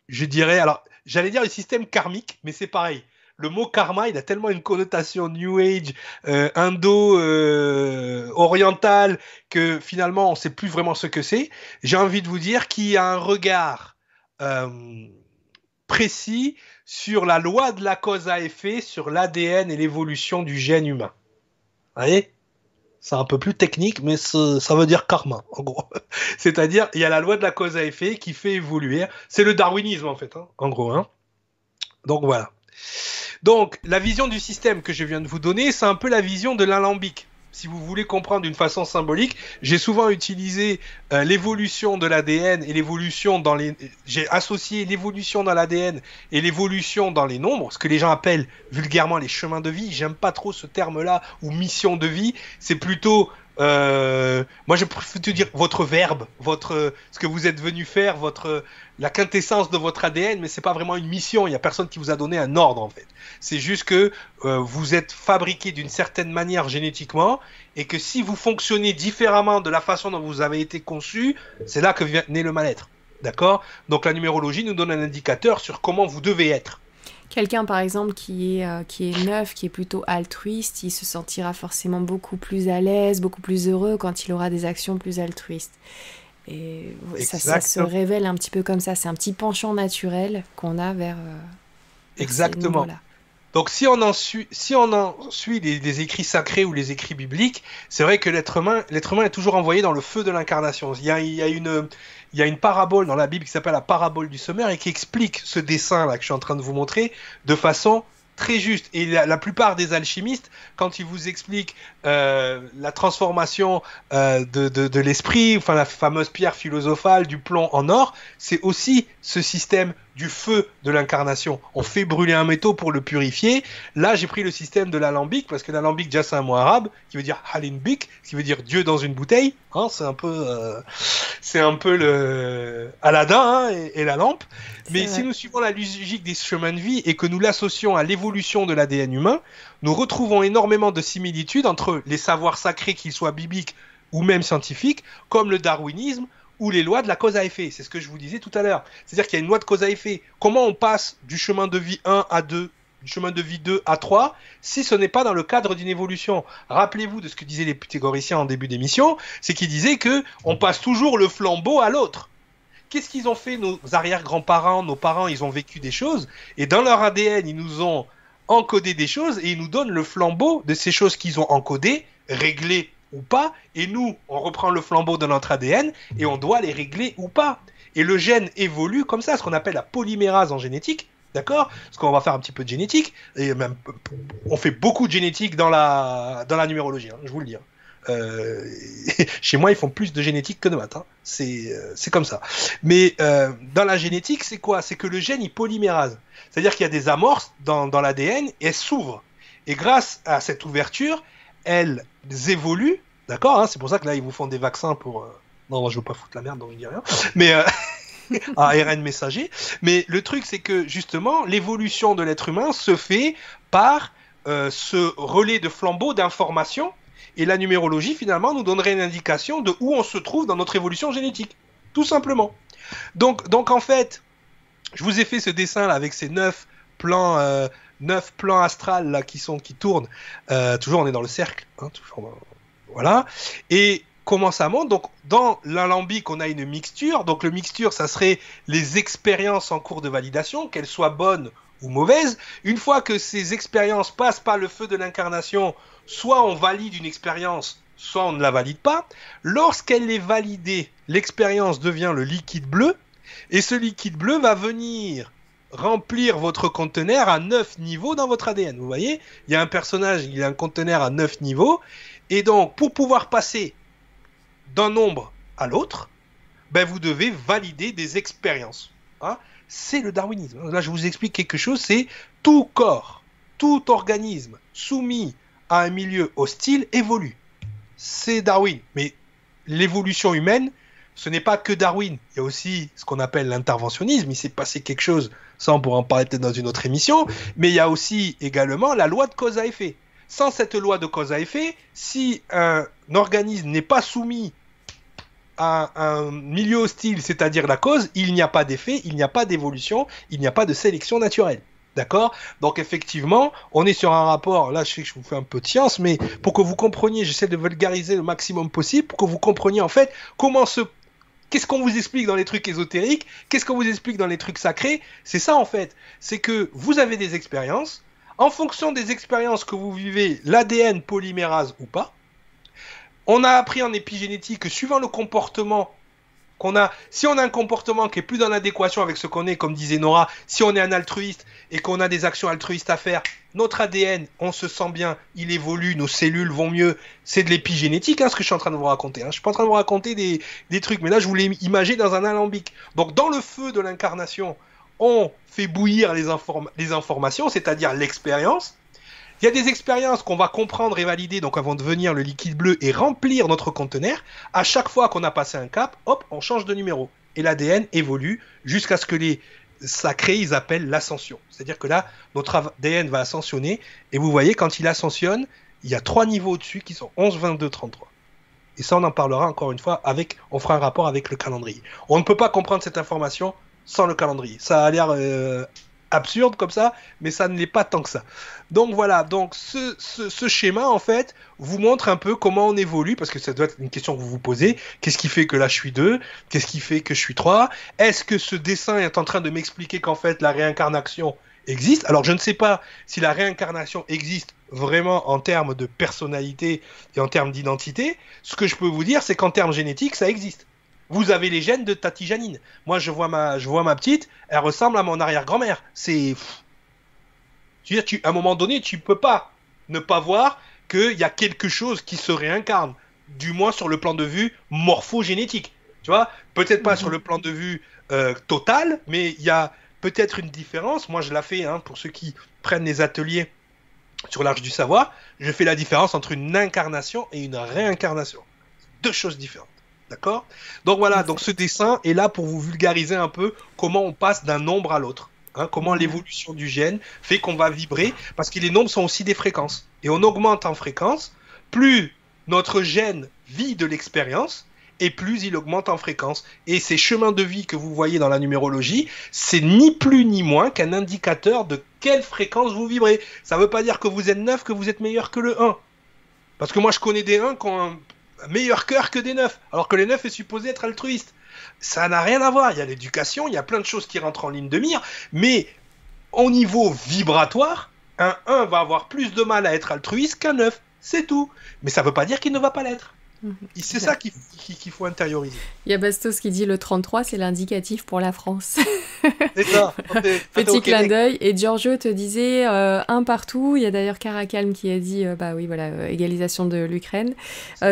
je dirais, alors j'allais dire le système karmique, mais c'est pareil. Le mot karma, il a tellement une connotation New Age, euh, indo-orientale, euh, que finalement on ne sait plus vraiment ce que c'est. J'ai envie de vous dire qu'il y a un regard précis sur la loi de la cause à effet, sur l'ADN et l'évolution du gène humain. Vous voyez? C'est un peu plus technique, mais ça veut dire karma, en gros. C'est-à-dire, il y a la loi de la cause à effet qui fait évoluer. C'est le darwinisme, en fait, hein, en gros. Hein. Donc voilà. Donc, la vision du système que je viens de vous donner, c'est un peu la vision de l'alambic si vous voulez comprendre d'une façon symbolique, j'ai souvent utilisé euh, l'évolution de l'ADN et l'évolution dans les. J'ai associé l'évolution dans l'ADN et l'évolution dans les nombres, ce que les gens appellent vulgairement les chemins de vie. J'aime pas trop ce terme-là ou mission de vie. C'est plutôt euh, moi, je préfère te dire votre verbe, votre ce que vous êtes venu faire, votre la quintessence de votre ADN, mais c'est pas vraiment une mission. Il y a personne qui vous a donné un ordre en fait. C'est juste que euh, vous êtes fabriqué d'une certaine manière génétiquement et que si vous fonctionnez différemment de la façon dont vous avez été conçu, c'est là que vient naît le mal-être. D'accord? Donc la numérologie nous donne un indicateur sur comment vous devez être. Quelqu'un, par exemple, qui est, euh, qui est neuf, qui est plutôt altruiste, il se sentira forcément beaucoup plus à l'aise, beaucoup plus heureux quand il aura des actions plus altruistes. Et ça, ça, se révèle un petit peu comme ça. C'est un petit penchant naturel qu'on a vers. Euh, Exactement. Donc si on en suit, si on en suit les, écrits sacrés ou les écrits bibliques, c'est vrai que l'être humain, l'être humain est toujours envoyé dans le feu de l'incarnation. Il il y a une, il y a une parabole dans la Bible qui s'appelle la parabole du sommaire et qui explique ce dessin là que je suis en train de vous montrer de façon très juste. Et la, plupart des alchimistes, quand ils vous expliquent euh, la transformation euh, de, de, de l'esprit, enfin la fameuse pierre philosophale du plomb en or, c'est aussi ce système du feu de l'incarnation. On fait brûler un métaux pour le purifier. Là, j'ai pris le système de l'alambic, parce que l'alambic, déjà, c'est un mot arabe, qui veut dire halinbik, qui veut dire Dieu dans une bouteille. Hein, c'est un peu, euh, c'est un peu le Aladdin hein, et, la lampe. Mais si nous suivons la logique des chemins de vie et que nous l'associons à l'évolution de l'ADN humain, nous retrouvons énormément de similitudes entre les savoirs sacrés, qu'ils soient bibliques ou même scientifiques, comme le darwinisme, ou les lois de la cause à effet. C'est ce que je vous disais tout à l'heure. C'est-à-dire qu'il y a une loi de cause à effet. Comment on passe du chemin de vie 1 à 2 du chemin de vie 2 à 3 si ce n'est pas dans le cadre d'une évolution? Rappelez-vous de ce que disaient les pythagoriciens en début d'émission, c'est qu'ils disaient que on passe toujours le flambeau à l'autre. Qu'est-ce qu'ils ont fait nos arrière-grands-parents, nos parents, ils ont vécu des choses et dans leur ADN, ils nous ont encodé des choses et ils nous donnent le flambeau de ces choses qu'ils ont encodées, réglées ou pas, et nous, on reprend le flambeau de notre ADN et on doit les régler ou pas. Et le gène évolue comme ça, ce qu'on appelle la polymérase en génétique, d'accord? Parce qu'on va faire un petit peu de génétique, et même on fait beaucoup de génétique dans la, dans la numérologie, hein, je vous le dis. Hein. Euh, chez moi, ils font plus de génétique que de maths. Hein. Euh, c'est comme ça. Mais euh, dans la génétique, c'est quoi? C'est que le gène, il polymérase. C'est-à-dire qu'il y a des amorces dans, dans l'ADN et elles s'ouvrent. Et grâce à cette ouverture, elles évoluent, d'accord hein, C'est pour ça que là, ils vous font des vaccins pour... Euh, non, je veux pas foutre la merde, donc il dit rien. Mais... Euh... ARN messager. Mais le truc, c'est que justement, l'évolution de l'être humain se fait par euh, ce relais de flambeau d'informations. Et la numérologie, finalement, nous donnerait une indication de où on se trouve dans notre évolution génétique. Tout simplement. Donc, donc en fait, je vous ai fait ce dessin là avec ces neuf plans euh, neuf plans astrales qui sont qui tournent. Euh, toujours on est dans le cercle, hein, toujours, voilà. Et comment ça monte? Donc dans l'alambic on a une mixture. Donc le mixture ça serait les expériences en cours de validation, qu'elles soient bonnes ou mauvaises. Une fois que ces expériences passent par le feu de l'incarnation, soit on valide une expérience, soit on ne la valide pas. Lorsqu'elle est validée, l'expérience devient le liquide bleu. Et ce liquide bleu va venir remplir votre conteneur à 9 niveaux dans votre ADN. Vous voyez, il y a un personnage, il a un conteneur à 9 niveaux. Et donc, pour pouvoir passer d'un nombre à l'autre, ben, vous devez valider des expériences. Hein? c'est le darwinisme. Là, je vous explique quelque chose, c'est tout corps, tout organisme soumis à un milieu hostile évolue. C'est Darwin. Mais l'évolution humaine, ce n'est pas que Darwin. Il y a aussi ce qu'on appelle l'interventionnisme. Il s'est passé quelque chose, ça on pourra en parler peut-être dans une autre émission, mais il y a aussi également la loi de cause à effet. Sans cette loi de cause à effet, si un organisme n'est pas soumis à un milieu hostile, c'est-à-dire la cause, il n'y a pas d'effet, il n'y a pas d'évolution, il n'y a pas de sélection naturelle. D'accord? Donc effectivement, on est sur un rapport, là je sais que je vous fais un peu de science, mais pour que vous compreniez, j'essaie de vulgariser le maximum possible, pour que vous compreniez en fait comment se Qu'est-ce qu'on vous explique dans les trucs ésotériques? Qu'est-ce qu'on vous explique dans les trucs sacrés? C'est ça en fait. C'est que vous avez des expériences. En fonction des expériences que vous vivez, l'ADN polymérase ou pas. On a appris en épigénétique que suivant le comportement qu'on a, si on a un comportement qui est plus en adéquation avec ce qu'on est, comme disait Nora, si on est un altruiste et qu'on a des actions altruistes à faire, notre ADN, on se sent bien, il évolue, nos cellules vont mieux. C'est de l'épigénétique, hein, ce que je suis en train de vous raconter. Hein. Je suis pas en train de vous raconter des, trucs, mais là, je voulais imager dans un alambic. Donc, dans le feu de l'incarnation, on fait bouillir les, les informations, c'est-à-dire l'expérience. Il y a des expériences qu'on va comprendre et valider, donc elles vont devenir le liquide bleu et remplir notre conteneur. À chaque fois qu'on a passé un cap, hop, on change de numéro. Et l'ADN évolue jusqu'à ce que les sacrés, ils appellent l'ascension. C'est-à-dire que là, notre ADN va ascensionner. Et vous voyez, quand il ascensionne, il y a trois niveaux au-dessus qui sont 11, 22, 33. Et ça, on en parlera encore une fois avec, on fera un rapport avec le calendrier. On ne peut pas comprendre cette information sans le calendrier. Ça a l'air euh, absurde comme ça, mais ça ne l'est pas tant que ça. Donc voilà, donc ce, ce, schéma en fait vous montre un peu comment on évolue, parce que ça doit être une question que vous vous posez. Qu'est-ce qui fait que là je suis 2 Qu'est-ce qui fait que je suis 3 Est-ce que ce dessin est en train de m'expliquer qu'en fait la réincarnation existe? Alors je ne sais pas si la réincarnation existe vraiment en termes de personnalité et en termes d'identité. Ce que je peux vous dire, c'est qu'en termes génétiques, ça existe. Vous avez les gènes de Tati Janine. Moi, je vois ma, je vois ma petite, elle ressemble à mon arrière-grand-mère. C'est. Tu veux dire, à un moment donné, tu peux pas ne pas voir qu'il y a quelque chose qui se réincarne, du moins sur le plan de vue morphogénétique. Tu vois, peut-être pas sur le plan de vue euh, total, mais il y a peut-être une différence. Moi, je la fais hein, pour ceux qui prennent les ateliers sur l'Arche du Savoir. Je fais la différence entre une incarnation et une réincarnation. Deux choses différentes. D'accord? Donc voilà, donc ce dessin est là pour vous vulgariser un peu comment on passe d'un nombre à l'autre. Hein, comment l'évolution du gène fait qu'on va vibrer, parce que les nombres sont aussi des fréquences. Et on augmente en fréquence, plus notre gène vit de l'expérience, et plus il augmente en fréquence. Et ces chemins de vie que vous voyez dans la numérologie, c'est ni plus ni moins qu'un indicateur de quelle fréquence vous vibrez. Ça ne veut pas dire que vous êtes 9, que vous êtes meilleur que le 1. Parce que moi je connais des 1 qui ont un meilleur cœur que des neufs, alors que les neufs est supposé être altruiste. Ça n'a rien à voir. Il y a l'éducation, il y a plein de choses qui rentrent en ligne de mire, mais au niveau vibratoire, un 1 va avoir plus de mal à être altruiste qu'un 9. C'est tout. Mais ça ne veut pas dire qu'il ne va pas l'être. Mhm. C'est ça qu'il faut intérioriser. Il y a Bastos qui dit le 33, c'est l'indicatif pour la France. C'est ça. Petit clin d'œil. Et Giorgio te disait euh, un partout. Il y a d'ailleurs Caracalm qui a dit euh, bah oui, voilà, euh, égalisation de l'Ukraine.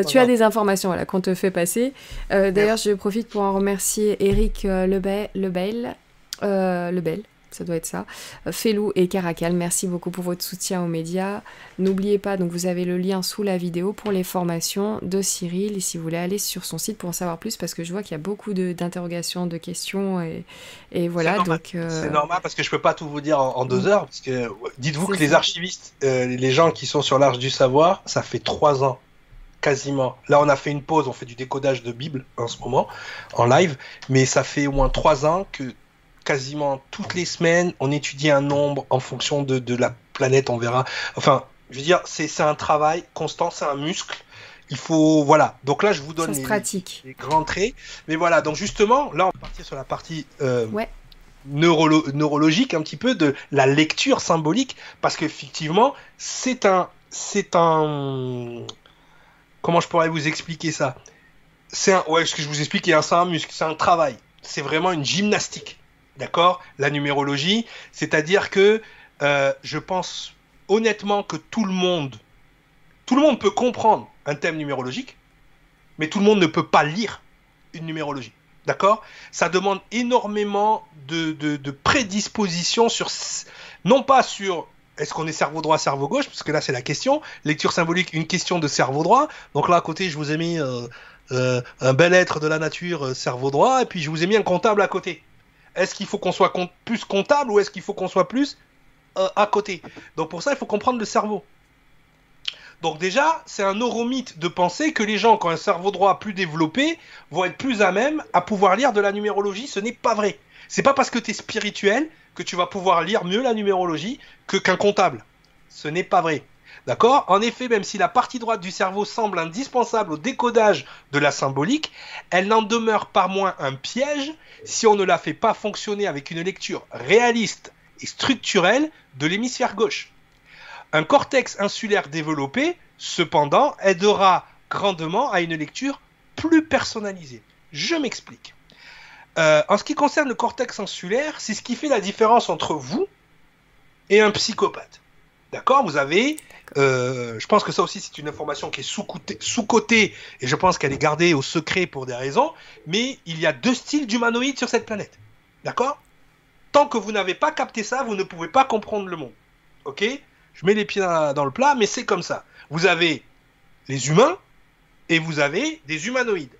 tu as des informations voilà, qu'on te fait passer. d'ailleurs, je profite pour en remercier Eric Lebel, Lebel, Lebel ça doit être ça. Euh, Felou et Caracal, merci beaucoup pour votre soutien aux médias. N'oubliez pas, donc vous avez le lien sous la vidéo pour les formations de Cyril. Et si vous voulez aller sur son site pour en savoir plus, parce que je vois qu'il y a beaucoup d'interrogations, de, questions. Et, et voilà. euh, C'est normal parce que je peux pas tout vous dire en, deux heures. Parce que dites-vous que les archivistes, euh, les gens qui sont sur l'Arche du Savoir, ça fait trois ans quasiment. Là, on a fait une pause, on fait du décodage de Bible en ce moment, en live, mais ça fait au moins trois ans que quasiment toutes les semaines, on étudie un nombre en fonction de, la planète, on verra. Enfin, je veux dire, c'est un travail constant, c'est un muscle. Il faut, voilà. Donc là, je vous donne les, grands traits. Mais voilà, donc justement, là, on va partir sur la partie euh, neurologique, un petit peu de la lecture symbolique, parce qu'effectivement, c'est un, c'est un, comment je pourrais vous expliquer ça? C'est un, ouais, ce que je vous explique, c'est un muscle, c'est un travail. C'est vraiment une gymnastique. D'accord? La numérologie. C'est-à-dire que euh, je pense honnêtement que tout le monde, peut comprendre un thème numérologique, mais tout le monde ne peut pas lire une numérologie. D'accord? Ça demande énormément de, de, prédisposition non pas sur est-ce qu'on est cerveau droit, cerveau gauche, parce que là c'est la question. Lecture symbolique, une question de cerveau droit. Donc là à côté, je vous ai mis euh, euh, un bel être de la nature, cerveau droit, et puis je vous ai mis un comptable à côté. Est-ce qu'il faut qu'on soit plus comptable ou est-ce qu'il faut qu'on soit plus euh, à côté? Donc pour ça, il faut comprendre le cerveau. Donc déjà, c'est un neuromythe de penser que les gens qui ont un cerveau droit plus développé vont être plus à même à pouvoir lire de la numérologie. Ce n'est pas vrai. C'est pas parce que tu es spirituel que tu vas pouvoir lire mieux la numérologie que qu'un comptable. Ce n'est pas vrai. D'accord? En effet, même si la partie droite du cerveau semble indispensable au décodage de la symbolique, elle n'en demeure pas moins un piège si on ne la fait pas fonctionner avec une lecture réaliste et structurelle de l'hémisphère gauche. Un cortex insulaire développé, cependant, aidera grandement à une lecture plus personnalisée. Je m'explique. Euh, en ce qui concerne le cortex insulaire, c'est ce qui fait la différence entre vous et un psychopathe. D'accord? Vous avez euh, je pense que ça aussi, c'est une information qui est sous-cotée, sous et je pense qu'elle est gardée au secret pour des raisons. Mais il y a deux styles d'humanoïdes sur cette planète. D'accord? Tant que vous n'avez pas capté ça, vous ne pouvez pas comprendre le monde. Ok? Je mets les pieds dans le plat, mais c'est comme ça. Vous avez les humains et vous avez des humanoïdes.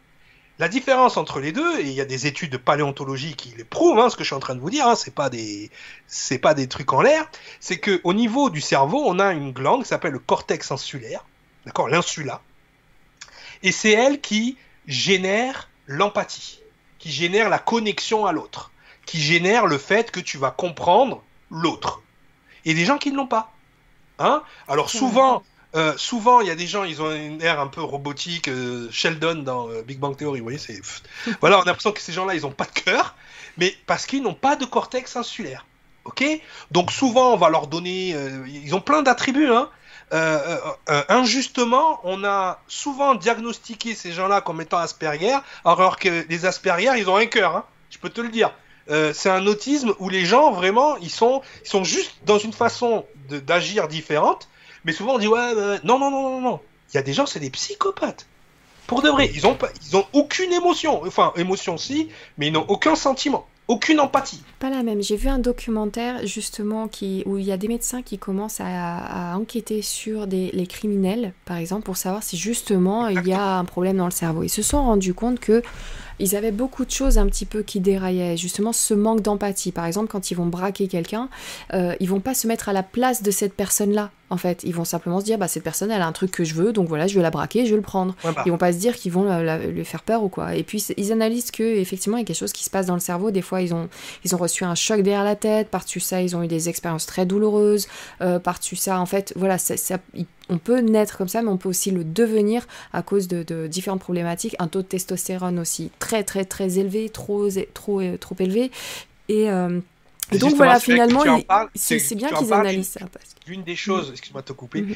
La différence entre les deux, et il y a des études de paléontologie qui le prouvent, hein, ce que je suis en train de vous dire, hein, c'est pas des, c'est pas des trucs en l'air, c'est que au niveau du cerveau, on a une glande qui s'appelle le cortex insulaire, d'accord, l'insula, et c'est elle qui génère l'empathie, qui génère la connexion à l'autre, qui génère le fait que tu vas comprendre l'autre. Et des gens qui ne l'ont pas. Hein Alors souvent, euh, souvent, il y a des gens, ils ont une air un peu robotique. euh, Sheldon dans euh, Big Bang Theory, vous voyez, c'est. voilà, on a l'impression que ces gens-là, ils n'ont pas de cœur, mais parce qu'ils n'ont pas de cortex insulaire. Ok? Donc souvent, on va leur donner. ils ont plein d'attributs, hein. Injustement, on a souvent diagnostiqué ces gens-là comme étant Asperger, alors que les Asperger, ils ont un cœur, hein. je peux te le dire. Euh, c'est un autisme où les gens, vraiment, ils sont, ils sont juste dans une façon d'agir différente, mais souvent on dit ouais, non, non, non, non, non. Il y a des gens, c'est des psychopathes. Pour de vrai, ils ont, pas, ils ont aucune émotion. Enfin, émotion si, mais ils n'ont aucun sentiment, aucune empathie. Pas la même. J'ai vu un documentaire justement qui, où il y a des médecins qui commencent à, enquêter sur les criminels, par exemple, pour savoir si justement il y a un problème dans le cerveau. Ils se sont rendus compte que ils avaient beaucoup de choses un petit peu qui déraillaient. Justement, ce manque d'empathie. Par exemple, quand ils vont braquer quelqu'un, euh, ils vont pas se mettre à la place de cette personne-là. En fait, ils vont simplement se dire, bah cette personne, elle a un truc que je veux, donc voilà, je vais la braquer, je vais le prendre. Ouais, bah, Ils vont pas se dire qu'ils vont la- la- lui faire peur ou quoi. Et puis ils analysent que effectivement il y a quelque chose qui se passe dans le cerveau. Des fois ils ont ils ont reçu un choc derrière la tête. Par-dessus ça ils ont eu des expériences très douloureuses. Euh, Par-dessus ça en fait voilà ça, on peut naître comme ça, mais on peut aussi le devenir à cause de, de différentes problématiques. Un taux de testostérone aussi très très très élevé, trop trop euh, trop élevé. Et, euh, et donc voilà finalement c'est bien qu'ils analysent ça. Parce. L'une des choses, excuse-moi de te couper, Mhm.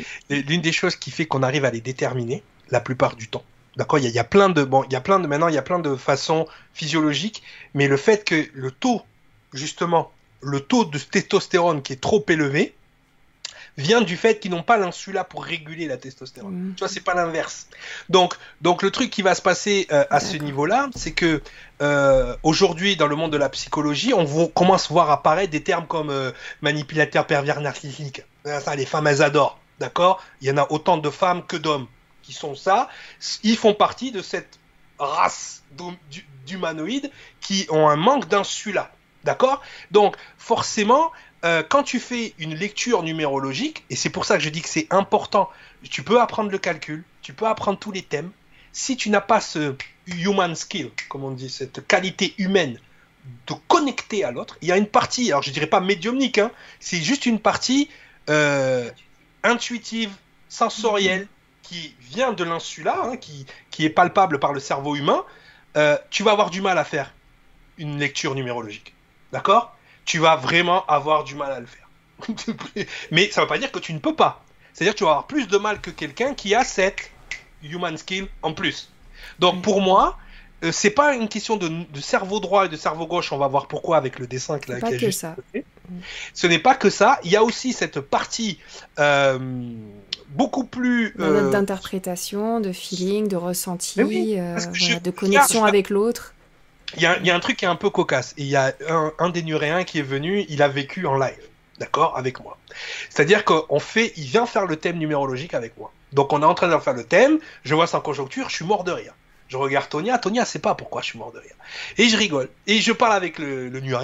l'une des choses qui fait qu'on arrive à les déterminer la plupart du temps. D'accord, il y, y a plein de bon, il y a plein de maintenant, il y a plein de façons physiologiques, mais le fait que le taux, justement, le taux de testostérone qui est trop élevé, vient du fait qu'ils n'ont pas l'insula pour réguler la testostérone. Mhm. Tu vois, c'est pas l'inverse. Donc, donc le truc qui va se passer euh, à ce niveau-là, c'est que euh, aujourd'hui, dans le monde de la psychologie, on commence à voir apparaître des termes comme euh, manipulateur pervers narcissique. Euh, Ça, les femmes, elles adorent. D'accord? Il y en a autant de femmes que d'hommes qui sont ça. Ils font partie de cette race d'hum- d'hu- d'humanoïdes qui ont un manque d'insula. D'accord? Donc, forcément, euh, quand tu fais une lecture numérologique, et c'est pour ça que je dis que c'est important, tu peux apprendre le calcul, tu peux apprendre tous les thèmes. Si tu n'as pas ce human skill, comme on dit, cette qualité humaine de connecter à l'autre, il y a une partie, alors je dirais pas médiumnique, hein, c'est juste une partie euh, intuitive, sensorielle, qui vient de l'insula, hein, qui, qui est palpable par le cerveau humain, euh, tu vas avoir du mal à faire une lecture numérologique. D'accord? Tu vas vraiment avoir du mal à le faire. Mais ça ne veut pas dire que tu ne peux pas. C'est-à-dire que tu vas avoir plus de mal que quelqu'un qui a cette human skill en plus. Donc pour moi, euh, c'est pas une question de, de cerveau droit et de cerveau gauche. On va voir pourquoi avec le dessin que, là, qui juste ça. Ce n'est pas que ça. Il y a aussi cette partie euh, beaucoup plus. Euh, d'interprétation, de feeling, de ressenti, oui, euh, voilà, je- de connexion je- avec l'autre. Il y, a, un truc qui est un peu cocasse. Il y a un, des Nuréens qui est venu, il a vécu en live, d'accord, avec moi. C'est-à-dire qu'on fait, il vient faire le thème numérologique avec moi. Donc on est en train de faire le thème, je vois sa conjoncture, je suis mort de rire. Je regarde Tonia, Tonia sait pas pourquoi je suis mort de rire. Et je rigole. Et je parle avec le, le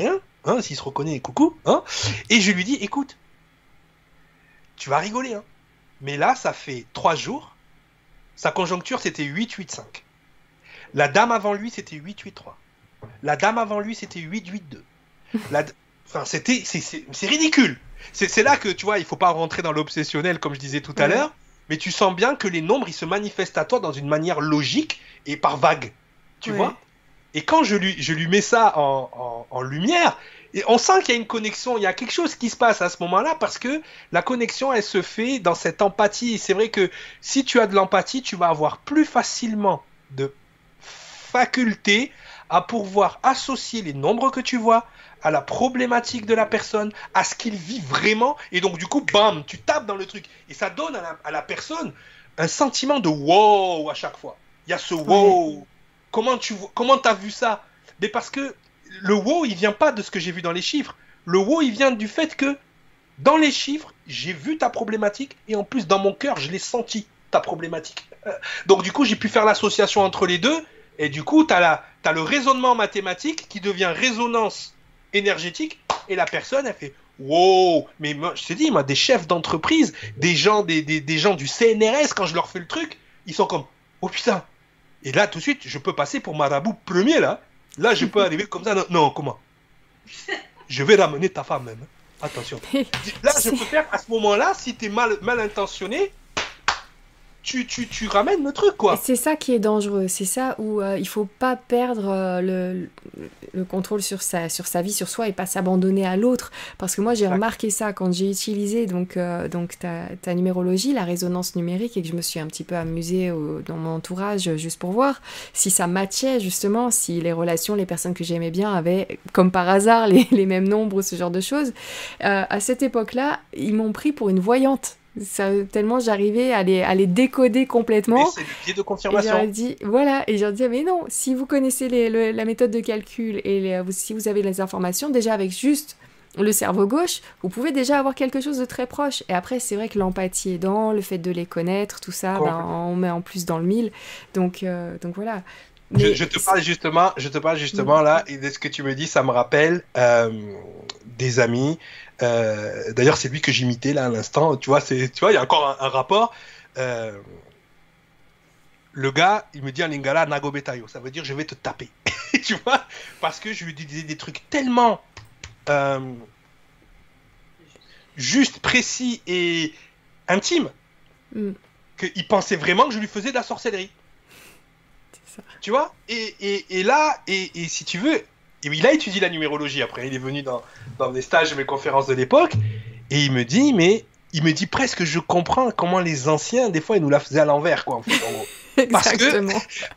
hein, s'il se reconnaît, coucou, hein, et je lui dis, écoute, tu vas rigoler, hein, mais là, ça fait trois jours, sa conjoncture c'était 8-8-5. La dame avant lui c'était 8-8-3. La dame avant lui, c'était 8-8-2. La... Enfin, c'était, c'est, c'est, c'est ridicule. C'est, c'est là que, tu vois, il faut pas rentrer dans l'obsessionnel, comme je disais tout à l'heure, mais tu sens bien que les nombres, ils se manifestent à toi dans une manière logique et par vague. Tu vois? Et quand je lui, je lui mets ça en, en, en lumière, et on sent qu'il y a une connexion, il y a quelque chose qui se passe à ce moment-là, parce que la connexion, elle se fait dans cette empathie. Et c'est vrai que si tu as de l'empathie, tu vas avoir plus facilement de faculté à pouvoir associer les nombres que tu vois à la problématique de la personne, à ce qu'il vit vraiment, et donc du coup, bam, tu tapes dans le truc, et ça donne à la, à la personne un sentiment de wow à chaque fois. Il y a ce wow. Comment tu vois- comment t'as vu ça? Mais parce que le wow, il vient pas de ce que j'ai vu dans les chiffres. Le wow, il vient du fait que dans les chiffres, j'ai vu ta problématique, et en plus, dans mon cœur, je l'ai senti, ta problématique. Euh, Donc du coup, j'ai pu faire l'association entre les deux, et du coup, tu as, as le raisonnement mathématique qui devient résonance énergétique, et la personne, elle fait Wow Mais moi, je te dis, moi, des chefs d'entreprise, des gens, des, des, des gens du CNRS, quand je leur fais le truc, ils sont comme Oh putain Et là, tout de suite, je peux passer pour marabout premier, là. Là, je peux arriver comme ça. Non, non, comment? Je vais ramener ta femme même. Attention. Là, je peux faire à ce moment-là, si tu es mal, mal intentionné, tu, tu, tu, ramènes le truc, quoi. C'est ça qui est dangereux. C'est ça où euh, il faut pas perdre euh, le, le, contrôle sur sa, sur sa vie, sur soi et pas s'abandonner à l'autre. Parce que moi, j'ai remarqué ça quand j'ai utilisé donc, euh, donc ta, ta, numérologie, la résonance numérique, et que je me suis un petit peu amusée dans mon entourage juste pour voir si ça matchait, justement, si les relations, les personnes que j'aimais bien avaient, comme par hasard, les, les mêmes nombres, ce genre de choses. à cette époque-là, ils m'ont pris pour une voyante tellement j'arrivais à les, à les décoder complètement. C'est le biais de confirmation. Et dit, voilà, et j'ai dit, mais non, si vous connaissez les, la méthode de calcul et si vous avez les informations, déjà avec juste le cerveau gauche, vous pouvez déjà avoir quelque chose de très proche. Et après, c'est vrai que l'empathie aidant, le fait de les connaître, tout ça, ben, on met en plus dans le mille. Donc, euh, donc voilà. je, te parle justement, je te parle justement là, et de ce que tu me dis, ça me rappelle euh, des amis euh, d'ailleurs, c'est lui que j'imitais là à l'instant. Tu vois, c'est, tu vois, il y a encore un, rapport. Euh, le gars, il me dit en lingala nagobetayo, ça veut dire je vais te taper. tu vois, parce que je lui disais des trucs tellement euh, juste, précis et intimes mm. qu'il pensait vraiment que je lui faisais de la sorcellerie. Tu vois et, et, là, et, et, si tu veux, il a étudié la numérologie après. Il est venu dans, dans des stages, mes conférences de l'époque, et il me dit, mais il me dit presque, je comprends comment les anciens, des fois, ils nous la faisaient à l'envers, quoi, en fait, Parce que,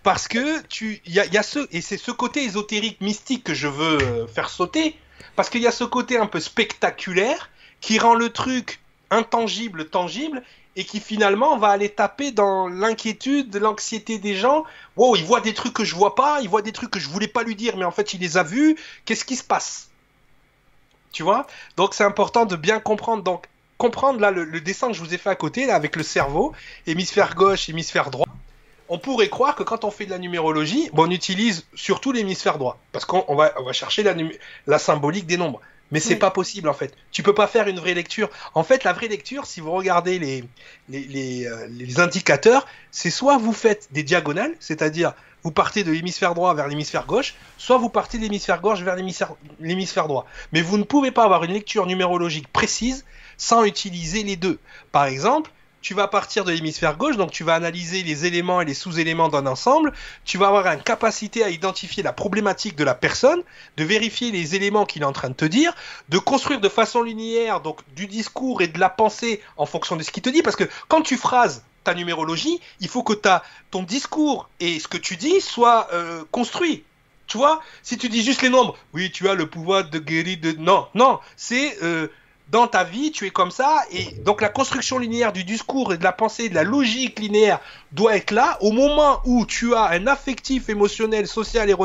parce que tu, il y a, y a, ce, et c'est ce côté ésotérique, mystique que je veux euh, faire sauter, parce qu'il y a ce côté un peu spectaculaire qui rend le truc intangible, tangible, et qui finalement va aller taper dans l'inquiétude, l'anxiété des gens. Wow, il voit des trucs que je vois pas, il voit des trucs que je voulais pas lui dire, mais en fait il les a vus. Qu'est-ce qui se passe? Tu vois? Donc c'est important de bien comprendre. Donc comprendre là le, dessin que je vous ai fait à côté avec le cerveau, hémisphère gauche, hémisphère droit. On pourrait croire que quand on fait de la numérologie, on utilise surtout l'hémisphère droit parce qu'on va, chercher la symbolique des nombres. Mais c'est pas possible en fait. Tu peux pas faire une vraie lecture. En fait, la vraie lecture, si vous regardez les, les, euh, les, indicateurs, c'est soit vous faites des diagonales, c'est-à-dire vous partez de l'hémisphère droit vers l'hémisphère gauche, soit vous partez de l'hémisphère gauche vers l'hémisphère droit. Mais vous ne pouvez pas avoir une lecture numérologique précise sans utiliser les deux. Par exemple, tu vas partir de l'hémisphère gauche, donc tu vas analyser les éléments et les sous-éléments d'un ensemble, tu vas avoir une capacité à identifier la problématique de la personne, de vérifier les éléments qu'il est en train de te dire, de construire de façon linéaire donc du discours et de la pensée en fonction de ce qu'il te dit, parce que quand tu phrases ta numérologie, il faut que ta, ton discours et ce que tu dis soient euh, construits. Tu vois, si tu dis juste les nombres, oui, tu as le pouvoir de guérir de... Non, non, c'est... Euh, dans ta vie, tu es comme ça, et donc la construction linéaire du discours et de la pensée, de la logique linéaire doit être là. Au moment où tu as un affectif, émotionnel, social, et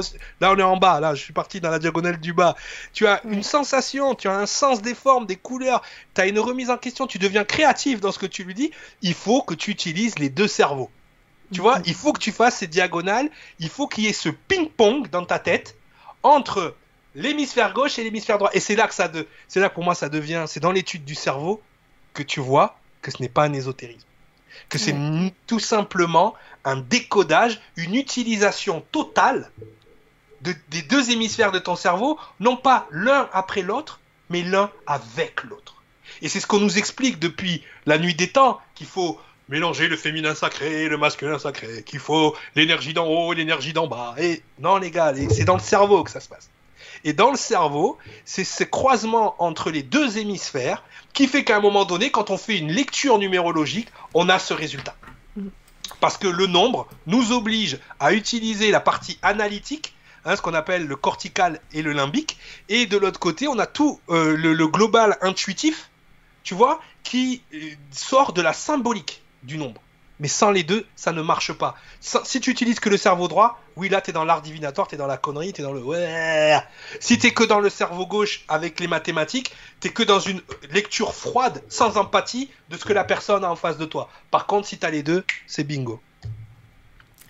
là on est en bas, là je suis parti dans la diagonale du bas, tu as une sensation, tu as un sens des formes, des couleurs, tu as une remise en question, tu deviens créatif dans ce que tu lui dis, il faut que tu utilises les deux cerveaux. Tu vois, il faut que tu fasses ces diagonales, il faut qu'il y ait ce ping-pong dans ta tête entre l'hémisphère gauche et l'hémisphère droit. Et c'est là que ça, de, c'est là pour moi ça devient, c'est dans l'étude du cerveau que tu vois que ce n'est pas un ésotérisme, que c'est tout simplement un décodage, une utilisation totale des deux hémisphères de ton cerveau, non pas l'un après l'autre, mais l'un avec l'autre. Et c'est ce qu'on nous explique depuis la nuit des temps, qu'il faut mélanger le féminin sacré et le masculin sacré, qu'il faut l'énergie d'en haut et l'énergie d'en bas. Et non les gars, c'est dans le cerveau que ça se passe. Et dans le cerveau, c'est ce croisement entre les deux hémisphères qui fait qu'à un moment donné, quand on fait une lecture numérologique, on a ce résultat. Parce que le nombre nous oblige à utiliser la partie analytique, hein, ce qu'on appelle le cortical et le limbique, et de l'autre côté, on a tout euh, le, global intuitif, tu vois, qui euh, sort de la symbolique du nombre. Mais sans les deux, ça ne marche pas. si tu utilises que le cerveau droit, oui, là, t'es dans l'art divinatoire, t'es dans la connerie, t'es dans le ouais. Si t'es que dans le cerveau gauche avec les mathématiques, t'es que dans une lecture froide, sans empathie de ce que la personne a en face de toi. Par contre, si t'as les deux, c'est bingo.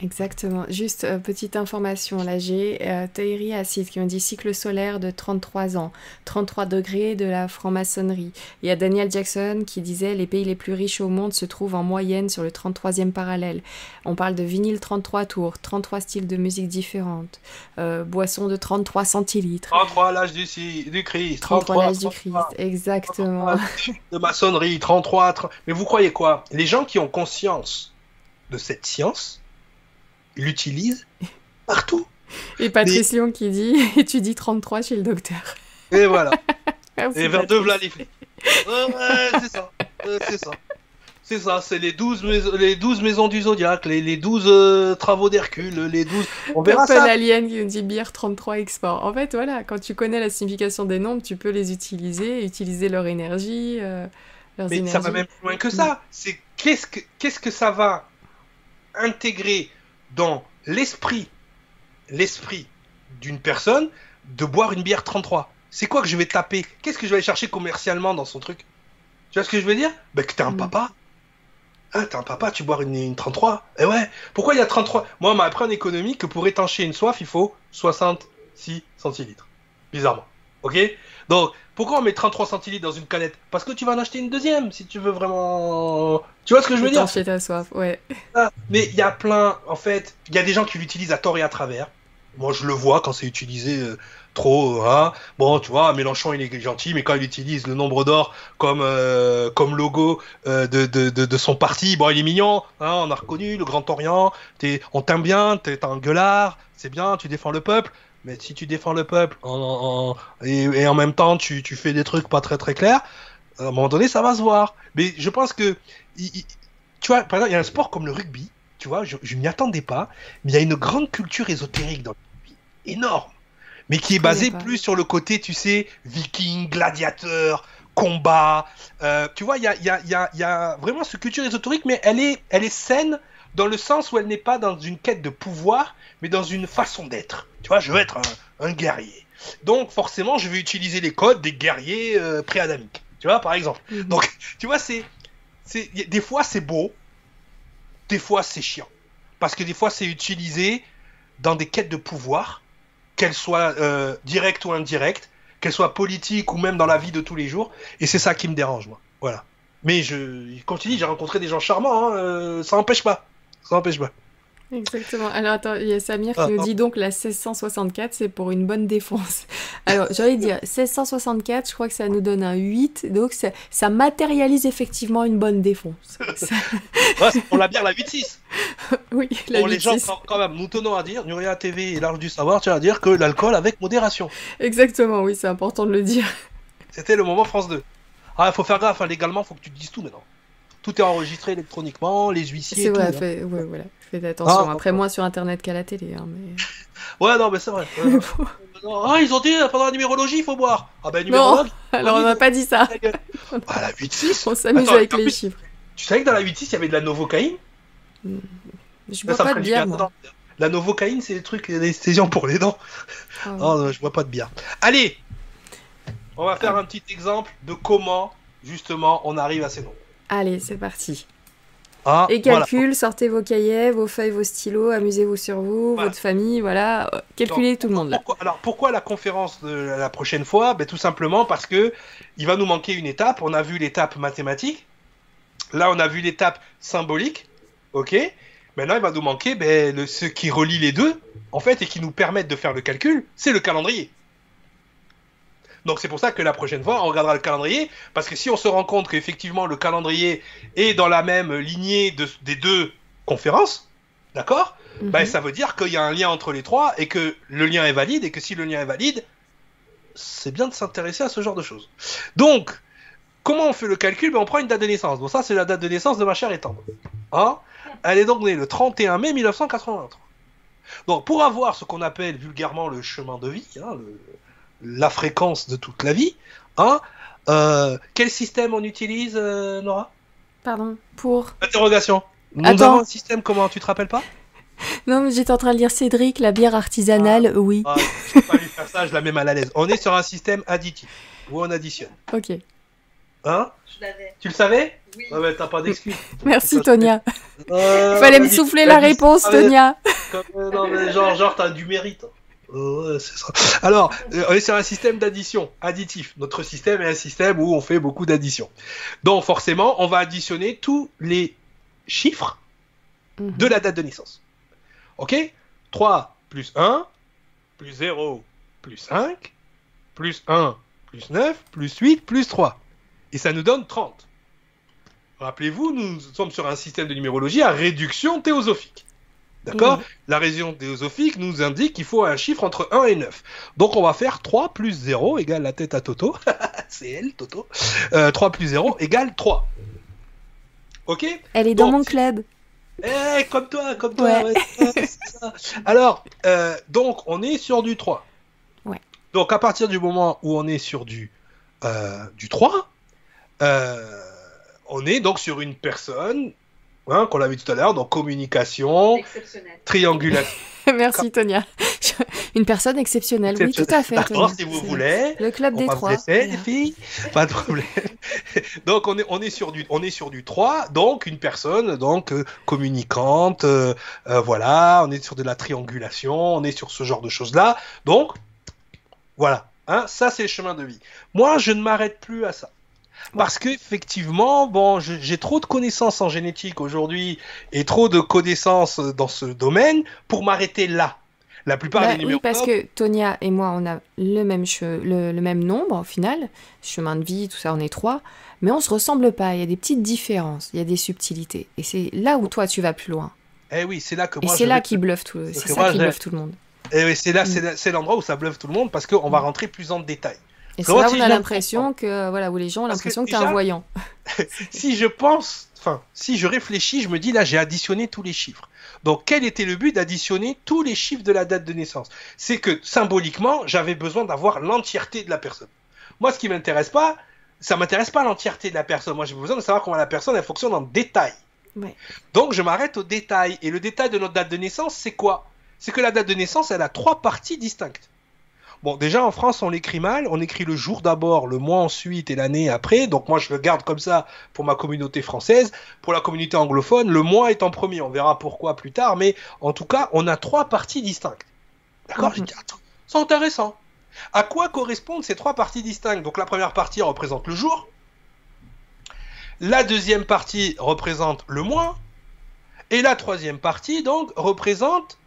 Exactement. Juste euh, petite information, là j'ai euh, Thierry Acide qui me dit cycle solaire de 33 ans, 33 degrés de la franc-maçonnerie. Il y a Daniel Jackson qui disait les pays les plus riches au monde se trouvent en moyenne sur le 33e parallèle. On parle de vinyle 33 tours, 33 styles de musique différentes, euh, boisson de 33 centilitres. 33 l'âge du, du Christ. 33, l'âge du Christ, exactement. de maçonnerie, 33, 30... Mais vous croyez quoi? Les gens qui ont conscience de cette science l'utilise partout. Et Patrice Lyon qui dit étudie 33 chez le docteur. Et voilà. et vers deux, voilà les flics. c'est ça. c'est ça. C'est ça, c'est les 12, maisons, les 12 maisons du Zodiac, les, les 12 euh, travaux d'Hercule, les 12... On verra ça. Alien qui nous dit bière 33 export. En fait, voilà, quand tu connais la signification des nombres, tu peux les utiliser, utiliser leur énergie. Euh, Mais ça va même plus loin que ça. C'est qu'est-ce que, qu'est-ce que ça va intégrer dans l'esprit, l'esprit d'une personne de boire une bière 33. C'est quoi que je vais taper? Qu'est-ce que je vais aller chercher commercialement dans son truc? Tu vois ce que je veux dire? Ben que t'es un mm. papa. Ah, t'es un papa, tu bois une, 33 Eh ouais, pourquoi il y a 33 Moi, on m'a appris en économie que pour étancher une soif, il faut 66 centilitres. Bizarrement. Ok? Donc, pourquoi on met 33 centilitres dans une canette? Parce que tu vas en acheter une deuxième si tu veux vraiment. Tu vois ce que je veux dire? Ta soif, ouais. Ah, mais il y a plein, en fait, il y a des gens qui l'utilisent à tort et à travers. Moi, je le vois quand c'est utilisé euh, trop. Hein. Bon, tu vois, Mélenchon, il est gentil, mais quand il utilise le nombre d'or comme, euh, comme logo euh, de, de, de, son parti, bon, il est mignon. Hein, on a reconnu le Grand Orient. Es, on t'aime bien, t'es un gueulard, c'est bien, tu défends le peuple. Mais si tu défends le peuple et, en même temps tu, fais des trucs pas très très clairs, à un moment donné ça va se voir. Mais je pense que, tu vois, par exemple, il y a un sport comme le rugby, tu vois, je, je m'y attendais pas, mais il y a une grande culture ésotérique dans le rugby, énorme, mais qui est basée plus sur le côté, tu sais, viking, gladiateur, combat. Euh, tu vois, il y a, y, a, y a, vraiment cette culture ésotérique, mais elle est, elle est saine dans le sens où elle n'est pas dans une quête de pouvoir, mais dans une façon d'être. Tu vois, je veux être un, guerrier. Donc forcément, je vais utiliser les codes des guerriers euh, pré-adamiques. Tu vois, par exemple. Mhm. Donc, tu vois, c'est, c'est, des fois c'est beau, des fois c'est chiant, parce que des fois c'est utilisé dans des quêtes de pouvoir, qu'elles soient euh, directes ou indirectes, qu'elles soient politiques ou même dans la vie de tous les jours, et c'est ça qui me dérange, moi. Voilà. Mais je, comme tu dis, j'ai rencontré des gens charmants, hein, euh, ça n'empêche pas. Ça n'empêche pas. Exactement. Alors attends, il y a Samir qui ah, nous dit donc la 1664, c'est pour une bonne défense. Alors j'allais dire 1664, je crois que ça nous donne un 8, donc ça, ça matérialise effectivement une bonne défense. pour la bière la 8-6. oui, la Pour les gens, quand même, nous tenons à dire, Nuria TV et l'Arche du Savoir, tu vas dire que l'alcool avec modération. Exactement, oui, c'est important de le dire. C'était le moment France 2. Ah, il faut faire gaffe, hein, légalement, il faut que tu te dises tout maintenant tout est enregistré électroniquement, les huissiers. C'est vrai, hein. fait, ouais, voilà. faites attention. Ah, Après, moins sur internet qu'à la télé. Hein, mais... Ouais, non, mais c'est vrai. ah, ils ont dit pendant la numérologie, il faut boire. Ah ben, numérologue. Non, alors on m'a pas dit ça. Ah, la 8-6. On s'amuse avec les chiffres. Tu savais que dans la 8-6, il y avait de la novocaïne hmm. Je bois pas de bière. La novocaïne, c'est des trucs anesthésiants pour les dents. Oh. non, je bois pas de bière. Allez On va faire un petit exemple de comment, justement, on arrive à ces nombres. Allez, c'est parti. Ah, et calcul, sortez vos cahiers, vos feuilles, vos stylos, amusez-vous sur vous, votre famille, voilà, calculez tout le monde là. alors pourquoi la conférence de la prochaine fois? Ben, Tout simplement parce que il va nous manquer une étape. On a vu l'étape mathématique, là on a vu l'étape symbolique, ok Maintenant il va nous manquer ben, ce qui relie les deux, en fait, et qui nous permettent de faire le calcul, c'est le calendrier. Donc c'est pour ça que la prochaine fois, on regardera le calendrier, parce que si on se rend compte qu'effectivement le calendrier est dans la même lignée des deux conférences, d'accord mhm. ben, Ça veut dire qu'il y a un lien entre les trois et que le lien est valide, et que si le lien est valide, c'est bien de s'intéresser à ce genre de choses. Donc, comment on fait le calcul? Ben, On prend une date de naissance. Donc ça, c'est la date de naissance de ma chère étendre. Hein Elle est donc née le 31 mai 1983. Donc, pour avoir ce qu'on appelle vulgairement le chemin de vie, hein, le, la fréquence de toute la vie. Hein euh, quel système on utilise, euh, Nora? Pardon, pour Interrogation. Nous avons un système comment Tu te rappelles pas? Non, mais j'étais en train de lire Cédric, la bière artisanale, ah. oui. Ah, je vais pas lui faire ça, je la mets mal à l'aise. On est sur un système additif, où on additionne. Ok. Hein? Je l'avais. Tu le savais? Oui. Ah ouais, t'as pas d'excuse. Merci Tonia. Euh, Il fallait me souffler la réponse, ah Tonia. comme- euh, non, mais genre, genre t'as du mérite. Ouais, c'est ça. Alors, euh, on est sur un système d'addition, additif. Notre système est un système où on fait beaucoup d'addition. Donc, forcément, on va additionner tous les chiffres Mhm. de la date de naissance. Ok? 3 plus 1, plus 0, plus 5, plus 1, plus 9, plus 8, plus 3. Et ça nous donne 30. Rappelez-vous, nous sommes sur un système de numérologie à réduction théosophique. D'accord. La réduction théosophique nous indique qu'il faut un chiffre entre 1 et 9. Donc on va faire 3 plus 0 égale la tête à Toto. C'est elle, Toto. Euh, 3 plus 0 égale 3. Ok Elle est dans mon club. eh, comme toi, comme toi. Ouais. ouais, c'est ça. Alors, euh, donc, on est sur du 3. Ouais. Donc, à partir du moment où on est sur du, euh, du 3, euh, on est donc sur une personne, hein, qu'on l'a vu tout à l'heure, donc communication, Exceptionnel. triangulation. Merci Tonia. Une personne exceptionnelle, oui, tout à fait. D'accord, si vous voulez. Le club On des trois. laisser, voilà. les filles. Pas de problème. donc on est on est sur du on est sur du 3, donc une personne donc euh, communicante euh, euh, voilà, on est sur de la triangulation, on est sur ce genre de choses là. Donc voilà, hein, ça c'est le chemin de vie. Moi, je ne m'arrête plus à ça. Parce que effectivement, bon, j'ai trop de connaissances en génétique aujourd'hui et trop de connaissances dans ce domaine pour m'arrêter là. La plupart Bah des oui, numéros parce que Tonia et moi, on a le même, che- le, le même nombre au final, chemin de vie, tout ça, on est trois, mais on se ressemble pas. Il y a des petites différences, il y a des subtilités. Et c'est là où toi tu vas plus loin. Eh oui, c'est là que Et moi c'est je là qui bluffe tout, c'est ça qui bluffe tout le monde. Oui, c'est là, Mm. c'est là- c'est l'endroit où ça bluffe tout le monde parce qu'on va rentrer plus en détail. Et c'est là où tu on a l'impression que voilà où les gens ont l'impression que, t'es déjà- un voyant. Si je pense, enfin, si je réfléchis, je me dis là, j'ai additionné tous les chiffres. Donc, quel était le but d'additionner tous les chiffres de la date de naissance? C'est que symboliquement, j'avais besoin d'avoir l'entièreté de la personne. Moi, ce qui m'intéresse pas, ça m'intéresse pas l'entièreté de la personne. Moi, j'ai besoin de savoir comment la personne elle fonctionne en détail. Ouais. Donc, je m'arrête au détail. Et le détail de notre date de naissance, c'est quoi? C'est que la date de naissance, elle a trois parties distinctes. Bon, déjà en France, on l'écrit mal. On écrit le jour d'abord, le mois ensuite et l'année après. Donc moi, je le garde comme ça pour ma communauté française. Pour la communauté anglophone, le mois est en premier. On verra pourquoi plus tard. Mais en tout cas, on a trois parties distinctes. D'accord? Mhm. C'est intéressant. À quoi correspondent ces trois parties distinctes? Donc la première partie représente le jour. La deuxième partie représente le mois. Et la troisième partie, donc, représente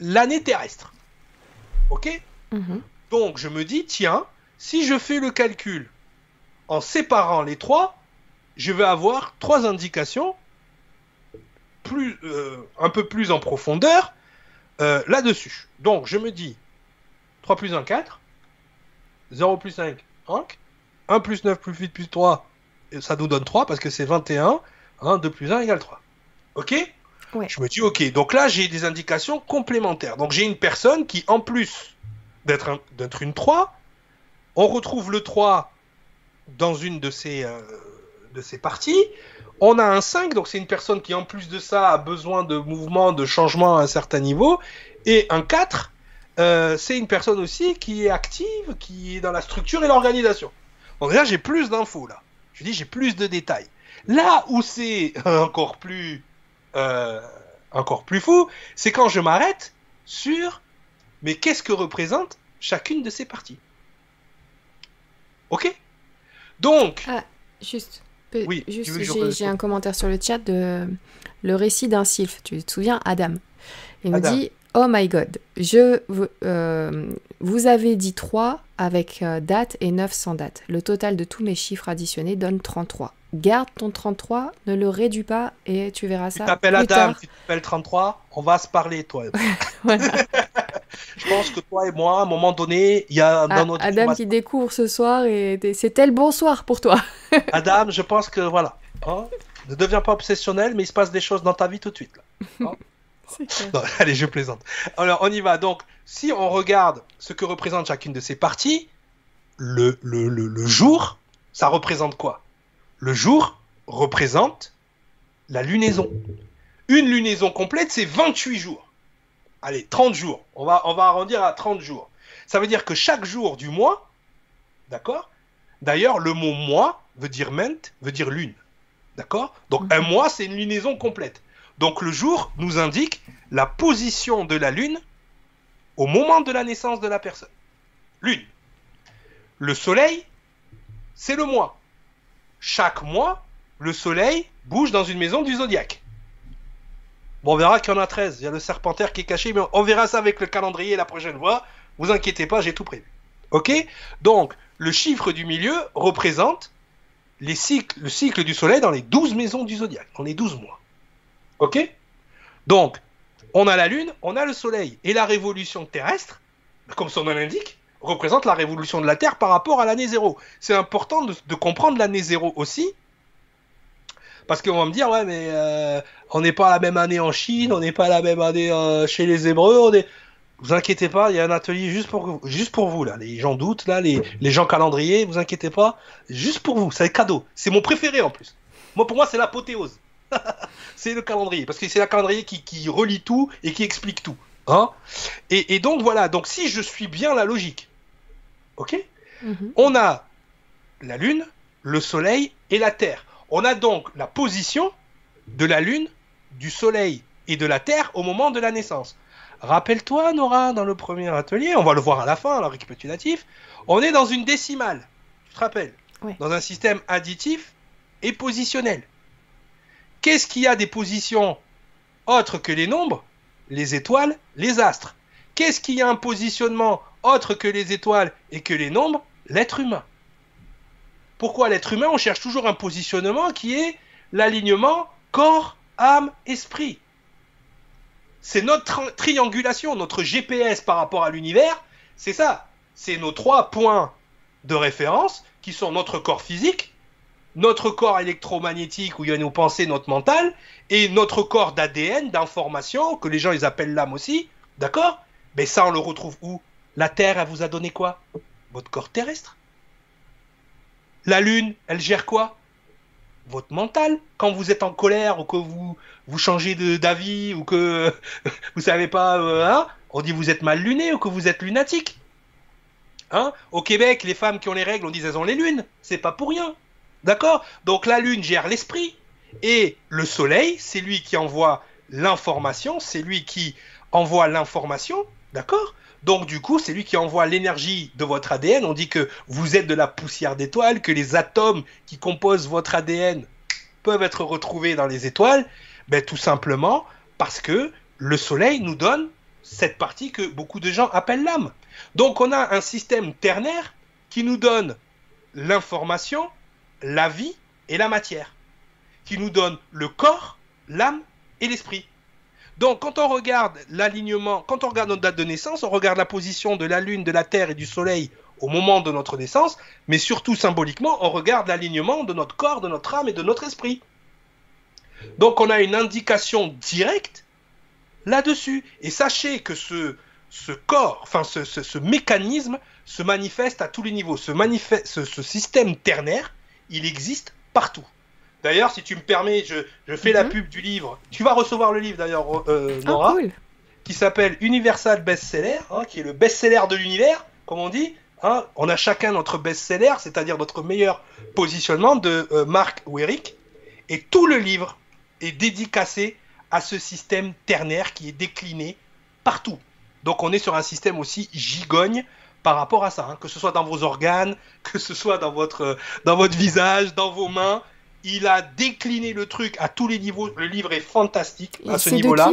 l'année terrestre. Ok? Mhm. donc je me dis, tiens, si je fais le calcul en séparant les trois, je vais avoir trois indications plus, euh, un peu plus en profondeur euh, là-dessus. Donc je me dis, 3 plus 1, 4, 0 plus 5, 5, 1 plus 9 plus 8 plus 3, et ça nous donne 3 parce que c'est 21, 1, 2 plus 1 égale 3. Ok? Ouais. Je me dis, ok, donc là j'ai des indications complémentaires. Donc j'ai une personne qui, en plus d'être un- d'être une 3. On retrouve le 3 dans une de ces, euh, de ces parties. On a un 5, donc c'est une personne qui en plus de ça a besoin de mouvement, de changement à un certain niveau. Et un 4, euh, c'est une personne aussi qui est active, qui est dans la structure et l'organisation. Donc là j'ai plus d'infos là. Je dis j'ai plus de détails. Là où c'est encore plus euh, encore plus fou, c'est quand je m'arrête sur mais qu'est-ce que représente chacune de ces parties? Ok? Donc, Juste, peu- Oui, juste j'ai un commentaire sur le chat de le récit d'un sylphe. Tu te souviens, Adam Il me dit Oh my god, je, vous- euh, vous avez dit 3 avec euh, date et 9 sans date. Le total de tous mes chiffres additionnés donne 33. Garde ton 33, ne le réduis pas et tu verras tu ça. t'appelles plus Adam, tard. tu t'appelles 33, on va se parler, toi. Je pense que toi et moi, à un moment donné, il y a dans Ah, notre Adam qui découvre ce soir et c'était le bonsoir pour toi. Adam, je pense que voilà. hein, ne deviens pas obsessionnel, mais il se passe des choses dans ta vie tout de suite. là. C'est. Non, allez, je plaisante. Alors, on y va. Donc, si on regarde ce que représente chacune de ces parties, le, le, le, le jour, ça représente quoi? Le jour représente la lunaison. Une lunaison complète, c'est 28 jours. Allez, 30 jours. On va, on va arrondir à 30 jours. Ça veut dire que chaque jour du mois, d'accord? D'ailleurs, le mot mois veut dire ment, veut dire lune. D'accord? Donc un mois, c'est une lunaison complète. Donc le jour nous indique la position de la lune au moment de la naissance de la personne. Lune. Le soleil, c'est le mois. Chaque mois, le soleil bouge dans une maison du zodiaque. Bon, on verra qu'il y en a 13. Il y a le serpentaire qui est caché, mais on verra ça avec le calendrier la prochaine fois. Vous inquiétez pas, j'ai tout prévu. Ok? Donc, le chiffre du milieu représente le cycle du soleil dans les 12 maisons du zodiaque, dans les 12 mois. Ok? Donc, on a la Lune, on a le Soleil. Et la révolution terrestre, comme son nom l'indique, représente la révolution de la Terre par rapport à l'année zéro. C'est important de, comprendre l'année zéro aussi. Parce qu'on va me dire, ouais, mais euh, on n'est pas à la même année en Chine, on n'est pas à la même année euh, chez les Hébreux, on est... Vous inquiétez pas, il y a un atelier juste pour juste pour vous là. Les gens doutent là, les, les gens calendriers, vous inquiétez pas, juste pour vous, c'est cadeau. C'est mon préféré en plus. Moi pour moi c'est l'apothéose. c'est le calendrier, parce que c'est le calendrier qui, relie tout et qui explique tout. Hein et, donc voilà, donc si je suis bien la logique, ok mhm. On a la Lune, le Soleil et la Terre. On a donc la position de la Lune, du Soleil et de la Terre au moment de la naissance. Rappelle-toi, Nora, dans le premier atelier, on va le voir à la fin, le récapitulatif, on est dans une décimale, tu te rappelles Dans un système additif et positionnel. Qu'est-ce qu'il y a des positions autres que les nombres Les étoiles, les astres? Qu'est-ce qu'il y a un positionnement autre que les étoiles et que les nombres L'être humain. Pourquoi l'être humain? On cherche toujours un positionnement qui est l'alignement corps, âme, esprit. C'est notre triangulation, notre GPS par rapport à l'univers. C'est ça. C'est nos trois points de référence qui sont notre corps physique, notre corps électromagnétique où il y a nos pensées, notre mental, et notre corps d'ADN, d'information, que les gens ils appellent l'âme aussi, d'accord? Mais ça, on le retrouve où? La Terre, elle vous a donné quoi? Votre corps terrestre. La Lune, elle gère quoi? Votre mental. Quand vous êtes en colère ou que vous, vous changez d'avis ou que vous savez pas, euh, hein on dit vous êtes mal luné ou que vous êtes lunatique. Hein? Au Québec, les femmes qui ont les règles, on dit elles ont les lunes. C'est pas pour rien. D'accord? Donc la Lune gère l'esprit et le Soleil, c'est lui qui envoie l'information, c'est lui qui envoie l'information, d'accord? Donc du coup, c'est lui qui envoie l'énergie de votre ADN. On dit que vous êtes de la poussière d'étoiles, que les atomes qui composent votre ADN peuvent être retrouvés dans les étoiles. Ben, tout simplement parce que le Soleil nous donne cette partie que beaucoup de gens appellent l'âme. Donc on a un système ternaire qui nous donne l'information, la vie et la matière, qui nous donne le corps, l'âme et l'esprit. Donc quand on regarde l'alignement, quand on regarde notre date de naissance, on regarde la position de la Lune, de la Terre et du Soleil au moment de notre naissance, mais surtout symboliquement, on regarde l'alignement de notre corps, de notre âme et de notre esprit. Donc on a une indication directe là-dessus. Et sachez que ce, corps, enfin ce, mécanisme se manifeste à tous les niveaux. Ce système ternaire, il existe partout. D'ailleurs, si tu me permets, je, fais la mhm. pub du livre. Tu vas recevoir le livre d'ailleurs, euh, ah, Nora, qui s'appelle Universal Bestseller, hein, qui est le best-seller de l'univers, comme on dit. Hein. On a chacun notre best-seller, c'est-à-dire notre meilleur positionnement de euh, Marc ou Eric. Et tout le livre est dédicacé à ce système ternaire qui est décliné partout. Donc on est sur un système aussi gigogne par rapport à ça, hein. que ce soit dans vos organes, que ce soit dans votre, dans votre visage, dans vos mains. Il a décliné le truc à tous les niveaux. Le livre est fantastique à ce niveau-là.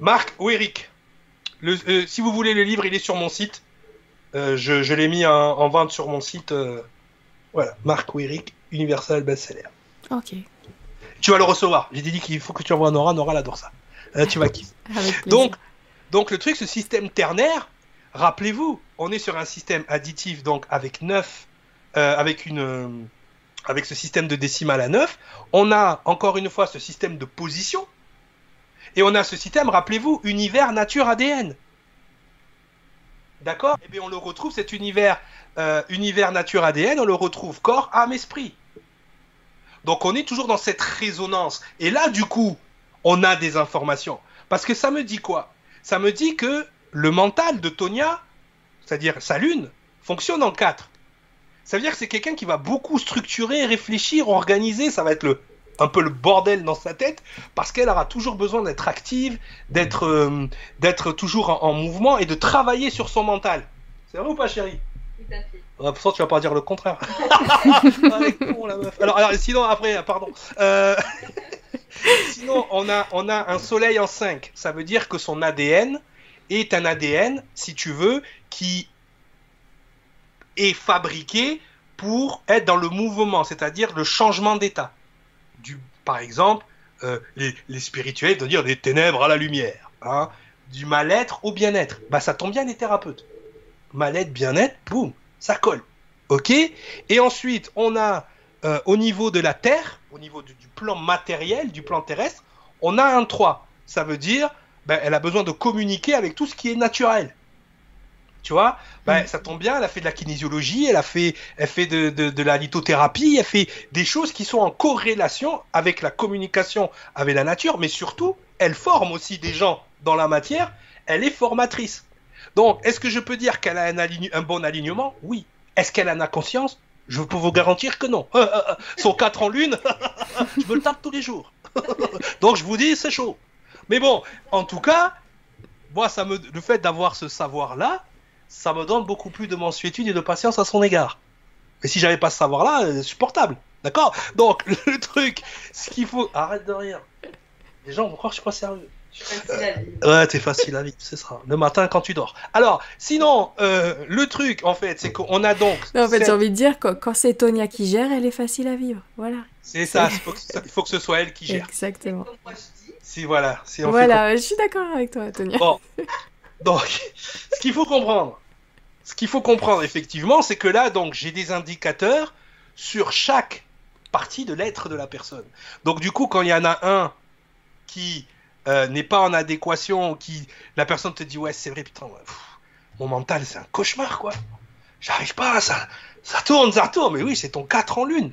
Marc ou Eric euh, Si vous voulez le livre, il est sur mon site. Euh, je, l'ai mis en, vente sur mon site. Euh, voilà, Marc ou Eric, Universal Bestseller. Ok. Tu vas le recevoir. J'ai dit qu'il faut que tu envoies Nora. Nora, elle adore ça. tu vas kiffer. donc, donc le truc, ce système ternaire, rappelez-vous, on est sur un système additif, donc avec 9, euh, avec une. Avec ce système de décimale à 9, on a encore une fois ce système de position, et on a ce système, rappelez-vous, univers nature ADN. D'accord? Eh bien on le retrouve, cet univers, euh, univers nature ADN, on le retrouve corps, âme, esprit. Donc on est toujours dans cette résonance. Et là, du coup, on a des informations. Parce que ça me dit quoi? Ça me dit que le mental de Tonia, c'est-à-dire sa lune, fonctionne en quatre. Ça veut dire que c'est quelqu'un qui va beaucoup structurer, réfléchir, organiser. Ça va être le, un peu le bordel dans sa tête parce qu'elle aura toujours besoin d'être active, d'être euh, d'être toujours en, mouvement et de travailler sur son mental. C'est vrai ou pas, chérie? Tout à fait. Ah, pour ça, tu vas pas dire le contraire. alors, alors, sinon, après, pardon. Euh, sinon, on a, on a un soleil en 5. Ça veut dire que son ADN est un ADN, si tu veux, qui est fabriqué pour être dans le mouvement, c'est-à-dire le changement d'état. Du, par exemple, euh, les, les, spirituels de dire des ténèbres à la lumière, hein, du mal-être au bien-être. Bah, ça tombe bien les thérapeutes. Mal-être, bien-être, boum, ça colle. Ok? Et ensuite, on a euh, au niveau de la Terre, au niveau du, plan matériel, du plan terrestre, on a un 3. Ça veut dire, ben, elle a besoin de communiquer avec tout ce qui est naturel. Tu vois, ben, ça tombe bien, elle a fait de la kinésiologie, elle a fait, elle fait de, de, la lithothérapie, elle fait des choses qui sont en corrélation avec la communication avec la nature, mais surtout, elle forme aussi des gens dans la matière, elle est formatrice. Donc, est-ce que je peux dire qu'elle a un, un bon alignement? Oui. Est-ce qu'elle en a conscience? Je peux vous garantir que non. Son 4 en lune, je me le tape tous les jours. Donc, je vous dis, c'est chaud. Mais bon, en tout cas, moi, ça me, le fait d'avoir ce savoir-là, ça me donne beaucoup plus de mensuétude et de patience à son égard. Mais si j'avais pas ce savoir-là, c'est supportable. D'accord? Donc, le truc, ce qu'il faut. Arrête de rire. Les gens vont croire que je suis pas sérieux. Ouais, t'es facile à vivre, c'est ça. Le matin quand tu dors. Alors, sinon, euh, le truc, en fait, c'est qu'on a donc. en fait, j'ai envie de dire que quand c'est Tonia qui gère, elle est facile à vivre. Voilà. C'est ça, il faut, que, ce soit elle qui gère. Exactement. Si, voilà. Si on voilà, je suis d'accord avec toi, Tonia. Bon. Donc, ce qu'il faut comprendre, ce qu'il faut comprendre, effectivement, c'est que là, donc, j'ai des indicateurs sur chaque partie de l'être de la personne. Donc, du coup, quand il y en a un qui euh, n'est pas en adéquation, qui la personne te dit ouais c'est vrai putain mon mental c'est un cauchemar quoi. J'arrive pas, ça ça tourne, ça tourne, mais oui c'est ton 4 en lune.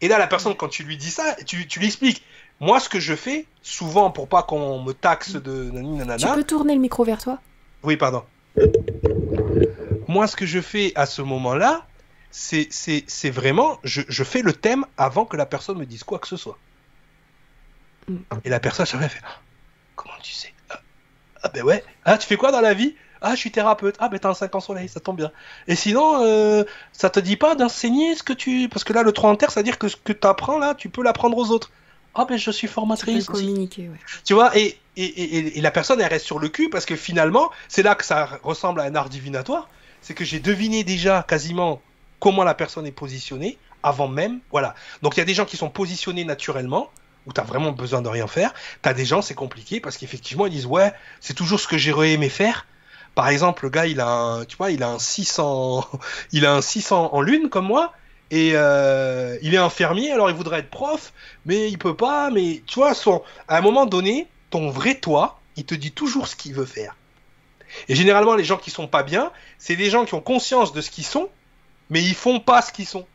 Et là la personne quand tu lui dis ça, tu, tu lui expliques. Moi ce que je fais souvent pour pas qu'on me taxe de nanana. Tu peux tourner le micro vers toi Oui pardon. Moi ce que je fais à ce moment-là, c'est vraiment, je, je fais le thème avant que la personne me dise quoi que ce soit. Mm. Et la personne, me fait Comment tu sais? Ah, ah, ben ouais. Ah, tu fais quoi dans la vie? Ah, je suis thérapeute. Ah, ben t'as un 5 ans soleil, ça tombe bien. Et sinon, euh, ça te dit pas d'enseigner ce que tu. Parce que là, le 3 en terre, ça veut dire que ce que tu apprends là, tu peux l'apprendre aux autres. Ah, ben je suis formatrice. Tu communiquer, ouais. Tu vois, et, et, et, la personne, elle reste sur le cul parce que finalement, c'est là que ça ressemble à un art divinatoire. C'est que j'ai deviné déjà quasiment comment la personne est positionnée avant même. Voilà. Donc il y a des gens qui sont positionnés naturellement où tu as vraiment besoin de rien faire. Tu as des gens, c'est compliqué parce qu'effectivement, ils disent Ouais, c'est toujours ce que j'ai aimé faire. Par exemple, le gars, il a un, tu vois, il a un 600, il a un 600 en lune comme moi. Et euh, il est infirmier, alors il voudrait être prof, mais il peut pas. Mais tu vois, à un moment donné, ton vrai toi, il te dit toujours ce qu'il veut faire. Et généralement, les gens qui sont pas bien, c'est des gens qui ont conscience de ce qu'ils sont, mais ils font pas ce qu'ils sont.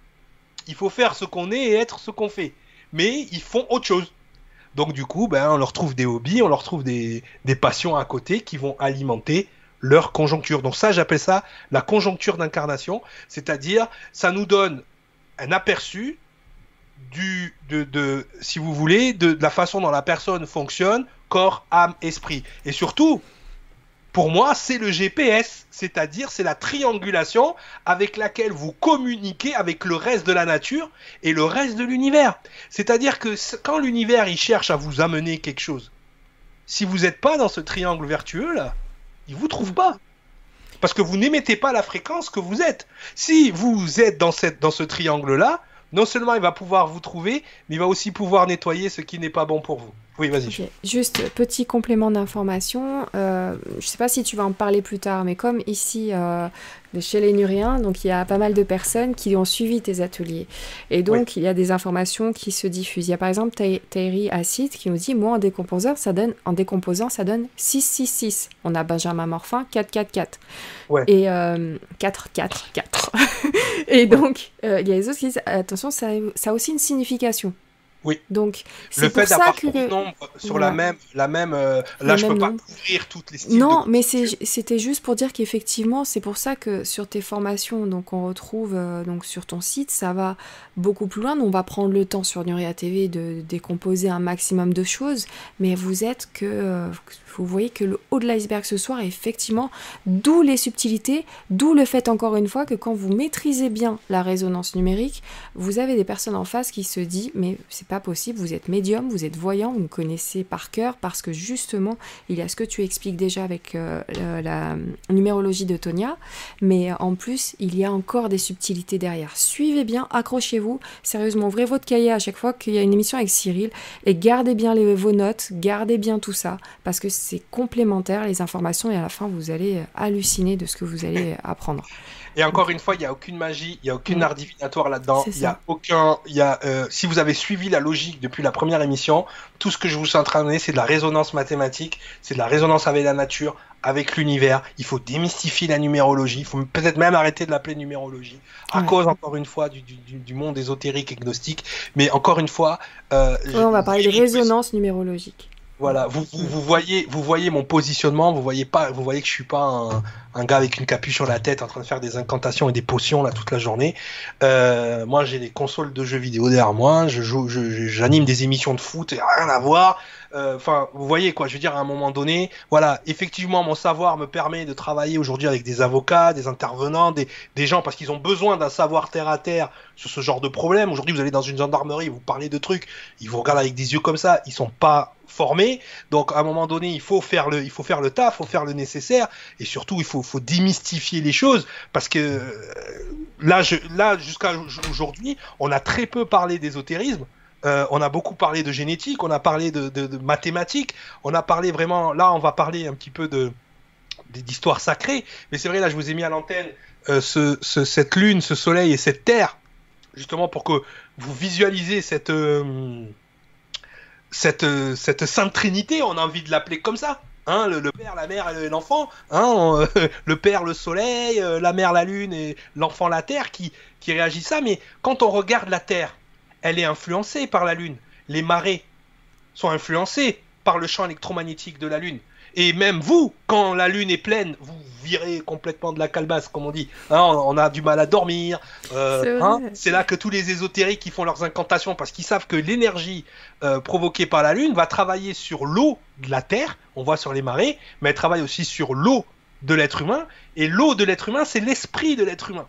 Il faut faire ce qu'on est et être ce qu'on fait mais ils font autre chose. Donc du coup, ben, on leur trouve des hobbies, on leur trouve des, passions à côté qui vont alimenter leur conjoncture. Donc ça, j'appelle ça la conjoncture d'incarnation, c'est-à-dire ça nous donne un aperçu du, de, si vous voulez, de la façon dont la personne fonctionne, corps, âme, esprit. Et surtout, pour moi, c'est le GPS, c'est-à-dire c'est la triangulation avec laquelle vous communiquez avec le reste de la nature et le reste de l'univers. C'est-à-dire que quand l'univers il cherche à vous amener quelque chose, si vous n'êtes pas dans ce triangle vertueux là, il vous trouve pas. Parce que vous n'émettez pas la fréquence que vous êtes. Si vous êtes dans, cette, dans ce triangle-là, non seulement il va pouvoir vous trouver, mais il va aussi pouvoir nettoyer ce qui n'est pas bon pour vous. Oui, vas-y. Juste petit complément d'information. Euh, je ne sais pas si tu vas en parler plus tard, mais comme ici, euh, chez les Nuriens, donc il y a pas mal de personnes qui ont suivi tes ateliers. Et donc, il y a des informations qui se diffusent. Il y a par exemple Thierry Acid qui nous dit Moi, en décomposeur, ça donne, en décomposant, ça donne 666. On a Benjamin Morfin, 444. Ouais. Et 444. Euh, Et donc, il y a les autres qui disent Attention, ça, ça a aussi une signification. Oui. Donc, le fait d'avoir trop de nombres sur la même, la même, euh, là je peux pas couvrir toutes les styles. Non, mais c'était juste pour dire qu'effectivement, c'est pour ça que sur tes formations, donc on retrouve euh, donc sur ton site, ça va beaucoup plus loin. on va prendre le temps sur Nuria TV de décomposer un maximum de choses, mais vous êtes que euh, vous voyez que le haut de l'iceberg ce soir est effectivement d'où les subtilités, d'où le fait encore une fois que quand vous maîtrisez bien la résonance numérique, vous avez des personnes en face qui se disent mais c'est pas possible, vous êtes médium, vous êtes voyant, vous me connaissez par cœur parce que justement il y a ce que tu expliques déjà avec euh, la numérologie de Tonia, mais en plus il y a encore des subtilités derrière. Suivez bien, accrochez-vous, sérieusement, ouvrez votre cahier à chaque fois qu'il y a une émission avec Cyril et gardez bien les, vos notes, gardez bien tout ça parce que c'est complémentaire les informations et à la fin vous allez halluciner de ce que vous allez apprendre. Et encore une fois, il n'y a aucune magie, il n'y a aucune mm. art divinatoire là-dedans. Il y a aucun, il y a, euh, si vous avez suivi la logique depuis la première émission, tout ce que je vous suis en train de donner, c'est de la résonance mathématique, c'est de la résonance avec la nature, avec l'univers. Il faut démystifier la numérologie. Il faut peut-être même arrêter de l'appeler numérologie à cause encore une fois du, du, du, monde ésotérique et gnostique. Mais encore une fois, euh, on va parler de résonance numérologique. Voilà, vous, vous, voyez, vous voyez mon positionnement, vous voyez pas, vous voyez que je suis pas un, un, gars avec une capuche sur la tête en train de faire des incantations et des potions là toute la journée. Euh, moi, j'ai des consoles de jeux vidéo derrière moi, je joue, j'anime des émissions de foot et rien à voir. Euh, enfin, vous voyez quoi, je veux dire à un moment donné, voilà, effectivement, mon savoir me permet de travailler aujourd'hui avec des avocats, des intervenants, des, des gens parce qu'ils ont besoin d'un savoir terre à terre sur ce genre de problème. Aujourd'hui, vous allez dans une gendarmerie, vous parlez de trucs, ils vous regardent avec des yeux comme ça, ils sont pas formés. Donc à un moment donné, il faut faire le, il faut faire le taf, il faut faire le nécessaire, et surtout il faut, faut démystifier les choses parce que euh, là, jusqu'à aujourd'hui, on a très peu parlé d'ésotérisme. Euh, on a beaucoup parlé de génétique, on a parlé de, mathématiques, on a parlé vraiment. Là, on va parler un petit peu d'histoire sacrée. Mais c'est vrai, là, je vous ai mis à l'antenne euh, ce, ce, cette lune, ce soleil et cette terre, justement pour que vous visualisez cette cette sainte trinité, on a envie de l'appeler comme ça. Hein, le, père, la mère et l'enfant, hein, le père, le soleil, euh, la mère, la lune et l'enfant, la terre, qui, qui réagit ça. Mais quand on regarde la terre, elle est influencée par la lune. Les marées sont influencées par le champ électromagnétique de la lune. Et même vous, quand la lune est pleine, vous virez complètement de la calebasse, comme on dit. Hein, on, a du mal à dormir. Euh, hein. c'est là que tous les ésotériques qui font leurs incantations, parce qu'ils savent que l'énergie euh, provoquée par la lune va travailler sur l'eau de la Terre, on voit sur les marées, mais elle travaille aussi sur l'eau de l'être humain. Et l'eau de l'être humain, c'est l'esprit de l'être humain.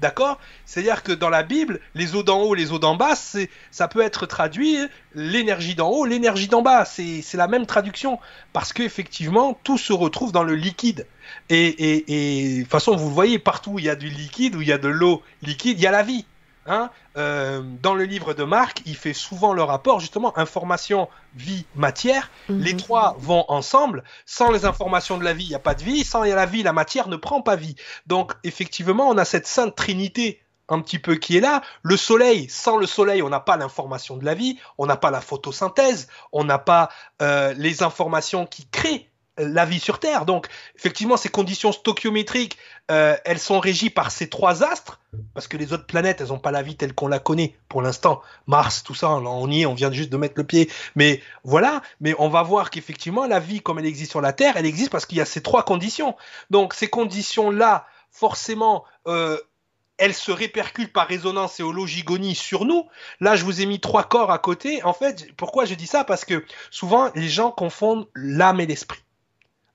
D'accord? C'est-à-dire que dans la Bible, les eaux d'en haut, les eaux d'en bas, ça peut être traduit l'énergie d'en haut, l'énergie d'en bas. C'est la même traduction. Parce qu'effectivement, tout se retrouve dans le liquide. Et, de toute façon, vous le voyez, partout où il y a du liquide, où il y a de l'eau liquide, il y a la vie. Hein, euh, dans le livre de Marc, il fait souvent le rapport justement information, vie, matière. Mhm. Les trois vont ensemble. Sans les informations de la vie, il n'y a pas de vie. Sans la vie, la matière ne prend pas vie. Donc effectivement, on a cette sainte trinité un petit peu qui est là. Le soleil, sans le soleil, on n'a pas l'information de la vie, on n'a pas la photosynthèse, on n'a pas euh, les informations qui créent la vie sur Terre. Donc, effectivement, ces conditions stoichiométriques, euh, elles sont régies par ces trois astres, parce que les autres planètes, elles n'ont pas la vie telle qu'on la connaît pour l'instant. Mars, tout ça, on y est, on vient juste de mettre le pied. Mais voilà, mais on va voir qu'effectivement, la vie, comme elle existe sur la Terre, elle existe parce qu'il y a ces trois conditions. Donc, ces conditions-là, forcément, euh, elles se répercutent par résonance et hologigonie sur nous. Là, je vous ai mis trois corps à côté. En fait, pourquoi je dis ça? Parce que souvent, les gens confondent l'âme et l'esprit.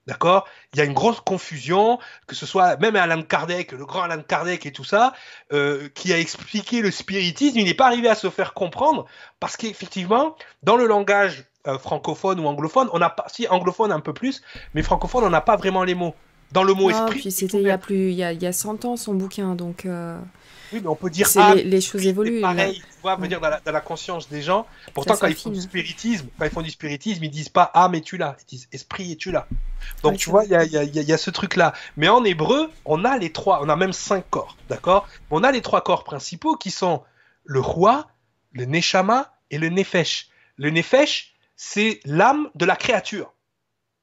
D'accord? Il y a une grosse confusion, que ce soit même Alan Kardec, le grand Alan Kardec et tout ça, euh, qui a expliqué le spiritisme, il n'est pas arrivé à se faire comprendre parce qu'effectivement, dans le langage euh, francophone ou anglophone, on n'a pas, si anglophone un peu plus, mais francophone, on n'a pas vraiment les mots. Dans le mot esprit. Puis c'était il y a plus, il y a, il y a 100 ans son bouquin, donc. Euh, oui, mais on peut dire ah, les, choses évoluent. Pareil, tu vois, dire dans la, conscience des gens. Pourtant, quand ils font du spiritisme, quand ils font du spiritisme, ils disent pas âme et tu là, ils disent esprit et tu là? Donc tu vois, il y a, y, a, y a, ce truc-là. Mais en hébreu, on a les trois, on a même cinq corps, d'accord? On a les trois corps principaux qui sont le roi, le neshama et le nefesh. Le nefesh, c'est l'âme de la créature,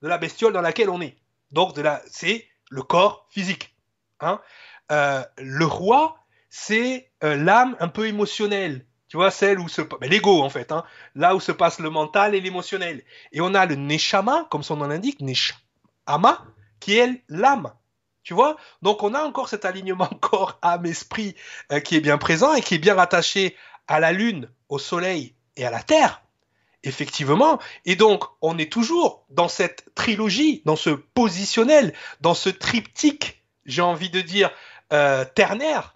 de la bestiole dans laquelle on est. Donc de la, c'est le corps physique. Hein? Euh, le roi, c'est euh, l'âme un peu émotionnelle. Tu vois, celle où se ben, l'ego en fait, hein, là où se passe le mental et l'émotionnel. Et on a le neshama, comme son nom l'indique, neshama, qui est l'âme. Tu vois? Donc on a encore cet alignement corps, âme, esprit euh, qui est bien présent et qui est bien rattaché à la lune, au soleil et à la terre. Effectivement. Et donc, on est toujours dans cette trilogie, dans ce positionnel, dans ce triptyque, j'ai envie de dire, euh, ternaire,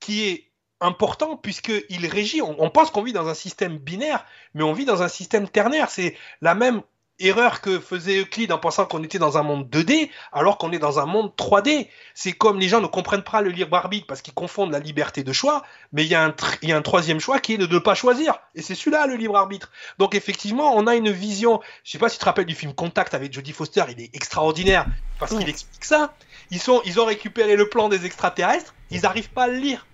qui est important puisqu'il régit. On, pense qu'on vit dans un système binaire, mais on vit dans un système ternaire. C'est la même erreur que faisait Euclide en pensant qu'on était dans un monde 2D alors qu'on est dans un monde 3D. C'est comme les gens ne comprennent pas le libre arbitre parce qu'ils confondent la liberté de choix, mais il y, a un y a un troisième choix qui est de ne pas choisir. Et c'est celui-là le libre arbitre. Donc effectivement, on a une vision, je sais pas si tu te rappelles du film Contact avec Jodie Foster, il est extraordinaire parce qu'il explique ça. Ils, sont, ils ont récupéré le plan des extraterrestres, ils n'arrivent pas à le lire.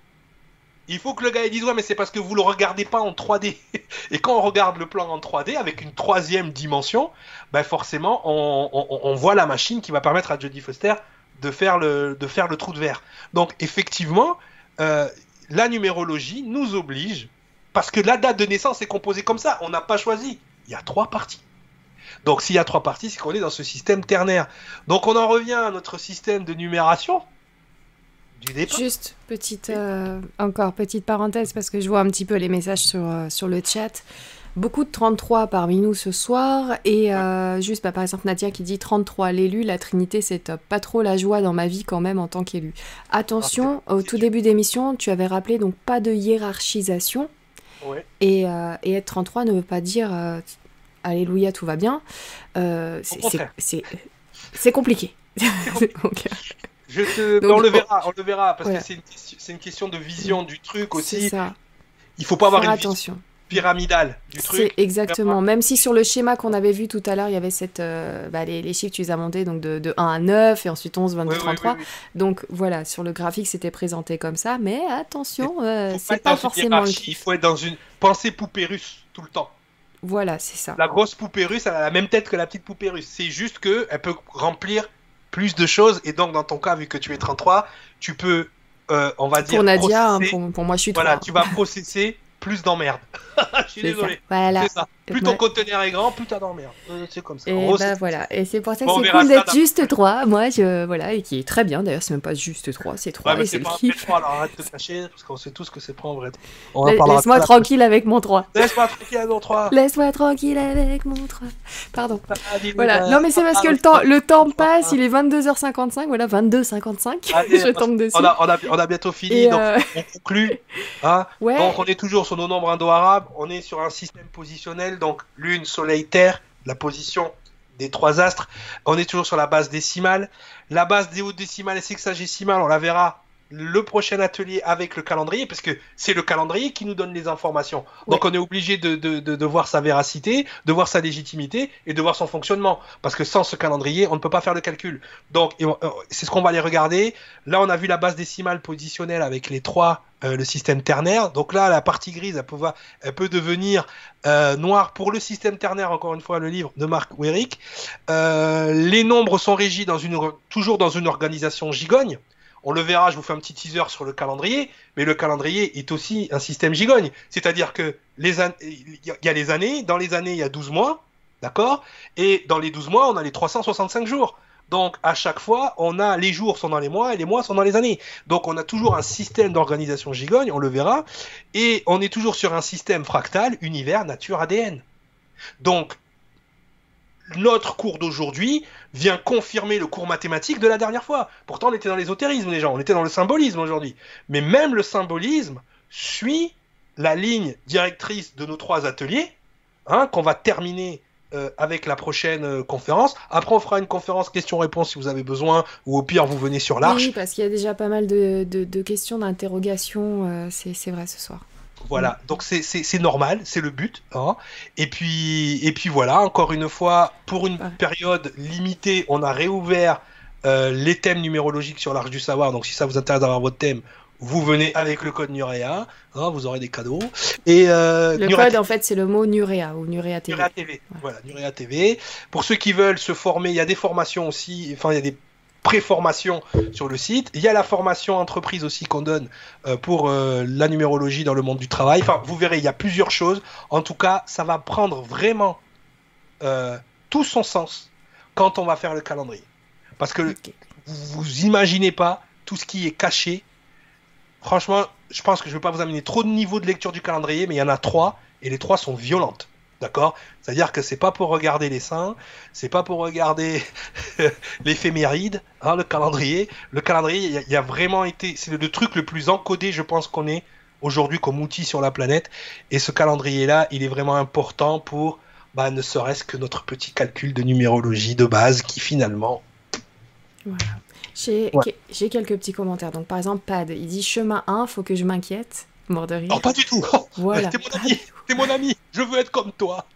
Il faut que le gars dise ouais mais c'est parce que vous le regardez pas en 3D. Et quand on regarde le plan en 3D avec une troisième dimension, ben forcément on, voit la machine qui va permettre à Jodie Foster de faire le, trou de verre. Donc effectivement, euh, la numérologie nous oblige, parce que la date de naissance est composée comme ça, on n'a pas choisi. Il y a trois parties. Donc s'il y a trois parties, c'est qu'on est dans ce système ternaire. Donc on en revient à notre système de numération, Juste petite euh, encore petite parenthèse parce que je vois un petit peu les messages sur, euh, sur le chat. Beaucoup de 33 parmi nous ce soir et euh, juste bah, par exemple Nadia qui dit 33 l'élu, la Trinité c'est top. Pas trop la joie dans ma vie quand même en tant qu'élu. Attention, au tout début d'émission tu avais rappelé donc pas de hiérarchisation et, et, être 33 ne veut pas dire Alléluia tout va bien. c'est compliqué. on le verra, on le verra, parce que c'est une, question de vision du truc aussi. Ça. Il faut pas avoir une attention. pyramidale du truc. C'est exactement. Même si sur le schéma qu'on avait vu tout à l'heure, il y avait cette, euh, bah, les, chiffres que tu les as montés donc de, 1 à 9 et ensuite 11, 22, 33. donc voilà, sur le graphique, c'était présenté comme ça. Mais attention, euh, c'est pas forcément. Il faut être dans une pensée poupée russe tout le temps. Voilà, c'est ça. La grosse poupée russe, elle a la même tête que la petite poupée russe. C'est juste qu'elle peut remplir plus de choses. Et donc, dans ton cas, vu que tu es 33, tu peux, euh, on va dire. Pour Nadia, hein, pour, moi, je suis 3. Voilà, tu vas processer plus d'emmerde. je suis désolé. Voilà. Ça. Plus ton conteneur est grand, plus t'as d'emmerde. Euh, c'est comme ça. Et bah voilà. Et c'est pour ça que c'est cool d'être juste 3. Moi, je, voilà, et qui est très bien. D'ailleurs, c'est même pas juste 3, c'est 3. Ouais, mais c'est pas le 3, alors arrête de te cacher, parce qu'on sait tous que c'est pas en vrai. Laisse-moi tranquille avec mon 3. Laisse-moi tranquille avec mon 3. Laisse-moi tranquille avec mon 3. Pardon. Voilà. Non, mais c'est parce que le temps, le temps passe, il est 22h55. Voilà, 22h55. je tombe dessus. On a, on a, on a bientôt fini, donc euh, on conclut. Hein. Donc, on est toujours sur nos nombres indo-arabes. On est sur un système positionnel donc Lune, Soleil, Terre, la position des trois astres. On est toujours sur la base décimale. La base des hautes décimales et sexagésimales, on la verra le prochain atelier avec le calendrier, parce que c'est le calendrier qui nous donne les informations. Donc on est obligé de, de, de, voir sa véracité, de voir sa légitimité et de voir son fonctionnement. Parce que sans ce calendrier, on ne peut pas faire le calcul. Donc euh, c'est ce qu'on va aller regarder. Là, on a vu la base décimale positionnelle avec les trois, euh, le système ternaire. Donc là, la partie grise, elle peut, elle peut devenir euh, noire pour le système ternaire, encore une fois, le livre de Marc Werick. les nombres sont régis dans une, toujours dans une organisation gigogne. On le verra, je vous fais un petit teaser sur le calendrier, mais le calendrier est aussi un système gigogne. C'est-à-dire que il y a les années, dans les années, il y a 12 mois, d'accord Et dans les 12 mois, on a les 365 jours. Donc à chaque fois, on a les jours sont dans les mois et les mois sont dans les années. Donc on a toujours un système d'organisation gigogne, on le verra, et on est toujours sur un système fractal, univers, nature, ADN. Donc notre cours d'aujourd'hui vient confirmer le cours mathématique de la dernière fois. Pourtant, on était dans l'ésotérisme, les gens, on était dans le symbolisme aujourd'hui. Mais même le symbolisme suit la ligne directrice de nos trois ateliers, hein, qu'on va terminer euh, avec la prochaine euh, conférence. Après, on fera une conférence questions-réponses si vous avez besoin, ou au pire, vous venez sur l'arche. Oui, parce qu'il y a déjà pas mal de, questions, d'interrogations, euh, c'est vrai ce soir. Voilà, donc c'est normal, c'est le but. Hein. Et, puis, et puis voilà, encore une fois, pour une période limitée, on a réouvert euh, les thèmes numérologiques sur l'Arche du Savoir. Donc si ça vous intéresse d'avoir votre thème, vous venez avec le code Nurea, hein, vous aurez des cadeaux. Et euh, le code, en fait, c'est le mot Nurea ou Nurea TV. Nurea TV, voilà, Nurea TV. Pour ceux qui veulent se former, il y a des formations aussi, enfin, il y a des pré-formation sur le site. Il y a la formation entreprise aussi qu'on donne euh, pour euh, la numérologie dans le monde du travail. Enfin, vous verrez, il y a plusieurs choses. En tout cas, ça va prendre vraiment euh, tout son sens quand on va faire le calendrier. Parce que vous, vous imaginez pas tout ce qui est caché. Franchement, je pense que je ne vais pas vous amener trop de niveau de lecture du calendrier, mais il y en a trois et les trois sont violentes. D'accord? C'est-à-dire que c'est pas pour regarder les seins, c'est pas pour regarder l'éphéméride, hein, le calendrier. Le calendrier, il y, a vraiment été, c'est le, truc le plus encodé, je pense qu'on est aujourd'hui comme outil sur la planète. Et ce calendrier-là, il est vraiment important pour, bah, ne serait-ce que notre petit calcul de numérologie de base qui finalement. Voilà. J'ai quelques petits commentaires. Donc par exemple, Pad, il dit chemin 1, faut que je m'inquiète. Mort de rire. Non, pas du tout. Voilà. T'es mon ami. T'es mon ami. Je veux être comme toi.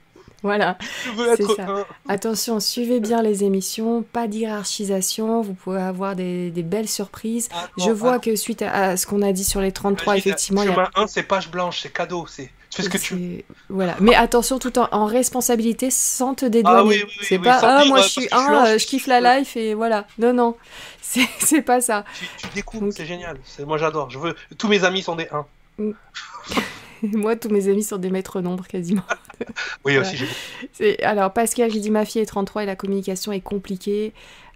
Voilà. Je veux être. Ça. Attention, suivez bien les émissions. Pas d'hierarchisation. Vous pouvez avoir des, des belles surprises. Ah, je vois que suite à, ce qu'on a dit sur les 33, effectivement. Chemin a... 1, c'est page blanche, c'est cadeau. C'est. Tu fais ce que tu Voilà. Mais attention, tout en, en responsabilité, sans te dédouaner. Ah, oui, oui, c'est pas, ah, moi je suis un, euh, je kiffe la life et voilà. Non, non. C'est pas ça. Tu, tu découvres, c'est génial. Moi j'adore. Je veux... Tous mes amis sont des 1. Moi, tous mes amis sont des maîtres nombres quasiment. oui, aussi. Alors, Pascal, j'ai dit ma fille est 33 et la communication est compliquée.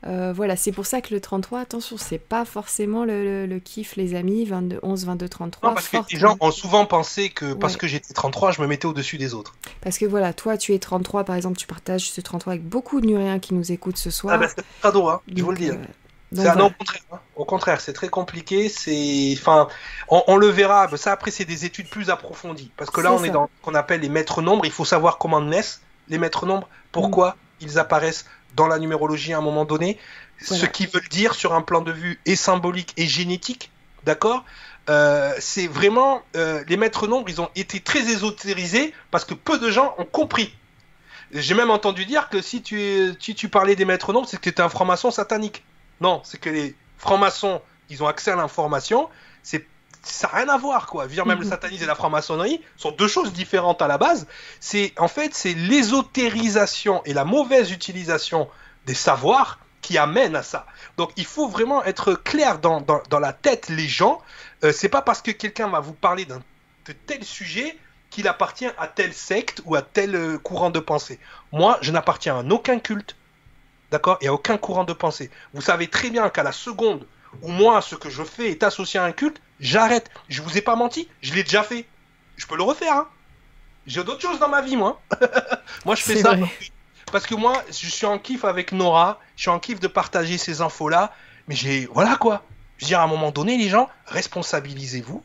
Euh, voilà, c'est pour ça que le 33, attention, c'est pas forcément le, kiff, les amis, 22, 11, 22, 33. Non, parce que les gens ont souvent pensé que parce que j'étais 33, je me mettais au-dessus des autres. Parce que voilà, toi, tu es 33, par exemple, tu partages ce 33 avec beaucoup de Nuriens qui nous écoutent ce soir. Ah, bah, c'est cadeau, hein, je vous le dis. Hein. Euh, Hein. au contraire, c'est très compliqué. C'est, enfin, on, le verra. Ça après, c'est des études plus approfondies, parce que là, on est dans ce qu'on appelle les maîtres nombres. Il faut savoir comment naissent les maîtres nombres, pourquoi mm. ils apparaissent dans la numérologie à un moment donné, ce qu'ils veulent dire sur un plan de vue et symbolique et génétique, d'accord. Euh, c'est vraiment euh, les maîtres nombres, ils ont été très ésotérisés parce que peu de gens ont compris. J'ai même entendu dire que si tu, si tu parlais des maîtres nombres, c'est que tu étais un franc-maçon satanique. Non, c'est que les francs-maçons, ils ont accès à l'information. C'est ça n'a rien à voir quoi. Dire même le mhm. satanisme et la franc-maçonnerie sont deux choses différentes à la base. C'est en fait c'est l'ésotérisation et la mauvaise utilisation des savoirs qui amènent à ça. Donc il faut vraiment être clair dans, dans, la tête les gens. Euh, c'est pas parce que quelqu'un va vous parler d'un de tel sujet qu'il appartient à telle secte ou à tel euh, courant de pensée. Moi, je n'appartiens à aucun culte, D'accord? Il n'y a aucun courant de pensée. Vous savez très bien qu'à la seconde où moi, ce que je fais est associé à un culte, j'arrête. Je vous ai pas menti, je l'ai déjà fait. Je peux le refaire. Hein. J'ai d'autres choses dans ma vie, moi. moi, je fais ça. Parce que moi, je suis en kiff avec Nora, je suis en kiff de partager ces infos-là. Mais j'ai. Voilà quoi. Je veux dire, à un moment donné, les gens, responsabilisez-vous,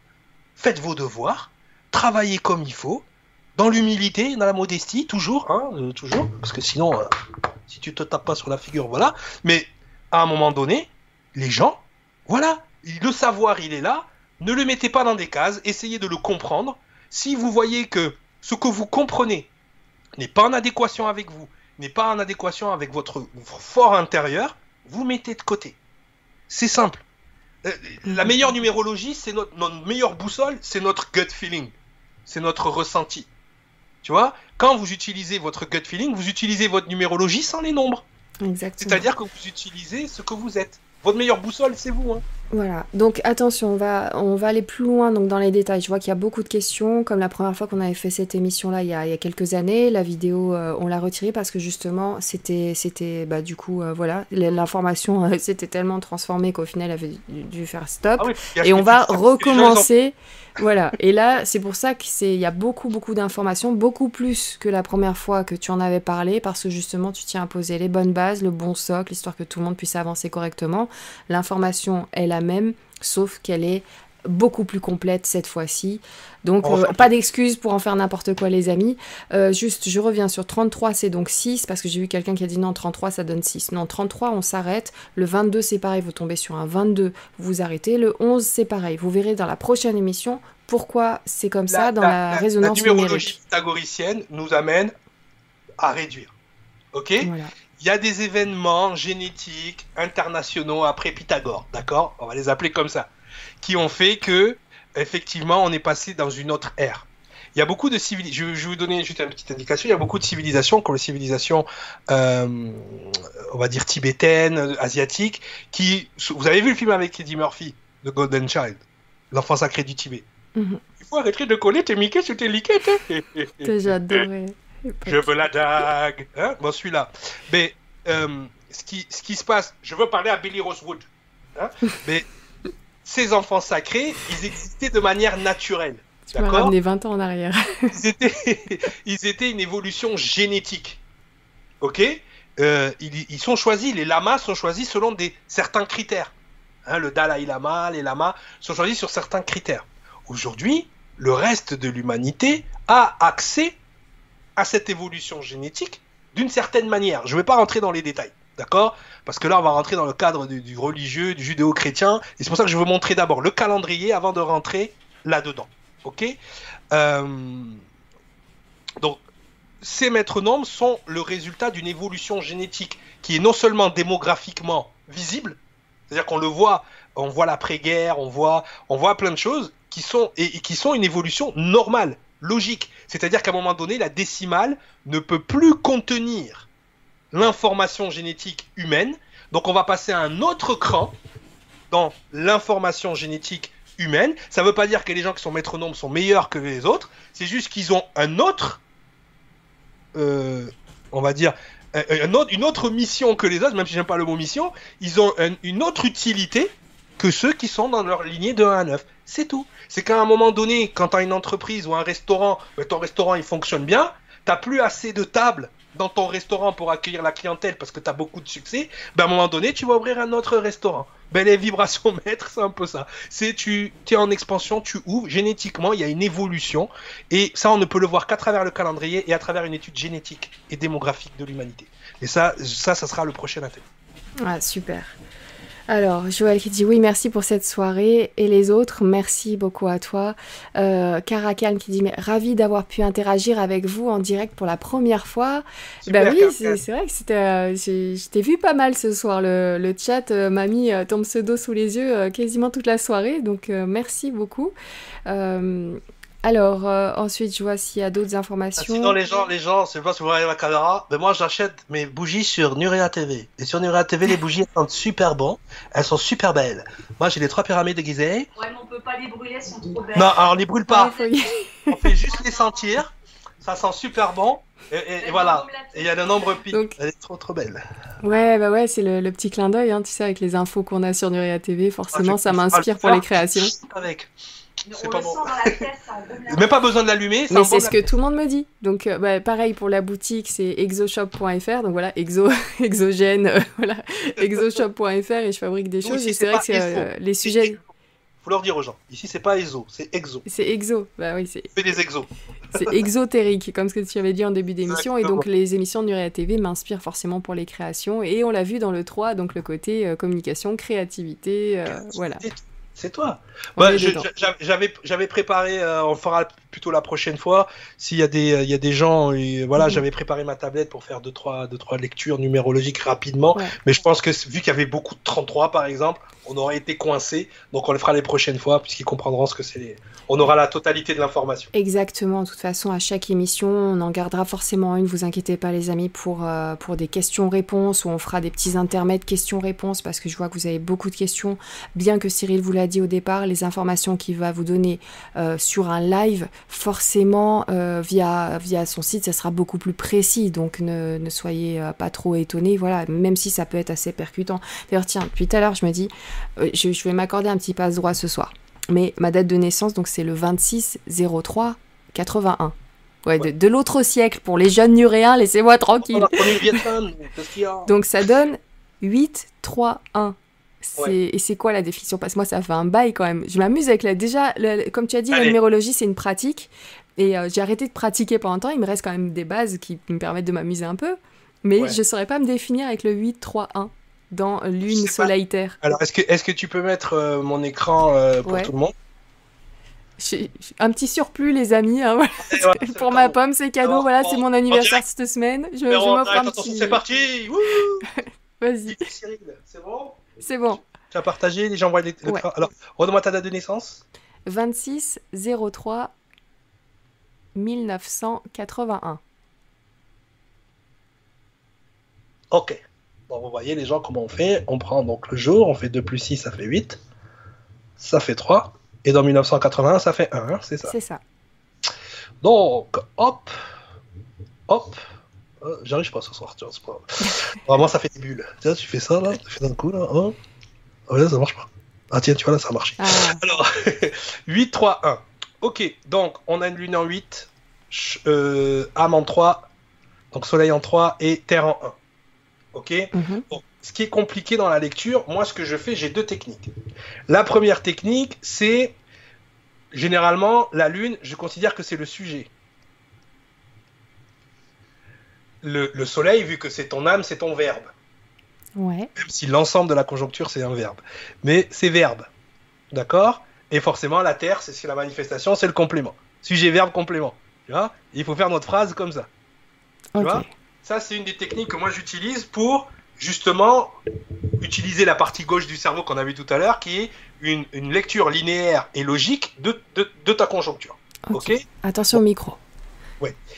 faites vos devoirs, travaillez comme il faut, dans l'humilité, dans la modestie, toujours, hein, euh, toujours, parce que sinon, euh, si tu te tapes pas sur la figure, voilà. Mais à un moment donné, les gens, voilà, le savoir, il est là. Ne le mettez pas dans des cases, essayez de le comprendre. Si vous voyez que ce que vous comprenez n'est pas en adéquation avec vous, n'est pas en adéquation avec votre fort intérieur, vous mettez de côté. C'est simple. Euh, la meilleure numérologie, c'est notre, notre meilleure boussole, c'est notre gut feeling, c'est notre ressenti. Tu vois, quand vous utilisez votre gut feeling, vous utilisez votre numérologie sans les nombres. C'est-à-dire que vous utilisez ce que vous êtes. Votre meilleure boussole, c'est vous. Hein. Voilà, donc attention, on va, on va aller plus loin donc, dans les détails. Je vois qu'il y a beaucoup de questions, comme la première fois qu'on avait fait cette émission-là il, y a quelques années. La vidéo, euh, on l'a retirée parce que justement, c'était, c'était bah, du coup, euh, voilà, l'information euh, s'était tellement transformée qu'au final, elle avait dû, faire stop. Ah et on va recommencer. Voilà, et là, c'est pour ça qu'il y a beaucoup, beaucoup d'informations, beaucoup plus que la première fois que tu en avais parlé, parce que justement, tu tiens à poser les bonnes bases, le bon socle, histoire que tout le monde puisse avancer correctement. L'information est la même, sauf qu'elle est beaucoup plus complète cette fois-ci. Donc euh, pas d'excuses pour en faire n'importe quoi les amis. Euh, juste je reviens sur 33 c'est donc 6 parce que j'ai vu quelqu'un qui a dit non 33 ça donne 6. Non 33 on s'arrête. Le 22 c'est pareil vous tombez sur un 22 vous vous arrêtez. Le 11 c'est pareil. Vous verrez dans la prochaine émission pourquoi c'est comme ça dans la, résonance la numérologie pythagoricienne nous amène à réduire. Ok? Il y a des événements génétiques internationaux après Pythagore, d'accord? On va les appeler comme ça, qui ont fait que, effectivement, on est passé dans une autre ère. il y a beaucoup de civilisations. Je, je, vais vous donner juste une petite indication. Il y a beaucoup de civilisations, comme les civilisations, euh, on va dire tibétaines, asiatiques, qui. Vous avez vu le film avec Eddie Murphy, The Golden Child, l'enfant sacré du Tibet? Mm -hmm. Il faut arrêter de coller tes Mickey sur tes liquettes. J'adore. Je veux la dague. Hein? Bon, celui-là. Mais euh, ce, qui, ce qui se passe, je veux parler à Billy Rosewood. Hein? Mais ces enfants sacrés, ils existaient de manière naturelle. Tu m'as ramené 20 ans en arrière. ils, étaient, ils étaient une évolution génétique. Ok? Euh, ils, ils, sont choisis, les lamas sont choisis selon des, certains critères. Hein, le Dalai Lama, les lamas sont choisis sur certains critères. Aujourd'hui, le reste de l'humanité a accès à cette évolution génétique d'une certaine manière. Je ne vais pas rentrer dans les détails, d'accord? Parce que là, on va rentrer dans le cadre du, religieux, du judéo-chrétien, et c'est pour ça que je veux montrer d'abord le calendrier avant de rentrer là-dedans, ok? Euh... Donc, ces maîtres nombres sont le résultat d'une évolution génétique qui est non seulement démographiquement visible, c'est-à-dire qu'on le voit, on voit l'après-guerre, on voit, on voit plein de choses qui sont et qui sont une évolution normale, logique. C'est-à-dire qu'à un moment donné, la décimale ne peut plus contenir l'information génétique humaine. Donc on va passer à un autre cran dans l'information génétique humaine. Ça ne veut pas dire que les gens qui sont maîtres sont meilleurs que les autres. C'est juste qu'ils ont un autre, euh, on va dire, une autre mission que les autres, même si j'aime pas le mot mission. Ils ont un, une autre utilité que ceux qui sont dans leur lignée de 1 à 9. C'est tout. C'est qu'à un moment donné, quand tu as une entreprise ou un restaurant, ben ton restaurant il fonctionne bien, tu plus assez de tables dans ton restaurant pour accueillir la clientèle parce que tu as beaucoup de succès, ben à un moment donné, tu vas ouvrir un autre restaurant. Ben les vibrations maîtres, c'est un peu ça. C'est tu es en expansion, tu ouvres, génétiquement, il y a une évolution et ça on ne peut le voir qu'à travers le calendrier et à travers une étude génétique et démographique de l'humanité. Et ça, ça, ça sera le prochain atelier. Ah, super. Alors, Joël qui dit oui, merci pour cette soirée. Et les autres, merci beaucoup à toi. Euh, Caracal qui dit mais ravi d'avoir pu interagir avec vous en direct pour la première fois. Super, bah oui, c'est vrai que c'était. Euh, je t'ai vu pas mal ce soir. Le, le chat euh, m'a mis ton pseudo sous les yeux euh, quasiment toute la soirée. Donc, euh, merci beaucoup. Alors, euh, ensuite, je vois s'il y a d'autres informations. Sinon, les gens, les gens, c'est pas si vous voyez la caméra, mais moi, j'achète mes bougies sur Nurea TV. Et sur Nurea TV, les bougies, elles sentent super bon. Elles sont super belles. Moi, j'ai les trois pyramides déguisées. Ouais, mais on peut pas les brûler, elles sont trop belles. Non, alors, on les brûle pas. on fait juste les sentir. Ça sent super bon. Et, et, et voilà. Et il y a le nombre pic. Donc... Elle est trop, trop belle. Ouais, bah ouais, c'est le, le, petit clin d'œil, hein, tu sais, avec les infos qu'on a sur Nurea TV. Forcément, ah, ça m'inspire pour les créations. Avec. C'est pas bon. Même pas besoin de l'allumer. Mais c'est ce que tout le monde me dit. Donc, euh, bah, pareil pour la boutique, c'est exoshop.fr. Donc voilà, exo, exogène, euh, voilà, exoshop.fr et je fabrique des choses. Et c'est vrai que c'est euh, les sujets. Faut leur dire aux gens. Ici, c'est pas exo, c'est exo. C'est exo. Bah oui, c'est. Fais des exos. c'est exotérique, comme ce que tu avais dit en début d'émission. Et donc, les émissions de Nuria TV m'inspirent forcément pour les créations. Et on l'a vu dans le 3, donc le côté euh, communication, créativité, euh, voilà. C'est toi. Bah, j'avais préparé, euh, on fera plutôt la prochaine fois. S'il y a des il y a des gens, et, voilà, mmh. j'avais préparé ma tablette pour faire deux trois deux trois lectures numérologiques rapidement. Ouais. Mais je pense que vu qu'il y avait beaucoup de 33 par exemple, on aurait été coincé. Donc on le fera les prochaines fois puisqu'ils comprendront ce que c'est. On aura la totalité de l'information. Exactement. De toute façon, à chaque émission, on en gardera forcément une. Vous inquiétez pas, les amis, pour euh, pour des questions-réponses où on fera des petits intermèdes questions-réponses parce que je vois que vous avez beaucoup de questions. Bien que Cyril vous l'a dit au départ, les informations qu'il va vous donner euh, sur un live, forcément euh, via via son site, ça sera beaucoup plus précis. Donc ne, ne soyez euh, pas trop étonnés. Voilà, même si ça peut être assez percutant. D'ailleurs, tiens, depuis tout à l'heure, je me dis, euh, je, je vais m'accorder un petit passe droit ce soir. Mais ma date de naissance, donc c'est le 26 03 81. Ouais, ouais. de, de l'autre siècle pour les jeunes nuréens, laissez-moi tranquille. donc ça donne 8 3 1. Ouais. Et c'est quoi la définition? Parce que moi, ça fait un bail quand même. Je m'amuse avec la. Déjà, comme tu as dit, Allez. la numérologie, c'est une pratique. Et euh, j'ai arrêté de pratiquer pendant un temps. Il me reste quand même des bases qui me permettent de m'amuser un peu. Mais ouais. je ne saurais pas me définir avec le 8-3-1 dans Lune, Soleil, Terre. Alors, est-ce que, est que tu peux mettre euh, mon écran euh, pour ouais. tout le monde? Un petit surplus, les amis. Hein, voilà. ouais, pour ma pomme, c'est cadeau. voilà, c'est mon anniversaire cette semaine. Je, je m'offre un petit. C'est parti Vas-y. C'est bon? C'est bon. Tu as partagé, les gens voient les. Ouais. Alors, redonne-moi ta date de naissance 26 03 1981. Ok. Donc vous voyez les gens comment on fait. On prend donc le jour, on fait 2 plus 6, ça fait 8. Ça fait 3. Et dans 1981, ça fait 1, hein, c'est ça C'est ça. Donc, hop, hop. Euh, J'arrive pas ce soir, tu vois, c'est pas... Vraiment, ça fait des bulles. Tiens, tu fais ça, là, tu fais d'un coup, là. Oh. Ah ouais, ça marche pas. Ah tiens, tu vois, là, ça a marché. Ah, Alors, 8, 3, 1. Ok, donc, on a une lune en 8, ch- euh, âme en 3, donc soleil en 3 et terre en 1. Ok? Mhm. Bon, ce qui est compliqué dans la lecture, moi ce que je fais, j'ai deux techniques. La première technique, c'est généralement la lune, je considère que c'est le sujet. Le, le soleil, vu que c'est ton âme, c'est ton verbe. Ouais. Même si l'ensemble de la conjoncture, c'est un verbe. Mais c'est verbe. D'accord? Et forcément, la terre, c'est la manifestation, c'est le complément. Sujet, verbe, complément. Tu vois? Il faut faire notre phrase comme ça. Ok. vois? Ça, c'est une des techniques que moi j'utilise pour justement utiliser la partie gauche du cerveau qu'on a vu tout à l'heure, qui est une, une lecture linéaire et logique de, de- de ta conjoncture. Ok. Ok? Attention au micro.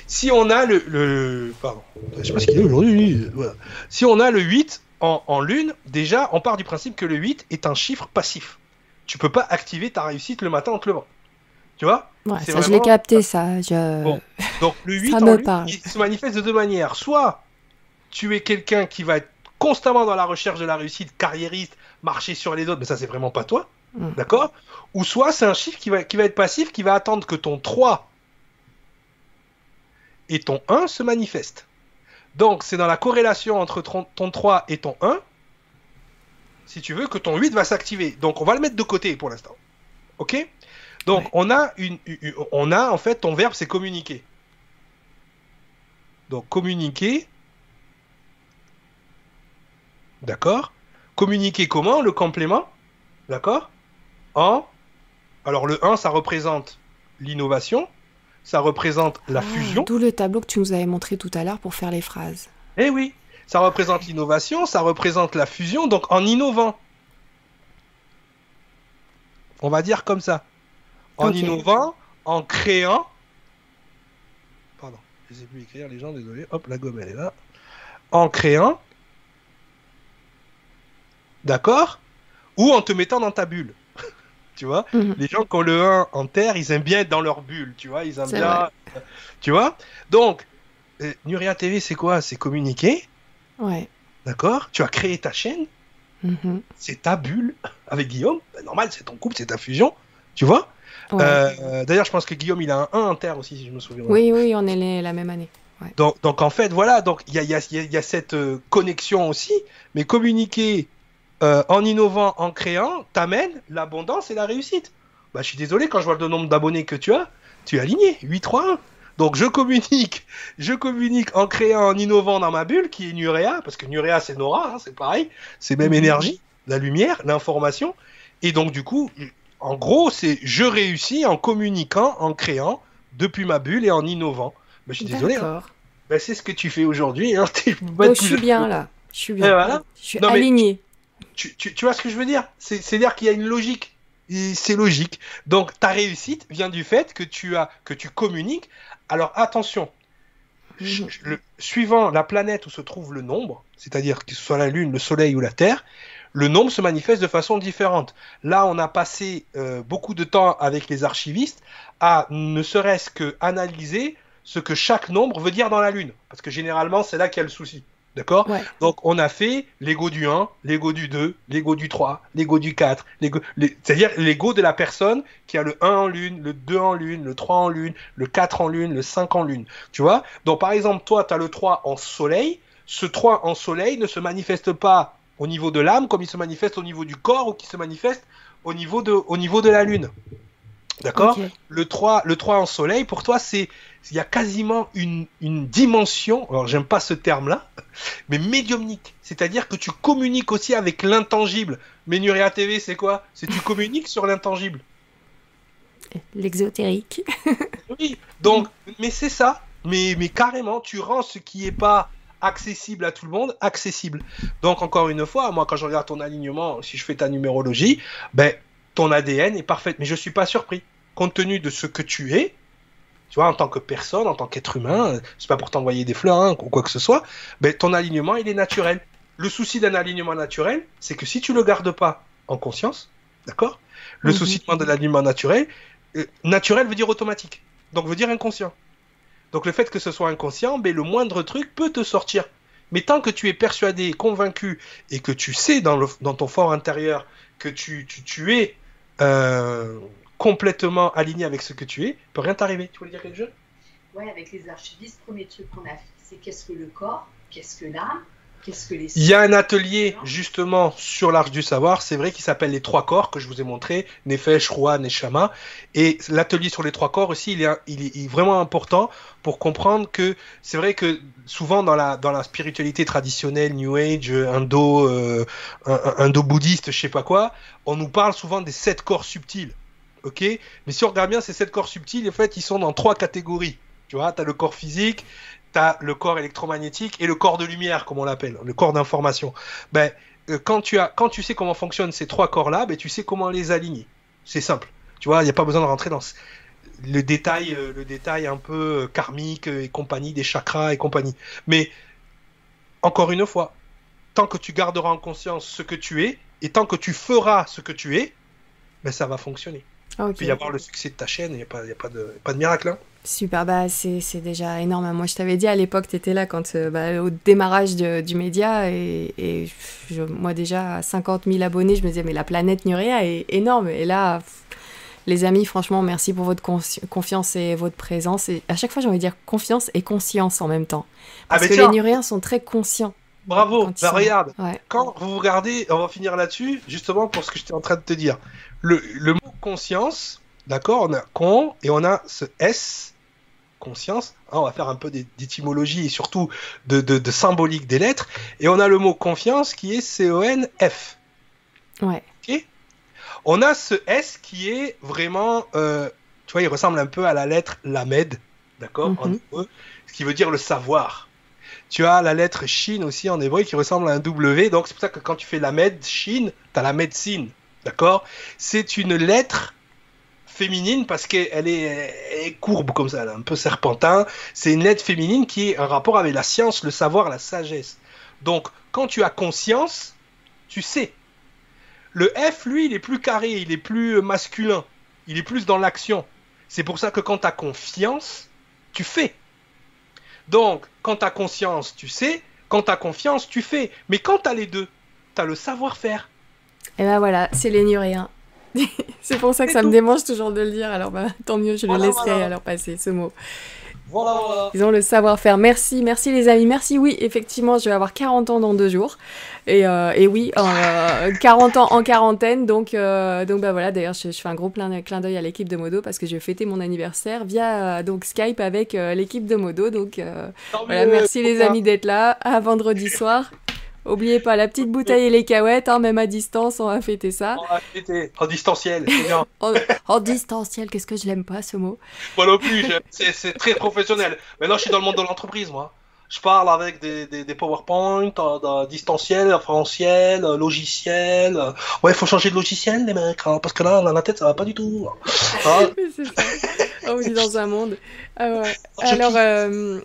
Si on a le, le- Pardon, je sais pas ce qu'il est aujourd'hui. Voilà. Si on a le 8 en, en lune, déjà, on part du principe que le 8 est un chiffre passif. Tu peux pas activer ta réussite le matin en te levant. Tu vois? Ouais, ça, je l'ai capté, ça. Je... Bon. Donc le 8 Ça en parle. il se manifeste de deux manières. Soit tu es quelqu'un qui va être constamment dans la recherche de la réussite, carriériste, marcher sur les autres, mais ça c'est vraiment pas toi. Mm. D'accord? Ou soit c'est un chiffre qui va, qui va être passif, qui va attendre que ton 3 et ton 1 se manifestent. Donc c'est dans la corrélation entre ton, ton 3 et ton 1, si tu veux, que ton 8 va s'activer. Donc on va le mettre de côté pour l'instant. Ok? Donc Ouais. on, a une, une- on a en fait ton verbe c'est communiquer. Donc communiquer. D'accord? Communiquer comment Le complément? D'accord? En. Alors le 1, ça représente l'innovation. Ça représente la Ah, fusion. D'où le tableau que tu nous avais montré tout à l'heure pour faire les phrases. Eh oui, ça représente l'innovation, ça représente la fusion, donc en innovant. On va dire comme ça. En innovant, en créant. Pardon, je sais plus écrire les gens, désolé. Hop, la gomme elle est là. En créant. D'accord? Ou en te mettant dans ta bulle. Tu vois Mhm. Les gens qui ont le 1 en terre, ils aiment bien être dans leur bulle, tu vois Ils aiment bien. Tu vois Donc, euh, Nuria TV, c'est quoi? C'est communiquer. Ouais. D'accord? Tu as créé ta chaîne, Mhm. c'est ta bulle avec Guillaume. Ben, normal, c'est ton couple, c'est ta fusion. Tu vois? Ouais. Euh, D'ailleurs, je pense que Guillaume, il a un 1 en terre aussi, si je me souviens. bien. Oui, oui, on est les- la même année. Donc, donc, en fait, voilà, donc il y a, y a- y a cette euh, connexion aussi, mais communiquer euh, en innovant, en créant, t'amène l'abondance et la réussite. Bah, je suis désolé, quand je vois le nombre d'abonnés que tu as, tu es aligné, 8, 3, 1. Donc je communique, je communique en créant, en innovant dans ma bulle, qui est Nurea, parce que Nurea c'est Nora, hein, c'est pareil, c'est même Mhm. énergie, la lumière, l'information. Et donc du coup, en gros, c'est je réussis en communiquant, en créant, depuis ma bulle et en innovant. Mais je suis désolé, hein. Ben, c'est ce que tu fais aujourd'hui. Hein. Je être je plus- suis bien là. Je suis bien. Voilà. Je suis Non, mais- alignée. Tu, tu- tu vois ce que je veux dire? C'est- C'est-à-dire qu'il y a une logique. C'est logique. Donc ta réussite vient du fait que tu as que tu communiques. Alors attention, le- suivant la planète où se trouve le nombre, c'est-à-dire que ce soit la Lune, le Soleil ou la Terre, le nombre se manifeste de façon différente. Là, on a passé euh, beaucoup de temps avec les archivistes à ne serait-ce que analyser ce que chaque nombre veut dire dans la Lune, parce que généralement c'est là qu'il y a le souci. D'accord? Ouais. Donc on a fait l'ego du 1, l'ego du 2, l'ego du 3, l'ego du 4, l'ego- les- c'est-à-dire l'ego de la personne qui a le 1 en lune, le 2 en lune, le 3 en lune, le 4 en lune, le 5 en lune. Tu vois? Donc par exemple, toi, tu as le 3 en soleil. Ce 3 en soleil ne se manifeste pas au niveau de l'âme comme il se manifeste au niveau du corps ou qui se manifeste au niveau de, au niveau de la lune. D'accord? Le 3, le 3 en soleil, pour toi, c'est il y a quasiment une, une dimension, alors j'aime pas ce terme-là, mais médiumnique. C'est-à-dire que tu communiques aussi avec l'intangible. Mais Nuria TV, c'est quoi? C'est tu communiques sur l'intangible. L'exotérique. Oui, donc, mais c'est ça. Mais, mais carrément, tu rends ce qui est pas accessible à tout le monde accessible. Donc, encore une fois, moi, quand je regarde ton alignement, si je fais ta numérologie, ben, ton ADN est parfait. Mais je suis pas surpris. Compte tenu de ce que tu es, tu vois, en tant que personne, en tant qu'être humain, c'est pas pour t'envoyer des fleurs hein, ou quoi que ce soit, ben, ton alignement, il est naturel. Le souci d'un alignement naturel, c'est que si tu le gardes pas en conscience, d'accord Le Mhm. souci de l'alignement naturel, euh, naturel veut dire automatique, donc veut dire inconscient. Donc le fait que ce soit inconscient, ben, le moindre truc peut te sortir. Mais tant que tu es persuadé, convaincu, et que tu sais dans, le, dans ton fort intérieur que tu, tu, tu es euh, complètement aligné avec ce que tu es, peut rien t'arriver. Tu voulais dire quelque chose? Ouais, avec les archivistes, premier truc qu'on a fait, c'est qu'est-ce que le corps, qu'est-ce que l'âme, qu'est-ce que les Il y a un atelier justement sur l'Arche du Savoir, c'est vrai, qui s'appelle les trois corps que je vous ai montré, Nefesh, Roi, Neshama. Et l'atelier sur les trois corps aussi, il est, il est, il est vraiment important pour comprendre que c'est vrai que souvent dans la, dans la spiritualité traditionnelle, New Age, indo, euh, indo-bouddhiste, je sais pas quoi, on nous parle souvent des sept corps subtils. Ok Mais si on regarde bien, ces sept corps subtils, en fait, ils sont dans trois catégories. Tu vois, tu as le corps physique, tu as le corps électromagnétique et le corps de lumière, comme on l'appelle, le corps d'information. Ben, euh, quand, tu as, quand tu sais comment fonctionnent ces trois corps-là, ben, tu sais comment les aligner. C'est simple. Tu vois, il n'y a pas besoin de rentrer dans le détail, euh, le détail un peu karmique et compagnie, des chakras et compagnie. Mais, encore une fois, tant que tu garderas en conscience ce que tu es, et tant que tu feras ce que tu es, ben, ça va fonctionner. Ah, Il peut y avoir le succès de ta chaîne, il n'y a, pas, y a pas, de, pas de miracle. Hein. Super, bah c'est déjà énorme. Moi, je t'avais dit à l'époque, tu étais là quand, euh, bah, au démarrage de, du média. Et, et je, moi, déjà, à 50 000 abonnés, je me disais, mais la planète Nuria est énorme. Et là, pff, les amis, franchement, merci pour votre confiance et votre présence. Et à chaque fois, j'ai envie de dire confiance et conscience en même temps. Parce ah, que tiens. les Nuriens sont très conscients. Bravo, bah, sont... regarde. Ouais. Quand vous regardez, on va finir là-dessus, justement pour ce que j'étais en train de te dire. Le, le mot conscience, d'accord, on a con et on a ce S, conscience. Hein, on va faire un peu d'étymologie et surtout de, de, de, symbolique des lettres. Et on a le mot confiance qui est C-O-N-F. Ouais. Okay on a ce S qui est vraiment, euh, tu vois, il ressemble un peu à la lettre Lamed, d'accord, mm -hmm. en hébreu, ce qui veut dire le savoir. Tu as la lettre Shin aussi en hébreu qui ressemble à un W, donc c'est pour ça que quand tu fais Lamed, Shin, tu as la médecine, d'accord? C'est une lettre féminine parce qu'elle est, est courbe comme ça, un peu serpentin. C'est une lettre féminine qui est un rapport avec la science, le savoir, la sagesse. Donc, quand tu as conscience, tu sais. Le F, lui, il est plus carré, il est plus masculin, il est plus dans l'action. C'est pour ça que quand tu as confiance, tu fais. Donc, quand tu as conscience, tu sais. Quand tu as confiance, tu fais. Mais quand tu as les deux, tu as le savoir-faire. Et ben voilà, c'est les Nuréens. c'est pour ça que ça tout. me démange toujours de le dire. Alors, bah, tant mieux, je voilà, le laisserai voilà. alors passer ce mot. Voilà, voilà. Ils ont le savoir-faire. Merci, merci les amis. Merci, oui, effectivement, je vais avoir 40 ans dans deux jours. Et, euh, et oui, euh, 40 ans en quarantaine. Donc, euh, donc bah voilà, d'ailleurs, je, je, fais un gros clin, clin d'œil à l'équipe de Modo parce que je vais fêter mon anniversaire via donc Skype avec euh, l'équipe de Modo. Donc, euh, voilà, merci les amis d'être là. À vendredi soir. Oubliez pas la petite bouteille et les cahuètes, hein, même à distance, on va fêter ça. On va fêter en distanciel, c'est bien. en, en, distanciel, qu'est-ce que je l'aime pas ce mot Moi non plus, c'est très professionnel. Maintenant, je suis dans le monde de l'entreprise, moi. Je parle avec des, des, des PowerPoint, euh, distanciel, référentiel, logiciel. Ouais, il faut changer de logiciel, les mecs, hein, parce que là, dans la tête, ça va pas du tout. Hein ça. On vit dans un monde. Ah ouais. Alors, euh,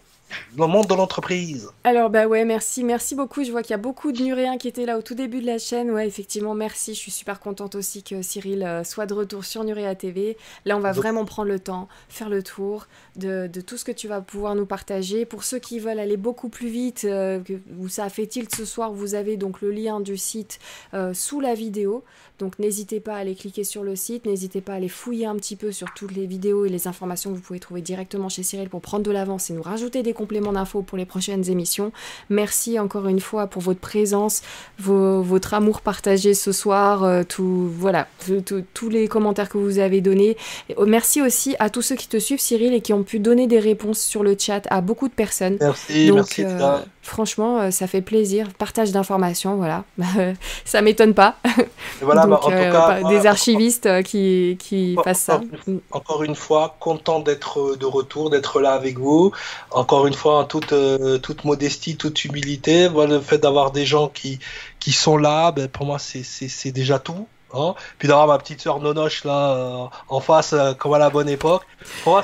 le monde de l'entreprise. Alors bah ouais, merci, merci beaucoup. Je vois qu'il y a beaucoup de Nuréens qui étaient là au tout début de la chaîne. Ouais, effectivement, merci. Je suis super contente aussi que Cyril euh, soit de retour sur Nuréa TV. Là, on va Donc... vraiment prendre le temps, faire le tour de, de, tout ce que tu vas pouvoir nous partager. Pour ceux qui veulent aller beaucoup plus vite, euh, où ça a fait tilt ce soir, vous avez donc le lien du site euh, sous la vidéo. Donc n'hésitez pas à aller cliquer sur le site, n'hésitez pas à aller fouiller un petit peu sur toutes les vidéos et les informations que vous pouvez trouver directement chez Cyril pour prendre de l'avance et nous rajouter des compléments d'infos pour les prochaines émissions. Merci encore une fois pour votre présence, vos, votre amour partagé ce soir, euh, tout, voilà, tous les commentaires que vous avez donnés. Et merci aussi à tous ceux qui te suivent Cyril et qui ont pu donner des réponses sur le chat à beaucoup de personnes. Merci, Donc, merci. Euh, franchement, euh, ça fait plaisir. Partage d'informations, voilà. ça m'étonne pas. Voilà, Donc, bah, en tout euh, cas, bah, voilà. des archivistes euh, qui, qui fassent ça. Encore une fois, content d'être de retour, d'être là avec vous. Encore une fois, en toute, euh, toute modestie, toute humilité. Voilà, le fait d'avoir des gens qui, qui sont là, ben, pour moi, c'est déjà tout. Hein puis d'avoir ma petite sœur Nonoche là euh, en face, euh, comme à la bonne époque.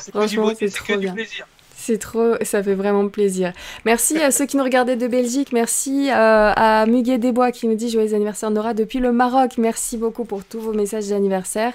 c'est que, du, que du plaisir. C'est trop, ça fait vraiment plaisir. Merci à ceux qui nous regardaient de Belgique. Merci euh, à Muguet Desbois qui nous dit joyeux anniversaire Nora depuis le Maroc. Merci beaucoup pour tous vos messages d'anniversaire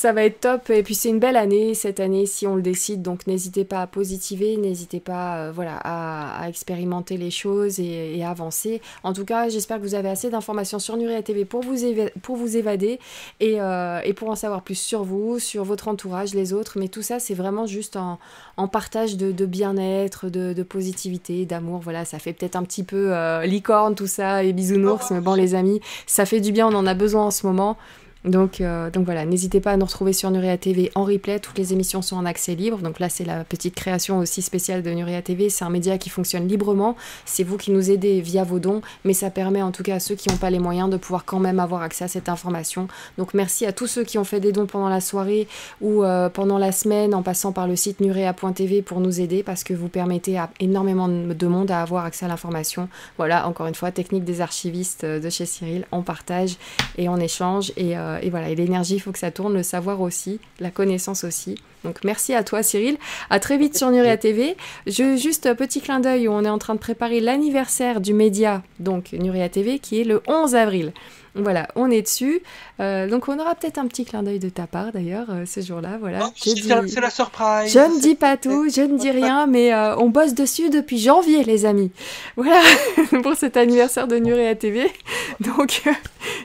ça va être top. Et puis c'est une belle année cette année si on le décide. Donc n'hésitez pas à positiver, n'hésitez pas euh, voilà, à, expérimenter les choses et, à avancer. En tout cas, j'espère que vous avez assez d'informations sur Nuria TV pour vous, pour vous évader et, euh, et, pour en savoir plus sur vous, sur votre entourage, les autres. Mais tout ça, c'est vraiment juste en, en partage de, de bien-être, de, de, positivité, d'amour. Voilà, ça fait peut-être un petit peu euh, licorne tout ça et bisounours. Mais bon, les amis, ça fait du bien, on en a besoin en ce moment. Donc, euh, donc voilà, n'hésitez pas à nous retrouver sur Nuria TV en replay. Toutes les émissions sont en accès libre. Donc là, c'est la petite création aussi spéciale de Nuria TV. C'est un média qui fonctionne librement. C'est vous qui nous aidez via vos dons, mais ça permet en tout cas à ceux qui n'ont pas les moyens de pouvoir quand même avoir accès à cette information. Donc merci à tous ceux qui ont fait des dons pendant la soirée ou euh, pendant la semaine en passant par le site nurea.tv pour nous aider parce que vous permettez à énormément de monde à avoir accès à l'information. Voilà, encore une fois, technique des archivistes euh, de chez Cyril. On partage et on échange et voilà, et l'énergie, il faut que ça tourne, le savoir aussi, la connaissance aussi. Donc merci à toi Cyril. À très vite sur Nuria TV. Je, juste petit clin d'œil où on est en train de préparer l'anniversaire du média, donc Nuria TV, qui est le 11 avril. Voilà, on est dessus. Euh, donc on aura peut-être un petit clin d'œil de ta part d'ailleurs euh, ce jour-là. Voilà. Oh, c'est la surprise. Je ne dis pas tout, je ne dis rien, mais euh, on bosse dessus depuis janvier, les amis. Voilà pour cet anniversaire de Nuria TV. Donc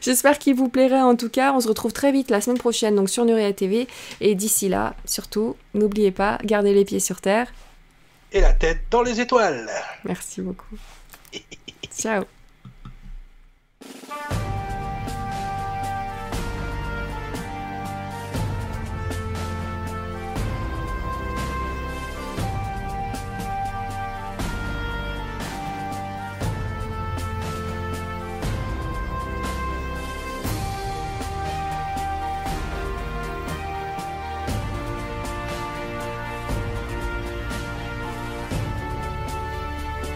j'espère qu'il vous plaira en tout cas. On se retrouve très vite la semaine prochaine donc sur Nuria TV. Et d'ici là, surtout, n'oubliez pas, gardez les pieds sur terre. Et la tête dans les étoiles. Merci beaucoup. Ciao.